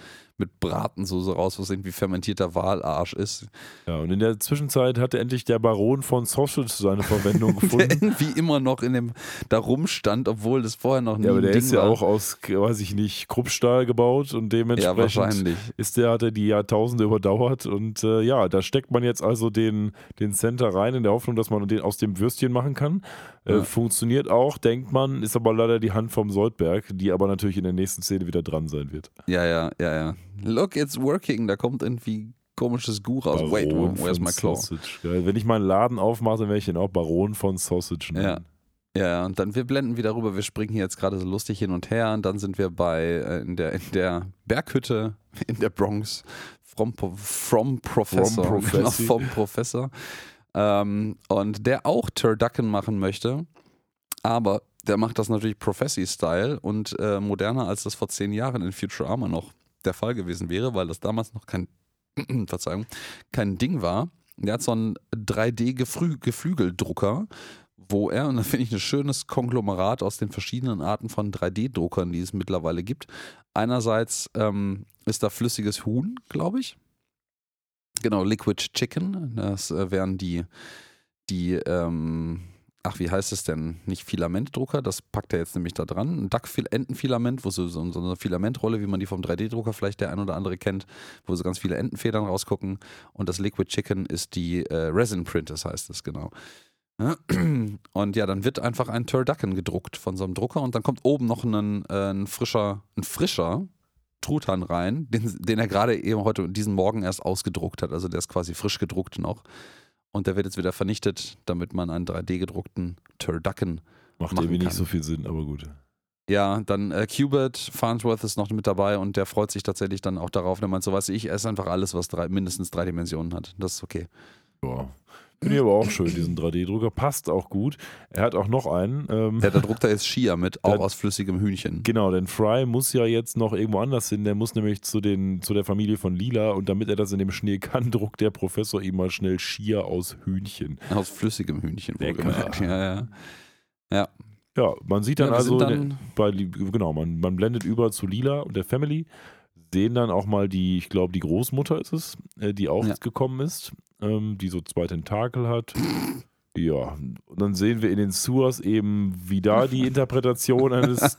mit Bratensoße raus, was irgendwie fermentierter Walarsch ist. Ja, und in der Zwischenzeit hatte endlich der Baron von Sausage seine Verwendung Der gefunden. irgendwie immer noch in dem da rumstand, obwohl das vorher noch nie Ja, aber der Ding ist ja war. auch aus, weiß ich nicht, Kruppstahl gebaut und ja, dementsprechend wahrscheinlich. ist der, hat er die Jahrtausende überdauert und äh, ja, da steckt man jetzt also den, den Center rein in der Hoffnung, dass man den aus dem Würstchen machen kann. Äh, Ja. Funktioniert auch, denkt man, ist aber leider die Hand vom Soldberg, die aber natürlich in der nächsten Szene wieder dran sein wird. Ja, ja, ja, ja. Look, it's working. Da kommt irgendwie komisches Gu raus. Wait, Baron where's von my claw? Sausage. Wenn ich meinen Laden aufmache, dann werde ich den auch Baron von Sausage nennen. Ja. Ja, und dann wir blenden wieder rüber. Wir springen hier jetzt gerade so lustig hin und her und dann sind wir bei äh, in der in der Berghütte in der Bronx from, from Professor, From genau, Professor. vom Professor ähm, und der auch Turducken machen möchte, aber der macht das natürlich Prophecy-Style und äh, moderner, als das vor zehn Jahren in Futurama noch der Fall gewesen wäre, weil das damals noch kein Verzeihung kein Ding war. Der hat so einen 3D-Geflügeldrucker, wo er, und da finde ich ein schönes Konglomerat aus den verschiedenen Arten von 3D-Druckern, die es mittlerweile gibt. Einerseits ähm, ist da flüssiges Huhn, glaube ich. Genau, Liquid Chicken. Das äh, wären die, die ähm, ach, wie heißt es denn? Nicht Filamentdrucker, das packt er jetzt nämlich da dran. Ein Duck-Entenfilament, wo so, so, so eine Filamentrolle, wie man die vom 3D-Drucker vielleicht der ein oder andere kennt, wo so ganz viele Entenfedern rausgucken. Und das Liquid Chicken ist die äh, Resin Print, das heißt es genau. Und ja, dann wird einfach ein Turducken gedruckt von so einem Drucker und dann kommt oben noch ein, äh, ein frischer, ein frischer Truthahn rein, den, den er gerade eben heute, diesen Morgen erst ausgedruckt hat. Also der ist quasi frisch gedruckt noch. Und der wird jetzt wieder vernichtet, damit man einen 3D-gedruckten Turducken. Macht machen irgendwie nicht so viel Sinn, aber gut. Ja, dann äh, Qbert Farnsworth ist noch mit dabei und der freut sich tatsächlich dann auch darauf. Der meint so, du, ich esse einfach alles, was drei, mindestens drei Dimensionen hat. Das ist okay. Ja. Finde ich aber auch schön, diesen 3D-Drucker. Passt auch gut. Er hat auch noch einen. Ähm, Ja, da druckt er jetzt Chia mit, auch Der- aus flüssigem Hühnchen. Genau, denn Fry muss ja jetzt noch irgendwo anders hin. Der muss nämlich zu, den, zu der Familie von Lila und damit er das in dem Schnee kann, druckt der Professor ihm mal schnell Schier aus Hühnchen. Aus flüssigem Hühnchen. Wohlgemerkt. Ja, ja. Ja, Ja, man sieht dann Ja, also, dann- bei, genau, man, man blendet über zu Lila und der Family. Sehen dann auch mal die, ich glaube, die Großmutter ist es, äh, die auch Ja. jetzt gekommen ist, ähm, die so zwei Tentakel hat. Ja, und dann sehen wir in den Sewers eben, wie da die Interpretation eines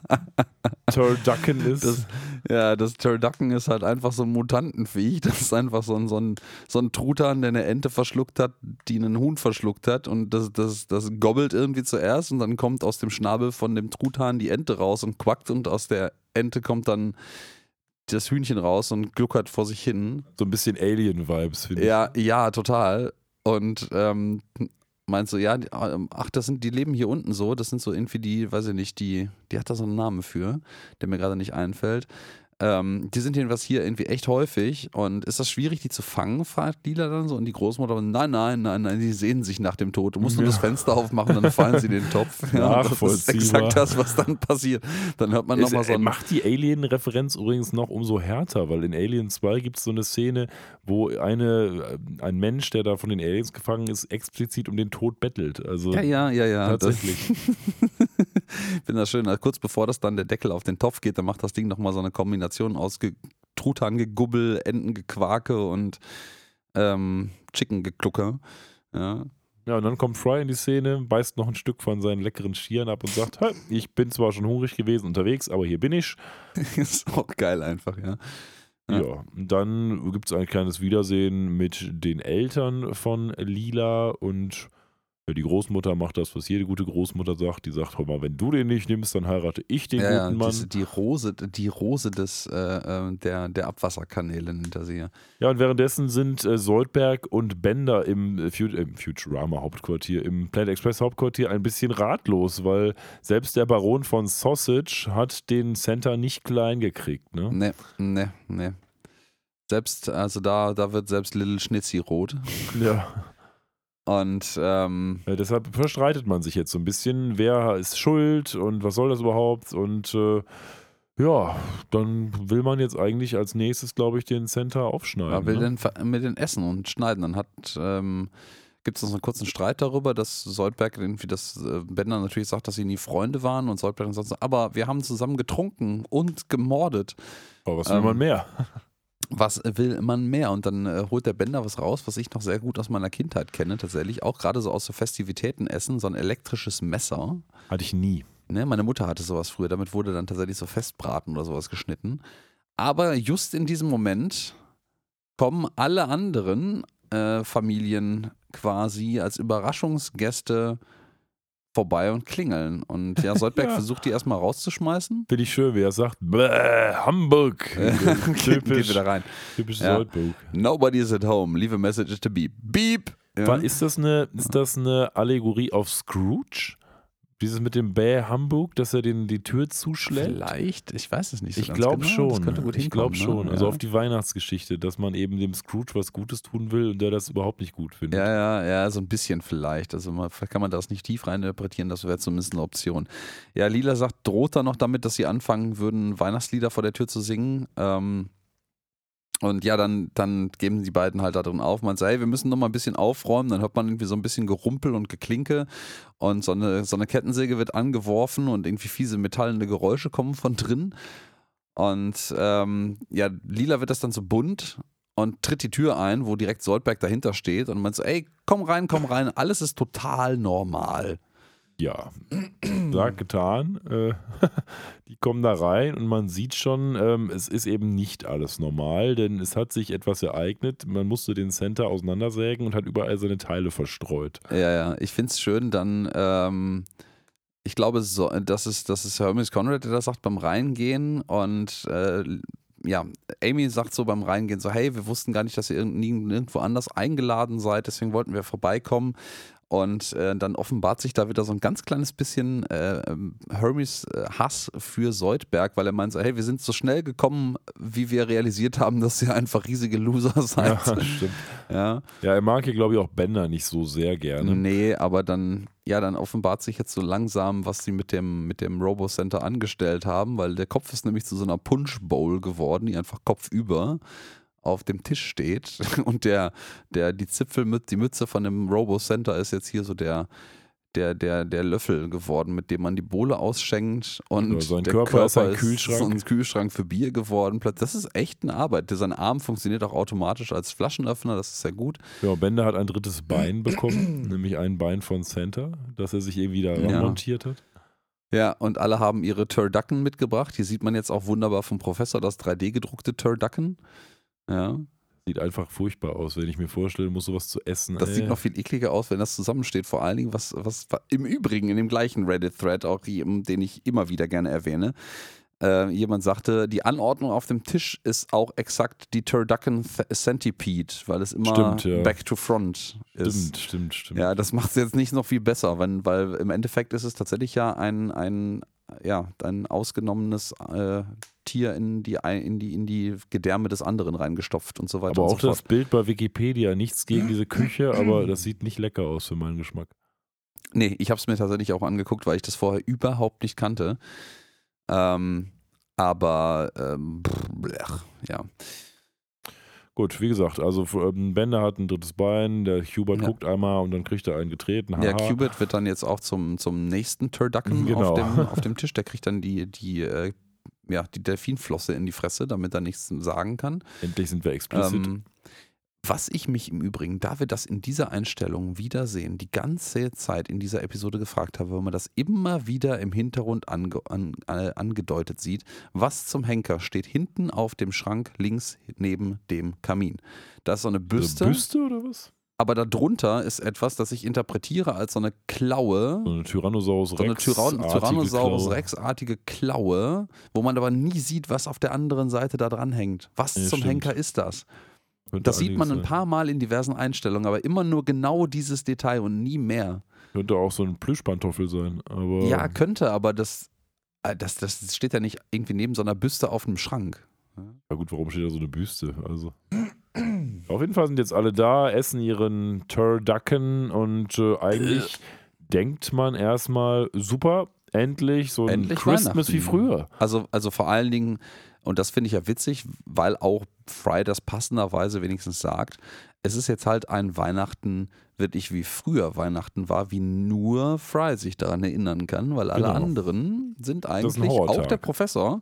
Turducken ist. Das, ja, das Turducken ist halt einfach so ein Mutantenviech. Das ist einfach so ein, so, ein, so ein Truthahn, der eine Ente verschluckt hat, die einen Huhn verschluckt hat. Und das, das, das gobbelt irgendwie zuerst und dann kommt aus dem Schnabel von dem Truthahn die Ente raus und quackt und aus der Ente kommt dann das Hühnchen raus und gluckert vor sich hin. so ein bisschen Alien-Vibes, finde ich. Ja, ja, total. Und ähm, meinst du, ja, ähm, ach, das sind, die leben hier unten so, das sind so irgendwie die, weiß ich nicht, die, die hat da so einen Namen für, der mir gerade nicht einfällt. Ähm, die sind jedenfalls hier irgendwie echt häufig und ist das schwierig, die zu fangen, fragt Lila dann so und die Großmutter, nein, nein, nein, nein, die sehnen sich nach dem Tod. Du musst nur Ja. das Fenster aufmachen, dann fallen sie in den Topf. Ja, das ist exakt das, was dann passiert. Dann hört man nochmal so äh, ein macht die Alien-Referenz übrigens noch umso härter, weil in Alien 2 gibt es so eine Szene, wo eine, äh, ein Mensch, der da von den Aliens gefangen ist, explizit um den Tod bettelt. Also Ja, ja, ja, ja. Tatsächlich. Ich finde das schön. Also kurz bevor das dann der Deckel auf den Topf geht, dann macht das Ding nochmal so eine Kombination aus Ge Truthahn-Gegubbel, Entengequake und ähm, Chicken-Geklucke. Ja. Ja, und dann kommt Fry in die Szene, beißt noch ein Stück von seinen leckeren Schieren ab und sagt, "Hey, ich bin zwar schon hungrig gewesen unterwegs, aber hier bin ich. ist auch geil einfach, ja. Ja. Ja, und dann gibt es ein kleines Wiedersehen mit den Eltern von Lila und die Großmutter macht das, was jede gute Großmutter sagt. Die sagt, hör mal, wenn du den nicht nimmst, dann heirate ich den ja, guten Mann. diese- die Rose, die Rose des, äh, äh, der, der Abwasserkanäle nennt er sie ja. Und währenddessen sind äh, Soldberg und Bender im, äh, Fut im Futurama-Hauptquartier, im Planet Express-Hauptquartier ein bisschen ratlos, weil selbst der Baron von Sausage hat den Center nicht klein gekriegt. Ne? Ne, ne, ne. Selbst, also da, da wird selbst Little Schnitzi rot. Ja. Und ähm, Ja, deshalb verstreitet man sich jetzt so ein bisschen, wer ist schuld und was soll das überhaupt und äh, ja, dann will man jetzt eigentlich als nächstes, glaube ich, den Center aufschneiden. er will ne? den mit den Essen und schneiden. Dann hat ähm, gibt es noch einen kurzen Streit darüber, dass Soldberg irgendwie das äh, Bender natürlich sagt, dass sie nie Freunde waren und Soldberg sagt, aber wir haben zusammen getrunken und gemordet. Aber was will ähm, man mehr? Was will man mehr? Und dann äh, holt der Bender was raus, was ich noch sehr gut aus meiner Kindheit kenne, tatsächlich. Auch gerade so aus so Festivitäten essen, so ein elektrisches Messer. Hatte ich nie. Ne, meine Mutter hatte sowas früher, damit wurde dann tatsächlich so Festbraten oder sowas geschnitten. Aber just in diesem Moment kommen alle anderen äh, Familien quasi als Überraschungsgäste vorbei und klingeln. Und ja, Soldberg Ja. versucht die erstmal rauszuschmeißen. Finde ich schön, wie er sagt, Bäh, Hamburg. Geht typisch wieder rein. typisch Ja. Soldburg. Nobody is at home. Leave a message to beep. Beep! Ja. Ist, das eine, ist das eine Allegorie auf Scrooge? Dieses mit dem Bäh Hamburg, dass er den die Tür zuschlägt? Vielleicht, ich weiß es nicht so Ich glaube genau. schon. Ich glaube hinkommen, schon. ne? Also ja. auf die Weihnachtsgeschichte, dass man eben dem Scrooge was Gutes tun will und der das überhaupt nicht gut findet. Ja, ja, ja, so ein bisschen vielleicht. Also man, kann man das nicht tief reininterpretieren, das wäre zumindest eine Option. Ja, Lila sagt, droht da noch damit, dass sie anfangen würden, Weihnachtslieder vor der Tür zu singen. Ähm, und ja, dann, dann geben die beiden halt da drin auf. Man sagt, hey, wir müssen noch mal ein bisschen aufräumen. Dann hört man irgendwie so ein bisschen Gerumpel und Geklinke. Und so eine, so eine Kettensäge wird angeworfen und irgendwie fiese metallene Geräusche kommen von drin. Und ähm, ja, Lila wird das dann so bunt und tritt die Tür ein, wo direkt Soldberg dahinter steht und meint so, ey, komm rein, komm rein, alles ist total normal. Ja, sagt getan. Äh, die kommen da rein und man sieht schon, ähm, es ist eben nicht alles normal, denn es hat sich etwas ereignet. Man musste den Center auseinandersägen und hat überall seine Teile verstreut. Ja, ja, ich finde es schön, dann, ähm, ich glaube, so, das, ist, das ist Hermes Conrad, der das sagt beim Reingehen und äh, ja, Amy sagt so beim Reingehen so, hey, wir wussten gar nicht, dass ihr irgend- nirgendwo anders eingeladen seid, deswegen wollten wir vorbeikommen. Und äh, dann offenbart sich da wieder so ein ganz kleines bisschen äh, ähm, Hermes äh, Hass für Soldberg, weil er meint so, hey, wir sind so schnell gekommen, wie wir realisiert haben, dass ihr einfach riesige Loser Ja, seid. stimmt. Ja. Ja, er mag hier, glaube ich, auch Bender nicht so sehr gerne. Nee, aber dann, ja, dann offenbart sich jetzt so langsam, was sie mit dem, mit dem Robo-Center angestellt haben, weil der Kopf ist nämlich zu so einer Punch-Bowl geworden, die einfach kopfüber auf dem Tisch steht. Und der, der, die Zipfelmütze, die Mütze von dem Robo-Center ist jetzt hier so der, der, der, der Löffel geworden, mit dem man die Bohle ausschenkt und Ja, sein der Körper ist ein Kühlschrank. so ein Kühlschrank für Bier geworden. Das ist echt eine Arbeit. Sein Arm funktioniert auch automatisch als Flaschenöffner, das ist sehr gut. Ja, Bender hat ein drittes Bein bekommen, nämlich ein Bein von Santa, das er sich irgendwie da Ja. montiert hat. Ja, und alle haben ihre Turducken mitgebracht. Hier sieht man jetzt auch wunderbar vom Professor das 3D gedruckte Turducken. Ja, Sieht einfach furchtbar aus, wenn ich mir vorstelle, muss sowas zu essen. das ey. sieht noch viel ekliger aus, wenn das zusammensteht. Vor allen Dingen, was, was im Übrigen in dem gleichen Reddit-Thread, auch den ich immer wieder gerne erwähne, äh, jemand sagte, die Anordnung auf dem Tisch ist auch exakt die Turducken Centipede, weil es immer Stimmt, ja. back to front ist. Stimmt, stimmt, stimmt. Ja, das macht es jetzt nicht noch viel besser, wenn, weil im Endeffekt ist es tatsächlich ja ein, ein, ja, ein ausgenommenes äh, Tier in die, in, die, in die Gedärme des anderen reingestopft und so weiter aber auch so das. Bild bei Wikipedia, nichts gegen diese Küche, aber das sieht nicht lecker aus für meinen Geschmack. Nee, ich habe es mir tatsächlich auch angeguckt, weil ich das vorher überhaupt nicht kannte. Ähm, aber, ähm, blech, ja. Gut, wie gesagt, also ähm, Bender hat ein drittes Bein, der Hubert Ja. guckt einmal und dann kriegt er einen getreten. Ja. Cubit wird dann jetzt auch zum, zum nächsten Turducken Genau. auf, dem, auf dem Tisch. Der kriegt dann die, die, äh, ja, die Delfinflosse in die Fresse, damit er nichts sagen kann. Endlich sind wir explizit. Ähm, was ich mich im Übrigen, da wir das in dieser Einstellung wiedersehen, die ganze Zeit in dieser Episode gefragt habe, weil man das immer wieder im Hintergrund ange, an, äh, angedeutet sieht, was zum Henker steht hinten auf dem Schrank links neben dem Kamin. Da ist so eine Büste, So Büste oder was? Aber darunter ist etwas, das ich interpretiere als so eine Klaue, So eine Tyrannosaurus so eine Rex. Tyrann Tyrannosaurus Klaue. Rex-artige Klaue, wo man aber nie sieht, was auf der anderen Seite da dran hängt. Was Ja, zum stimmt. Henker ist das? Könnte Das sieht man ein paar Mal in diversen Einstellungen, aber immer nur genau dieses Detail und nie mehr. Könnte auch so ein Plüschpantoffel sein. Aber Ja, könnte, aber das, äh, das, das steht ja nicht irgendwie neben so einer Büste auf einem Schrank. Ja gut, warum steht da so eine Büste? Also. Auf jeden Fall sind jetzt alle da, essen ihren Turducken und äh, eigentlich denkt man erstmal, super, endlich so ein Endlich Christmas wie früher. Also, also vor allen Dingen, und das finde ich ja witzig, weil auch Fry das passenderweise wenigstens sagt, es ist jetzt halt ein Weihnachten wirklich wie früher Weihnachten war, wie nur Fry sich daran erinnern kann, weil alle Genau. anderen sind eigentlich, auch der Professor,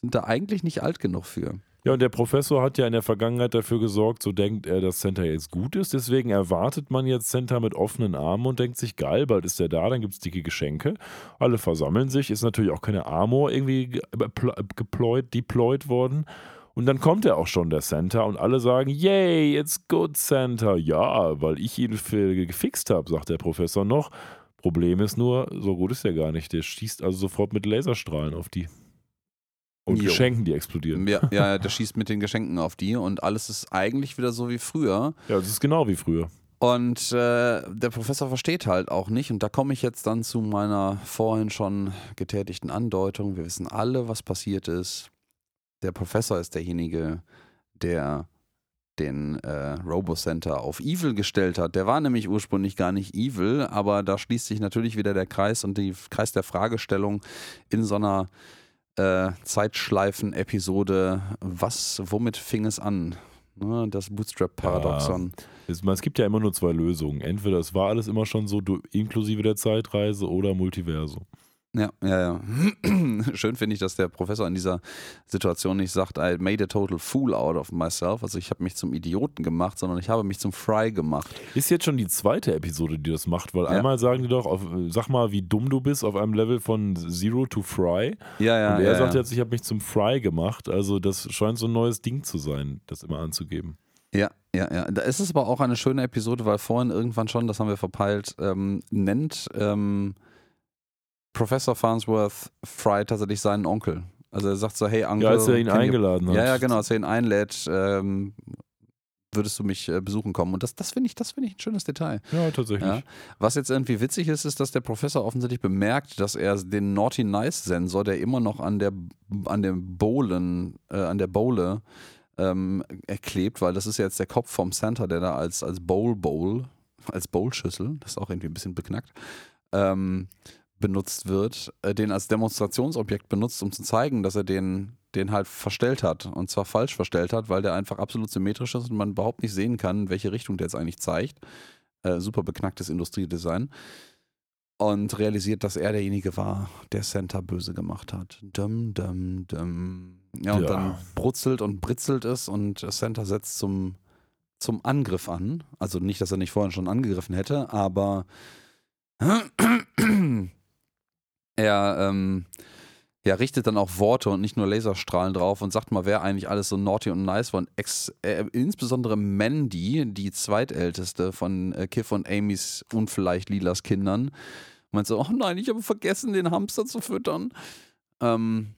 sind da eigentlich nicht alt genug für. Ja, und der Professor hat ja in der Vergangenheit dafür gesorgt, so denkt er, dass Santa jetzt gut ist. Deswegen erwartet man jetzt Santa mit offenen Armen und denkt sich, geil, bald ist er da, dann gibt es dicke Geschenke. Alle versammeln sich, ist natürlich auch keine Armor irgendwie ge- pl- geployed, deployed worden. Und dann kommt er auch schon, der Santa, und alle sagen, yay, it's good, Santa. Ja, weil ich ihn gefixt habe, sagt der Professor noch. Problem ist nur, so gut ist er gar nicht. Der schießt also sofort mit Laserstrahlen auf die. Und Jo. Geschenken, die explodieren. Ja, ja, der schießt mit den Geschenken auf die und alles ist eigentlich wieder so wie früher. Ja, das ist genau wie früher. Und äh, der Professor versteht halt auch nicht. Und da komme ich jetzt dann zu meiner vorhin schon getätigten Andeutung. Wir wissen alle, was passiert ist. Der Professor ist derjenige, der den äh, Robocenter auf Evil gestellt hat. Der war nämlich ursprünglich gar nicht Evil, aber da schließt sich natürlich wieder der Kreis und die Kreis der Fragestellung in so einer äh, Zeitschleifen-Episode. Was, womit fing es an? Ne, das Bootstrap-Paradoxon. Es, man- es gibt ja immer nur zwei Lösungen. Entweder es war alles immer schon so, inklusive der Zeitreise oder Multiversum. Ja, ja, ja. Schön finde ich, dass der Professor in dieser Situation nicht sagt, I made a total fool out of myself. Also ich habe mich zum Idioten gemacht, sondern ich habe mich zum Fry gemacht. Ist jetzt schon die zweite Episode, die das macht, weil Ja. einmal sagen die doch, auf, sag mal, wie dumm du bist, auf einem Level von Zero to Fry. Ja, ja. und er ja, sagt ja. jetzt, ich habe mich zum Fry gemacht. Also das scheint so ein neues Ding zu sein, das immer anzugeben. Ja, ja, ja. Da ist es aber auch eine schöne Episode, weil vorhin irgendwann schon, das haben wir verpeilt, ähm, nennt ähm, Professor Farnsworth Fry tatsächlich seinen Onkel. Also er sagt so, hey Onkel. Ja, als er ihn eingeladen hat. Ja, ja, genau, als er ihn einlädt, ähm, würdest du mich äh, besuchen kommen. Und das, das finde ich, das finde ich ein schönes Detail. Ja, tatsächlich. Ja. Was jetzt irgendwie witzig ist, ist, dass der Professor offensichtlich bemerkt, dass er den Naughty Nice Sensor, der immer noch an der an dem Bowlen, äh, an der Bowle ähm, erklebt, weil das ist ja jetzt der Kopf vom Santa, der da als, als Bowl Bowl, als Bowlschüssel, das ist auch irgendwie ein bisschen beknackt, ähm, benutzt wird, äh, den als Demonstrationsobjekt benutzt, um zu zeigen, dass er den, den halt verstellt hat. Und zwar falsch verstellt hat, weil der einfach absolut symmetrisch ist und man überhaupt nicht sehen kann, in welche Richtung der jetzt eigentlich zeigt. Äh, super beknacktes Industriedesign. und realisiert, dass er derjenige war, der Santa böse gemacht hat. Dum, dum, dum. Ja, und Ja. dann brutzelt und britzelt es und Santa setzt zum, zum Angriff an. Also nicht, dass er nicht vorhin schon angegriffen hätte, aber er ähm, ja, richtet dann auch Worte und nicht nur Laserstrahlen drauf und sagt mal, wer eigentlich alles so naughty und nice war. Und ex äh, insbesondere Mandy, die zweitälteste von äh, Kiff und Amys und vielleicht Lilas Kindern, meint so, oh nein, ich habe vergessen, den Hamster zu füttern. Ähm,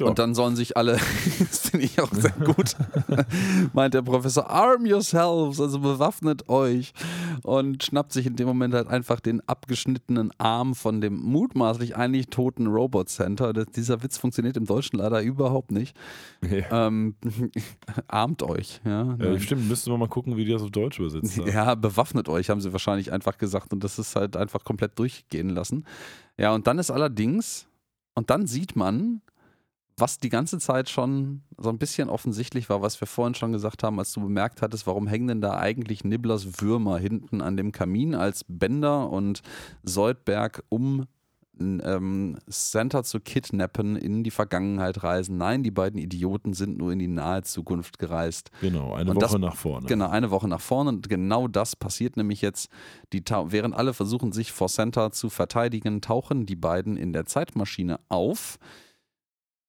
Ja. Und dann sollen sich alle, das finde ich auch sehr gut, meint der Professor, arm yourselves, also bewaffnet euch. Und schnappt sich in dem Moment halt einfach den abgeschnittenen Arm von dem mutmaßlich eigentlich toten Robot Center. Das, dieser Witz funktioniert im Deutschen leider überhaupt nicht. Ja. Ähm, armt euch. Ja, Ja, stimmt, müssten wir mal gucken, wie die das auf Deutsch übersetzt haben. ja, bewaffnet euch, haben sie wahrscheinlich einfach gesagt und das ist halt einfach komplett durchgehen lassen. Ja, und dann ist allerdings, und dann sieht man, was die ganze Zeit schon so ein bisschen offensichtlich war, was wir vorhin schon gesagt haben, als du bemerkt hattest, warum hängen denn da eigentlich Nibblers Würmer hinten an dem Kamin, als Bender und Soldberg um ähm, Santa zu kidnappen, in die Vergangenheit reisen. Nein, die beiden Idioten sind nur in die nahe Zukunft gereist. Genau, eine Und Woche das- nach vorne. Genau, eine Woche nach vorne. Und genau das passiert nämlich jetzt. Die während alle versuchen, sich vor Santa zu verteidigen, tauchen die beiden in der Zeitmaschine auf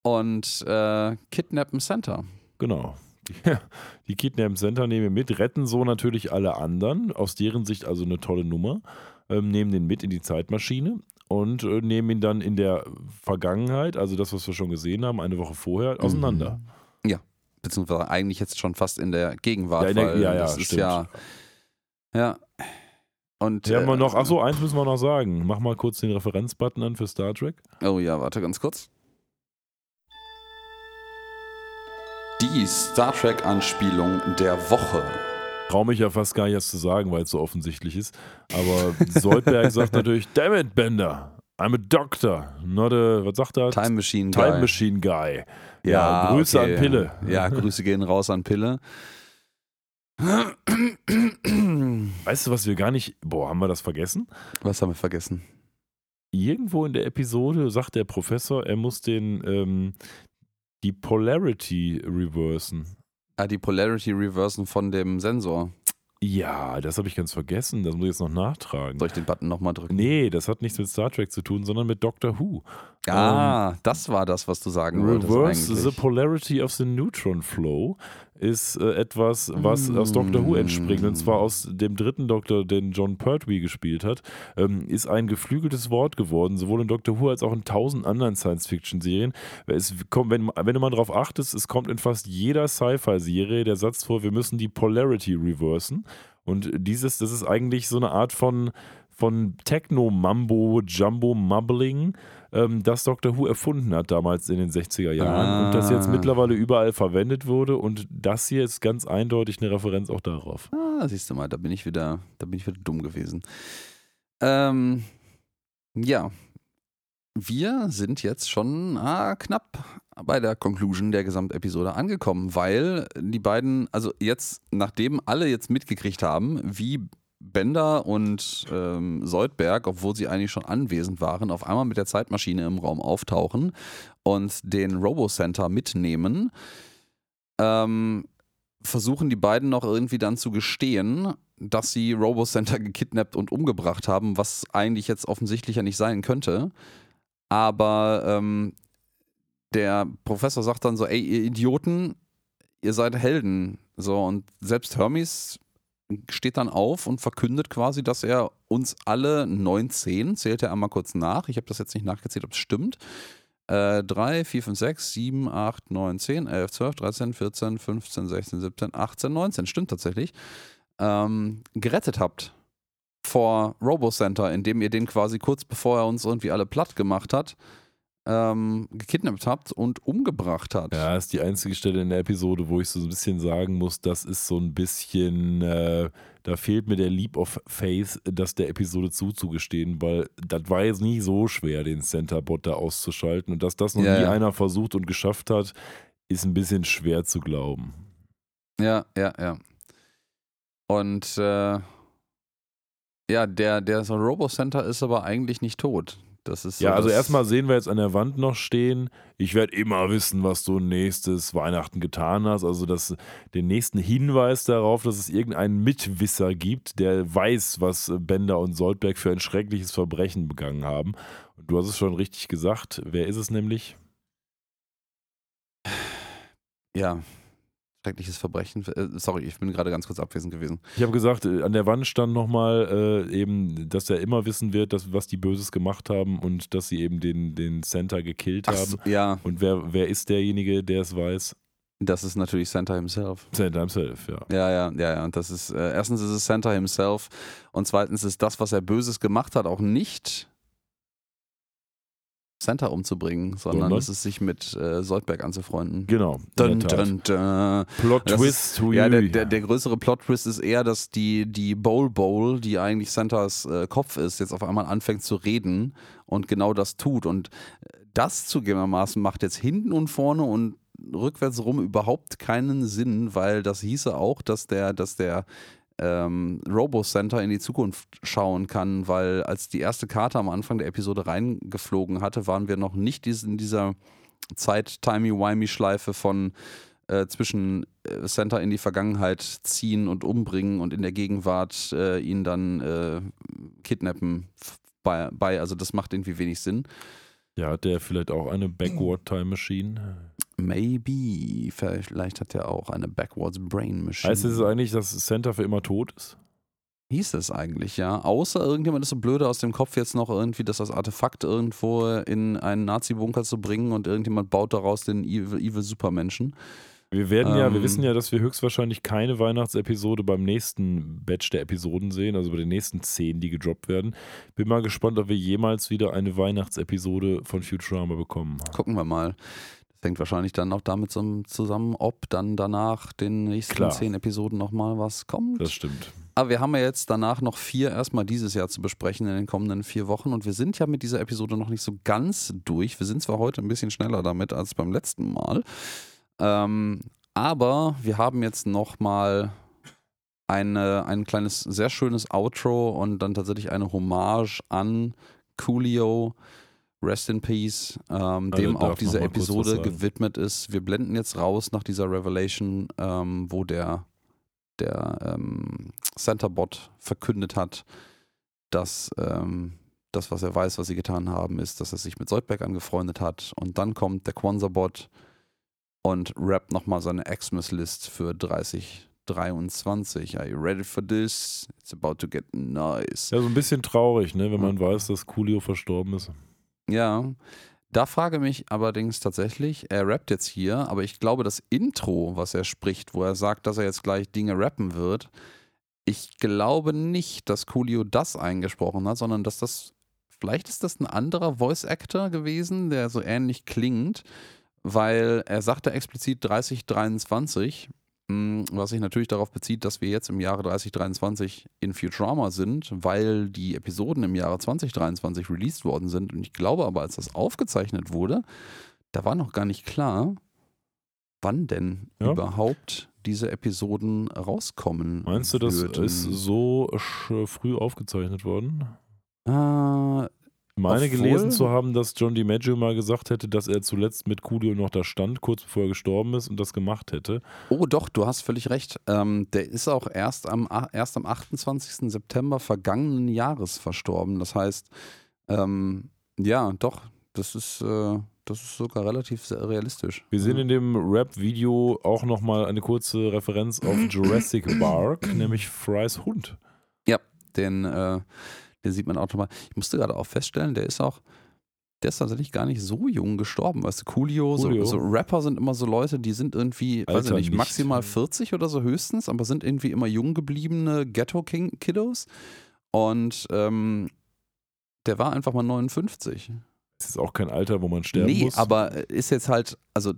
und äh, kidnappen Santa. Genau. Die, die kidnappen Center nehmen ihn mit, retten so natürlich alle anderen, aus deren Sicht also eine tolle Nummer, ähm, nehmen den mit in die Zeitmaschine und äh, nehmen ihn dann in der Vergangenheit, also das, was wir schon gesehen haben, eine Woche vorher, auseinander. Ja, beziehungsweise eigentlich jetzt schon fast in der Gegenwart. Ja, in der- ja, ja, das ist stimmt. ja. Ja. Und, wir äh, noch, achso, eins müssen wir noch sagen. Mach mal kurz den Referenzbutton an für Star Trek. Oh ja, warte ganz kurz. Die Star Trek-Anspielung der Woche. Traue mich ja fast gar nicht erst zu sagen, weil es so offensichtlich ist. Aber Soldberg sagt natürlich, damn it, Bender, I'm a doctor, not a, was sagt er? Time Machine Time Guy. Machine Guy. Ja, Grüße okay. an Pille. Ja, Grüße gehen raus an Pille. Weißt du, was wir gar nicht, boah, haben wir das vergessen? Was haben wir vergessen? Irgendwo in der Episode sagt der Professor, er muss den, ähm, die Polarity reversen. Ah, die Polarity Reversen von dem Sensor. Ja, das habe ich ganz vergessen. Das muss ich jetzt noch nachtragen. Soll ich den Button nochmal drücken? Nee, das hat nichts mit Star Trek zu tun, sondern mit Doctor Who. Ah, das war das, was du sagen wolltest Reverse the polarity of the neutron flow ist äh, etwas, was aus Doctor Who entspringt. Und zwar aus dem dritten Doktor, den John Pertwee gespielt hat, ähm, ist ein geflügeltes Wort geworden, sowohl in Doctor Who als auch in tausend anderen Science-Fiction-Serien. Wenn, wenn du mal darauf achtest, es kommt in fast jeder Sci-Fi-Serie der Satz vor, wir müssen die Polarity reversen. Und dieses, das ist eigentlich so eine Art von, von Techno-Mambo-Jumbo-Mumbling, ähm, das Doctor Who erfunden hat damals in den 60er Jahren und das jetzt Ah. mittlerweile überall verwendet wurde. Und das hier ist ganz eindeutig eine Referenz auch darauf. Ah, siehst du mal, da bin ich wieder, da bin ich wieder dumm gewesen. Ähm, ja. Wir sind jetzt schon ah, knapp bei der Conclusion der Gesamtepisode angekommen, weil die beiden, also jetzt, nachdem alle jetzt mitgekriegt haben, wie Bender und ähm, Soldberg, obwohl sie eigentlich schon anwesend waren, auf einmal mit der Zeitmaschine im Raum auftauchen und den Robo-Center mitnehmen, ähm, versuchen die beiden noch irgendwie dann zu gestehen, dass sie Robo-Center gekidnappt und umgebracht haben, was eigentlich jetzt offensichtlich ja nicht sein könnte. Aber ähm, der Professor sagt dann so, ey, ihr Idioten, ihr seid Helden. So, und selbst Hermes steht dann auf und verkündet quasi, dass er uns alle 19, zählt er einmal kurz nach, ich habe das jetzt nicht nachgezählt, ob es stimmt, äh, 3, 4, 5, 6, 7, 8, 9, 10, 11, 12, 13, 14, 15, 16, 17, 18, 19, stimmt tatsächlich, ähm, gerettet habt vor RoboCenter, indem ihr den quasi kurz bevor er uns irgendwie alle platt gemacht hat, ähm, gekidnappt habt und umgebracht hat. Ja, ist die einzige Stelle in der Episode, wo ich so ein bisschen sagen muss, das ist so ein bisschen, äh, da fehlt mir der Leap of Faith, das der Episode zuzugestehen, weil das war jetzt nicht so schwer, den Center-Bot da auszuschalten. Und dass das noch Ja, nie ja. einer versucht und geschafft hat, ist ein bisschen schwer zu glauben. Ja, ja, ja. Und äh, Ja, der, der so Robo-Center ist aber eigentlich nicht tot. Das ist so Ja, also erstmal sehen wir jetzt an der Wand noch stehen. Ich werde immer wissen, was du nächstes Weihnachten getan hast. Also das, den nächsten Hinweis darauf, dass es irgendeinen Mitwisser gibt, der weiß, was Bender und Soldberg für ein schreckliches Verbrechen begangen haben. Und du hast es schon richtig gesagt. Wer ist es nämlich? Ja, schreckliches Verbrechen. Äh, sorry, ich bin gerade ganz kurz abwesend gewesen. Ich habe gesagt, äh, an der Wand stand nochmal äh, eben, dass er immer wissen wird, dass, was die Böses gemacht haben und dass sie eben den, den Center gekillt Ach haben. ja, Und wer, wer ist derjenige, der es weiß? das ist natürlich Santa himself. Center himself, ja. Ja, ja, ja, ja. Und das ist, äh, erstens ist es Santa himself und zweitens ist das, was er Böses gemacht hat, auch nicht Santa umzubringen, sondern Sondern? es ist sich mit äh, Soldberg anzufreunden. Genau. in Dun, der Tat. dun, dun. Plot Das Twist. ist, hui, ja, der, hui. der, der größere Plot-Twist ist eher, dass die, die Bowl Bowl, die eigentlich Santas äh, Kopf ist, jetzt auf einmal anfängt zu reden und genau das tut. Und äh, das zugegebenermaßen macht jetzt hinten und vorne und rückwärts rum überhaupt keinen Sinn, weil das hieße auch, dass der, dass der ähm, Robo-Center in die Zukunft schauen kann, weil als die erste Karte am Anfang der Episode reingeflogen hatte, waren wir noch nicht in dieser Zeit-Timey-Wimey-Schleife von äh, zwischen äh, Center in die Vergangenheit ziehen und umbringen und in der Gegenwart äh, ihn dann äh, kidnappen bei, bei. Also das macht irgendwie wenig Sinn. Ja, hat der vielleicht auch eine Backward Time Machine? Maybe. Vielleicht hat er auch eine Backwards Brain Machine. Heißt es eigentlich, dass Center für immer tot ist? Hieß es eigentlich, ja. Außer irgendjemand ist so blöde aus dem Kopf jetzt noch irgendwie, das als Artefakt irgendwo in einen Nazi-Bunker zu bringen und irgendjemand baut daraus den Evil, Evil Supermenschen. Wir werden ja, wir Ähm. wissen ja, dass wir höchstwahrscheinlich keine Weihnachtsepisode beim nächsten Batch der Episoden sehen, also bei den nächsten zehn, die gedroppt werden. Bin mal gespannt, ob wir jemals wieder eine Weihnachtsepisode von Futurama bekommen. Gucken wir mal. Das hängt wahrscheinlich dann auch damit zusammen, ob dann danach den nächsten Klar. zehn Episoden nochmal was kommt. Das stimmt. Aber wir haben ja jetzt danach noch vier erstmal dieses Jahr zu besprechen in den kommenden vier Wochen und wir sind ja mit dieser Episode noch nicht so ganz durch. Wir sind zwar heute ein bisschen schneller damit als beim letzten Mal, ähm, aber wir haben jetzt nochmal eine, ein kleines, sehr schönes Outro und dann tatsächlich eine Hommage an Coolio. Rest in Peace, ähm, dem auch diese Episode gewidmet ist. Wir blenden jetzt raus nach dieser Revelation, ähm, wo der der ähm, Centerbot verkündet hat, dass ähm, das, was er weiß, was sie getan haben, ist, dass er sich mit Soldberg angefreundet hat. Und dann kommt der Quanza-Bot und rappt nochmal seine Xmas-List für 3023. Are you ready for this? It's about to get nice. Ja, so ein bisschen traurig, ne, wenn man weiß, dass Coolio verstorben ist. Ja, da frage mich allerdings tatsächlich, er rappt jetzt hier, aber ich glaube, das Intro, was er spricht, wo er sagt, dass er jetzt gleich Dinge rappen wird, ich glaube nicht, dass Coolio das eingesprochen hat, sondern dass das, vielleicht ist das ein anderer Voice Actor gewesen, der so ähnlich klingt, weil er sagte explizit 3023, mh, was sich natürlich darauf bezieht, dass wir jetzt im Jahre 3023 in Futurama sind, weil die Episoden im Jahre 2023 released worden sind. Und ich glaube aber, als das aufgezeichnet wurde, da war noch gar nicht klar, wann denn Ja. überhaupt diese Episoden rauskommen. Meinst du, das würden. ist so früh aufgezeichnet worden? Äh, meine Obwohl- gelesen zu haben, dass John DiMaggio mal gesagt hätte, dass er zuletzt mit Coolio noch da stand, kurz bevor er gestorben ist und das gemacht hätte. Oh, doch, du hast völlig recht. Ähm, der ist auch erst am, erst am 28. September vergangenen Jahres verstorben. Das heißt, ähm, ja, doch, das ist, äh, das ist sogar relativ realistisch. Wir sehen in dem Rap-Video auch nochmal eine kurze Referenz auf Jurassic Park, nämlich Frys Hund. Den, äh, den sieht man auch nochmal. Ich musste gerade auch feststellen, der ist auch, der ist tatsächlich gar nicht so jung gestorben. Weißt du, Coolio, Coolio. So, so Rapper sind immer so Leute, die sind irgendwie, weiß ich Alter nicht, nicht. maximal 40 oder so höchstens, aber sind irgendwie immer jung gebliebene Ghetto-Kiddos. Und ähm, der war einfach mal 59. Das ist auch kein Alter, wo man sterben nee, muss. aber ist jetzt halt, also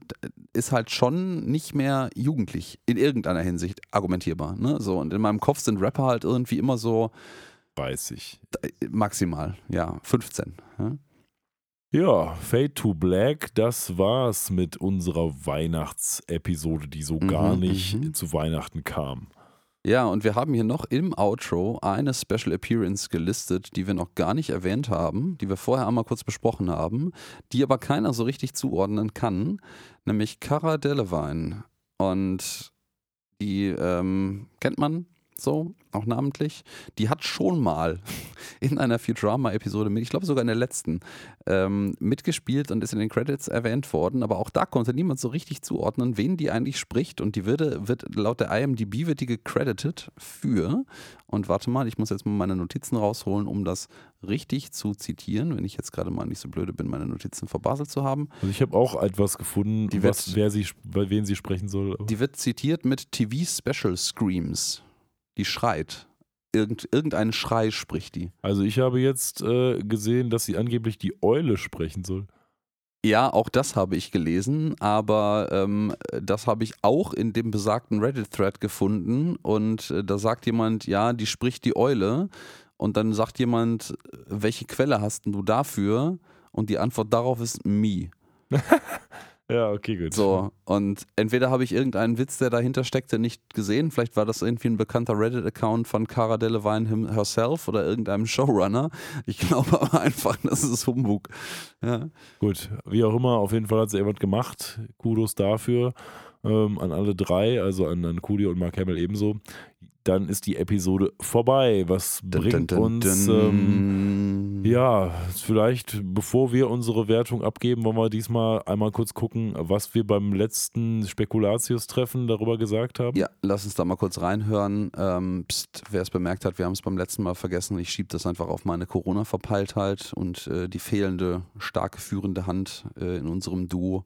ist halt schon nicht mehr jugendlich in irgendeiner Hinsicht argumentierbar. Ne? So, und in meinem Kopf sind Rapper halt irgendwie immer so weiß ich. äh, maximal, ja, 15. Ja? Ja, Fade to Black, das war's mit unserer Weihnachtsepisode, die so gar Mhm, nicht mhm. zu Weihnachten kam. Ja, und wir haben hier noch im Outro eine Special Appearance gelistet, die wir noch gar nicht erwähnt haben, die wir vorher einmal kurz besprochen haben, die aber keiner so richtig zuordnen kann, nämlich Cara Delevingne. Und die ähm, kennt man so, auch namentlich, die hat schon mal in einer Futurama-Episode mit, ich glaube sogar in der letzten, ähm, mitgespielt und ist in den Credits erwähnt worden, aber auch da konnte niemand so richtig zuordnen, wen die eigentlich spricht und die würde, wird laut der IMDb wird die gecredited für, und warte mal, ich muss jetzt mal meine Notizen rausholen, um das richtig zu zitieren, wenn ich jetzt gerade mal nicht so blöde bin, meine Notizen verbaselt zu haben. Also ich habe auch etwas gefunden, Die was, wird- wer sie, wen sie sprechen soll. Die wird zitiert mit TV Special Screams. Die schreit. Irgend, irgendeinen Schrei spricht die. Also ich habe jetzt äh, gesehen, dass sie angeblich die Eule sprechen soll. Ja, auch das habe ich gelesen, aber ähm, das habe ich auch in dem besagten Reddit-Thread gefunden und äh, da sagt jemand, ja, die spricht die Eule und dann sagt jemand, welche Quelle hast du dafür? Und die Antwort darauf ist me. Ja, okay, gut. So, und entweder habe ich irgendeinen Witz, der dahinter steckte, nicht gesehen. Vielleicht war das irgendwie ein bekannter Reddit-Account von Cara Delevingne herself oder irgendeinem Showrunner. Ich glaube aber einfach, das ist Humbug. Ja. Gut, wie auch immer, auf jeden Fall hat sie jemand gemacht. Kudos dafür ähm, an alle drei, also an, an Coolio und Mark Hamill ebenso. Dann ist die Episode vorbei. Was bringt Dun, dun, uns, dun. ähm, ja, vielleicht, bevor wir unsere Wertung abgeben, wollen wir diesmal einmal kurz gucken, was wir beim letzten Spekulatius-Treffen darüber gesagt haben. Ja, lass uns da mal kurz reinhören. Ähm, pst, wer es bemerkt hat, wir haben es beim letzten Mal vergessen. Ich schiebe das einfach auf meine Corona-Verpeiltheit und äh, die fehlende, starke führende Hand äh, in unserem Duo,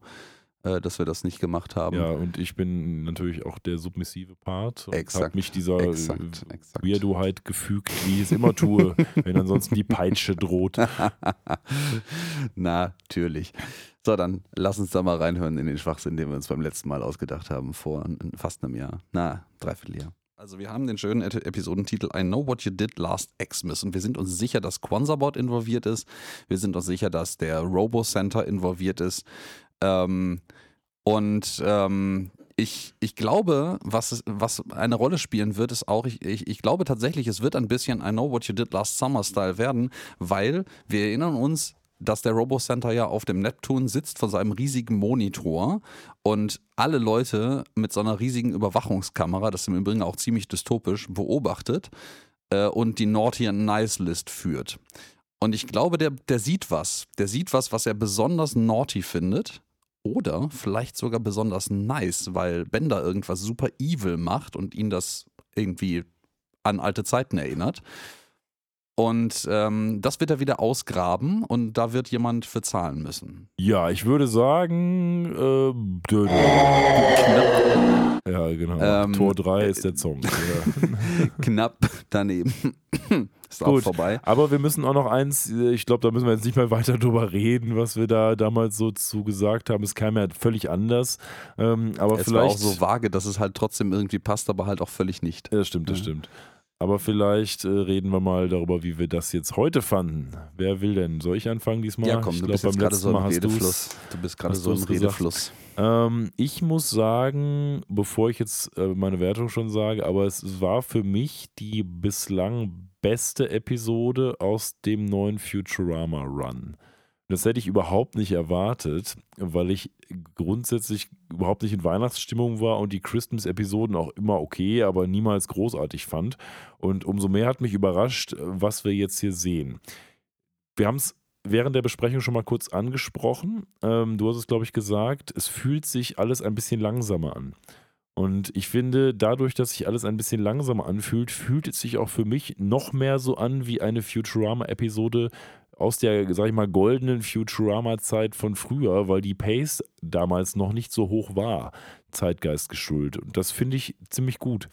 äh, dass wir das nicht gemacht haben. Ja, und ich bin natürlich auch der submissive Part und Exakt, habe mich dieser exakt, äh, exakt. Weirdoheit gefügt, wie ich es immer tue, wenn ansonsten die Peitsche droht. Natürlich. So, dann lass uns da mal reinhören in den Schwachsinn, den wir uns beim letzten Mal ausgedacht haben, vor fast einem Jahr. Na, dreiviertel Jahr. Also wir haben den schönen Ep- Episodentitel I Know What You Did Last Xmas und wir sind uns sicher, dass Quanzabot involviert ist. Wir sind uns sicher, dass der Robo-Center involviert ist. Ähm, und ähm, ich, ich glaube, was, was eine Rolle spielen wird, ist auch, ich, ich, ich glaube tatsächlich, es wird ein bisschen I Know What You Did Last Summer Style werden, weil wir erinnern uns, dass der Robo-Center ja auf dem Neptun sitzt von seinem riesigen Monitor und alle Leute mit so einer riesigen Überwachungskamera, das ist im Übrigen auch ziemlich dystopisch, beobachtet äh, und die Naughty and Nice List führt. Und ich glaube, der, der sieht was. Der sieht was, was er besonders naughty findet. Oder vielleicht sogar besonders nice, weil Bender irgendwas super evil macht und ihn das irgendwie an alte Zeiten erinnert. Und ähm, das wird er wieder ausgraben und da wird jemand für zahlen müssen. Ja, ich würde sagen, äh, dö, dö. ja, genau. Ähm, Tor 3 ist der Song. Ja. Knapp daneben. Ist auch Gut. vorbei. Aber wir müssen auch noch eins, äh, ich glaube, da müssen wir jetzt nicht mehr weiter drüber reden, was wir da damals so zu gesagt haben. Es kam ja völlig anders. Ähm, aber Es war auch vielleicht. so vage, dass es halt trotzdem irgendwie passt, aber halt auch völlig nicht. Ja, stimmt, das Ja. stimmt. Aber vielleicht äh, reden wir mal darüber, wie wir das jetzt heute fanden. Wer will denn? Soll ich anfangen diesmal? Ja, komm, ich du glaub, bist gerade so im Redefluss. Du bist gerade so im. Redefluss. Ähm, ich muss sagen, bevor ich jetzt äh, meine Wertung schon sage, aber es war für mich die bislang beste Episode aus dem neuen Futurama Run. Das hätte ich überhaupt nicht erwartet, weil ich grundsätzlich überhaupt nicht in Weihnachtsstimmung war und die Christmas-Episoden auch immer okay, aber niemals großartig fand. Und umso mehr hat mich überrascht, was wir jetzt hier sehen. Wir haben es während der Besprechung schon mal kurz angesprochen. Ähm, du hast es, glaube ich, gesagt, es fühlt sich alles ein bisschen langsamer an. Und ich finde, dadurch, dass sich alles ein bisschen langsamer anfühlt, fühlt es sich auch für mich noch mehr so an wie eine Futurama-Episode aus der, sag ich mal, goldenen Futurama-Zeit von früher, weil die Pace damals noch nicht so hoch war, Zeitgeist geschuldet. Und das finde ich ziemlich gut.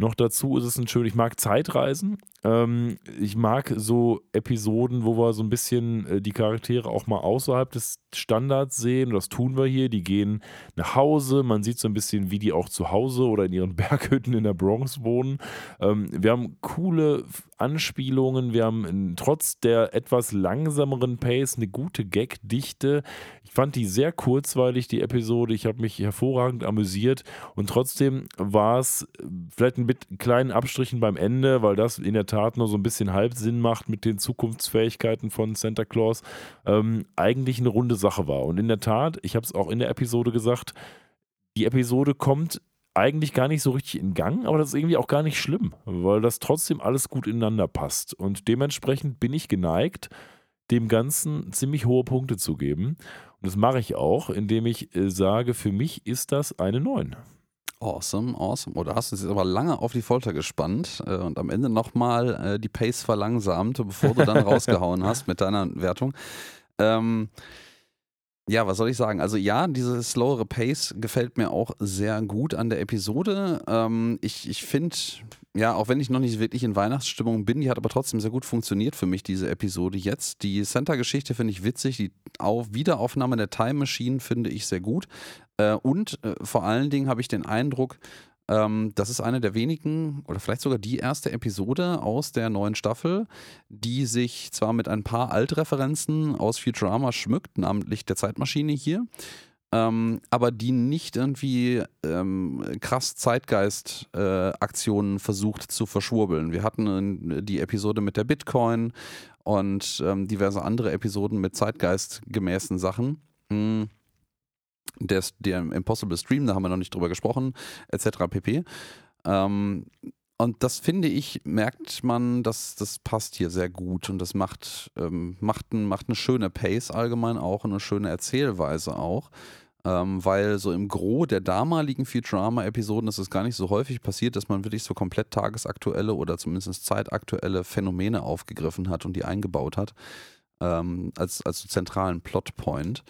Noch dazu ist es ein schön, ich mag Zeitreisen, Ähm, ich mag so Episoden, wo wir so ein bisschen äh, die Charaktere auch mal außerhalb des Standards sehen. Das tun wir hier. Die gehen nach Hause. Man sieht so ein bisschen, wie die auch zu Hause oder in ihren Berghütten in der Bronx wohnen. Ähm, wir haben coole Anspielungen. Wir haben trotz der etwas langsameren Pace eine gute Gagdichte. Ich fand die sehr kurzweilig, die Episode. Ich habe mich hervorragend amüsiert und trotzdem war es äh, vielleicht mit kleinen Abstrichen beim Ende, weil das in der Tat nur so ein bisschen Halbsinn macht mit den Zukunftsfähigkeiten von Santa Claus, ähm, eigentlich eine runde Sache war. Und in der Tat, ich habe es auch in der Episode gesagt, die Episode kommt eigentlich gar nicht so richtig in Gang, aber das ist irgendwie auch gar nicht schlimm, weil das trotzdem alles gut ineinander passt. Und dementsprechend bin ich geneigt, dem Ganzen ziemlich hohe Punkte zu geben. Und das mache ich auch, indem ich äh, sage, für mich ist das eine 9. Awesome, awesome. Oder hast du uns jetzt aber lange auf die Folter gespannt äh, und am Ende nochmal äh, die Pace verlangsamt, bevor du dann rausgehauen hast mit deiner Wertung. Ähm, ja, was soll ich sagen? Also ja, diese slowere Pace gefällt mir auch sehr gut an der Episode. Ähm, ich ich finde, ja, auch wenn ich noch nicht wirklich in Weihnachtsstimmung bin, die hat aber trotzdem sehr gut funktioniert für mich, diese Episode jetzt. Die Center-Geschichte finde ich witzig, die Auf Wiederaufnahme der Time Machine finde ich sehr gut. Äh, und äh, vor allen Dingen habe ich den Eindruck, ähm, das ist eine der wenigen oder vielleicht sogar die erste Episode aus der neuen Staffel, die sich zwar mit ein paar Altreferenzen aus Futurama schmückt, namentlich der Zeitmaschine hier, ähm, aber die nicht irgendwie ähm, krass Zeitgeist-Aktionen äh, versucht zu verschwurbeln. Wir hatten die Episode mit der Bitcoin und ähm, diverse andere Episoden mit zeitgeistgemäßen Sachen. Mhm der, der Impossible Stream, da haben wir noch nicht drüber gesprochen, etc. pp. Ähm, und das finde ich, merkt man, dass das passt hier sehr gut und das macht, ähm, macht, ein, macht eine schöne Pace allgemein auch und eine schöne Erzählweise auch. Ähm, weil so im Gros der damaligen Futurama-Episoden ist es gar nicht so häufig passiert, dass man wirklich so komplett tagesaktuelle oder zumindest zeitaktuelle Phänomene aufgegriffen hat und die eingebaut hat ähm, als, als zentralen Plotpoint.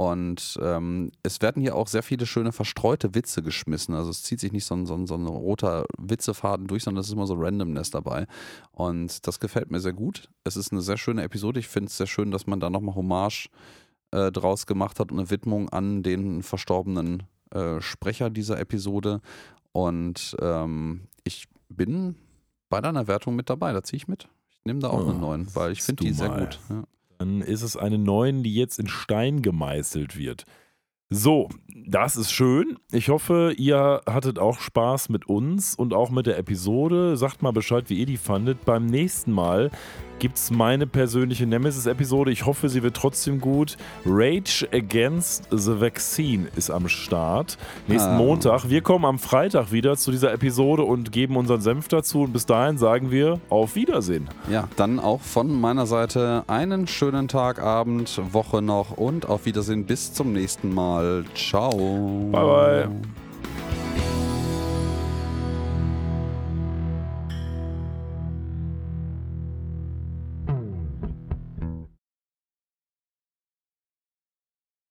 Und ähm, es werden hier auch sehr viele schöne verstreute Witze geschmissen. Also es zieht sich nicht so ein, so ein, so ein roter Witzefaden durch, sondern es ist immer so Randomness dabei. Und das gefällt mir sehr gut. Es ist eine sehr schöne Episode. Ich finde es sehr schön, dass man da nochmal Hommage äh, draus gemacht hat und eine Widmung an den verstorbenen äh, Sprecher dieser Episode. Und ähm, ich bin bei deiner Wertung mit dabei. Da ziehe ich mit. Ich nehme da auch oh, einen neuen, weil ich finde die sehr gut. Ja. Dann ist es eine 9, die jetzt in Stein gemeißelt wird. So, das ist schön. Ich hoffe, ihr hattet auch Spaß mit uns und auch mit der Episode. Sagt mal Bescheid, wie ihr die fandet. Beim nächsten Mal gibt es meine persönliche Nemesis-Episode. Ich hoffe, sie wird trotzdem gut. Rage Against the Vaccine ist am Start. Nächsten ah. Montag. Wir kommen am Freitag wieder zu dieser Episode und geben unseren Senf dazu. Und bis dahin sagen wir auf Wiedersehen. Ja, dann auch von meiner Seite einen schönen Tag, Abend, Woche noch und auf Wiedersehen bis zum nächsten Mal. Ciao. Bye, bye.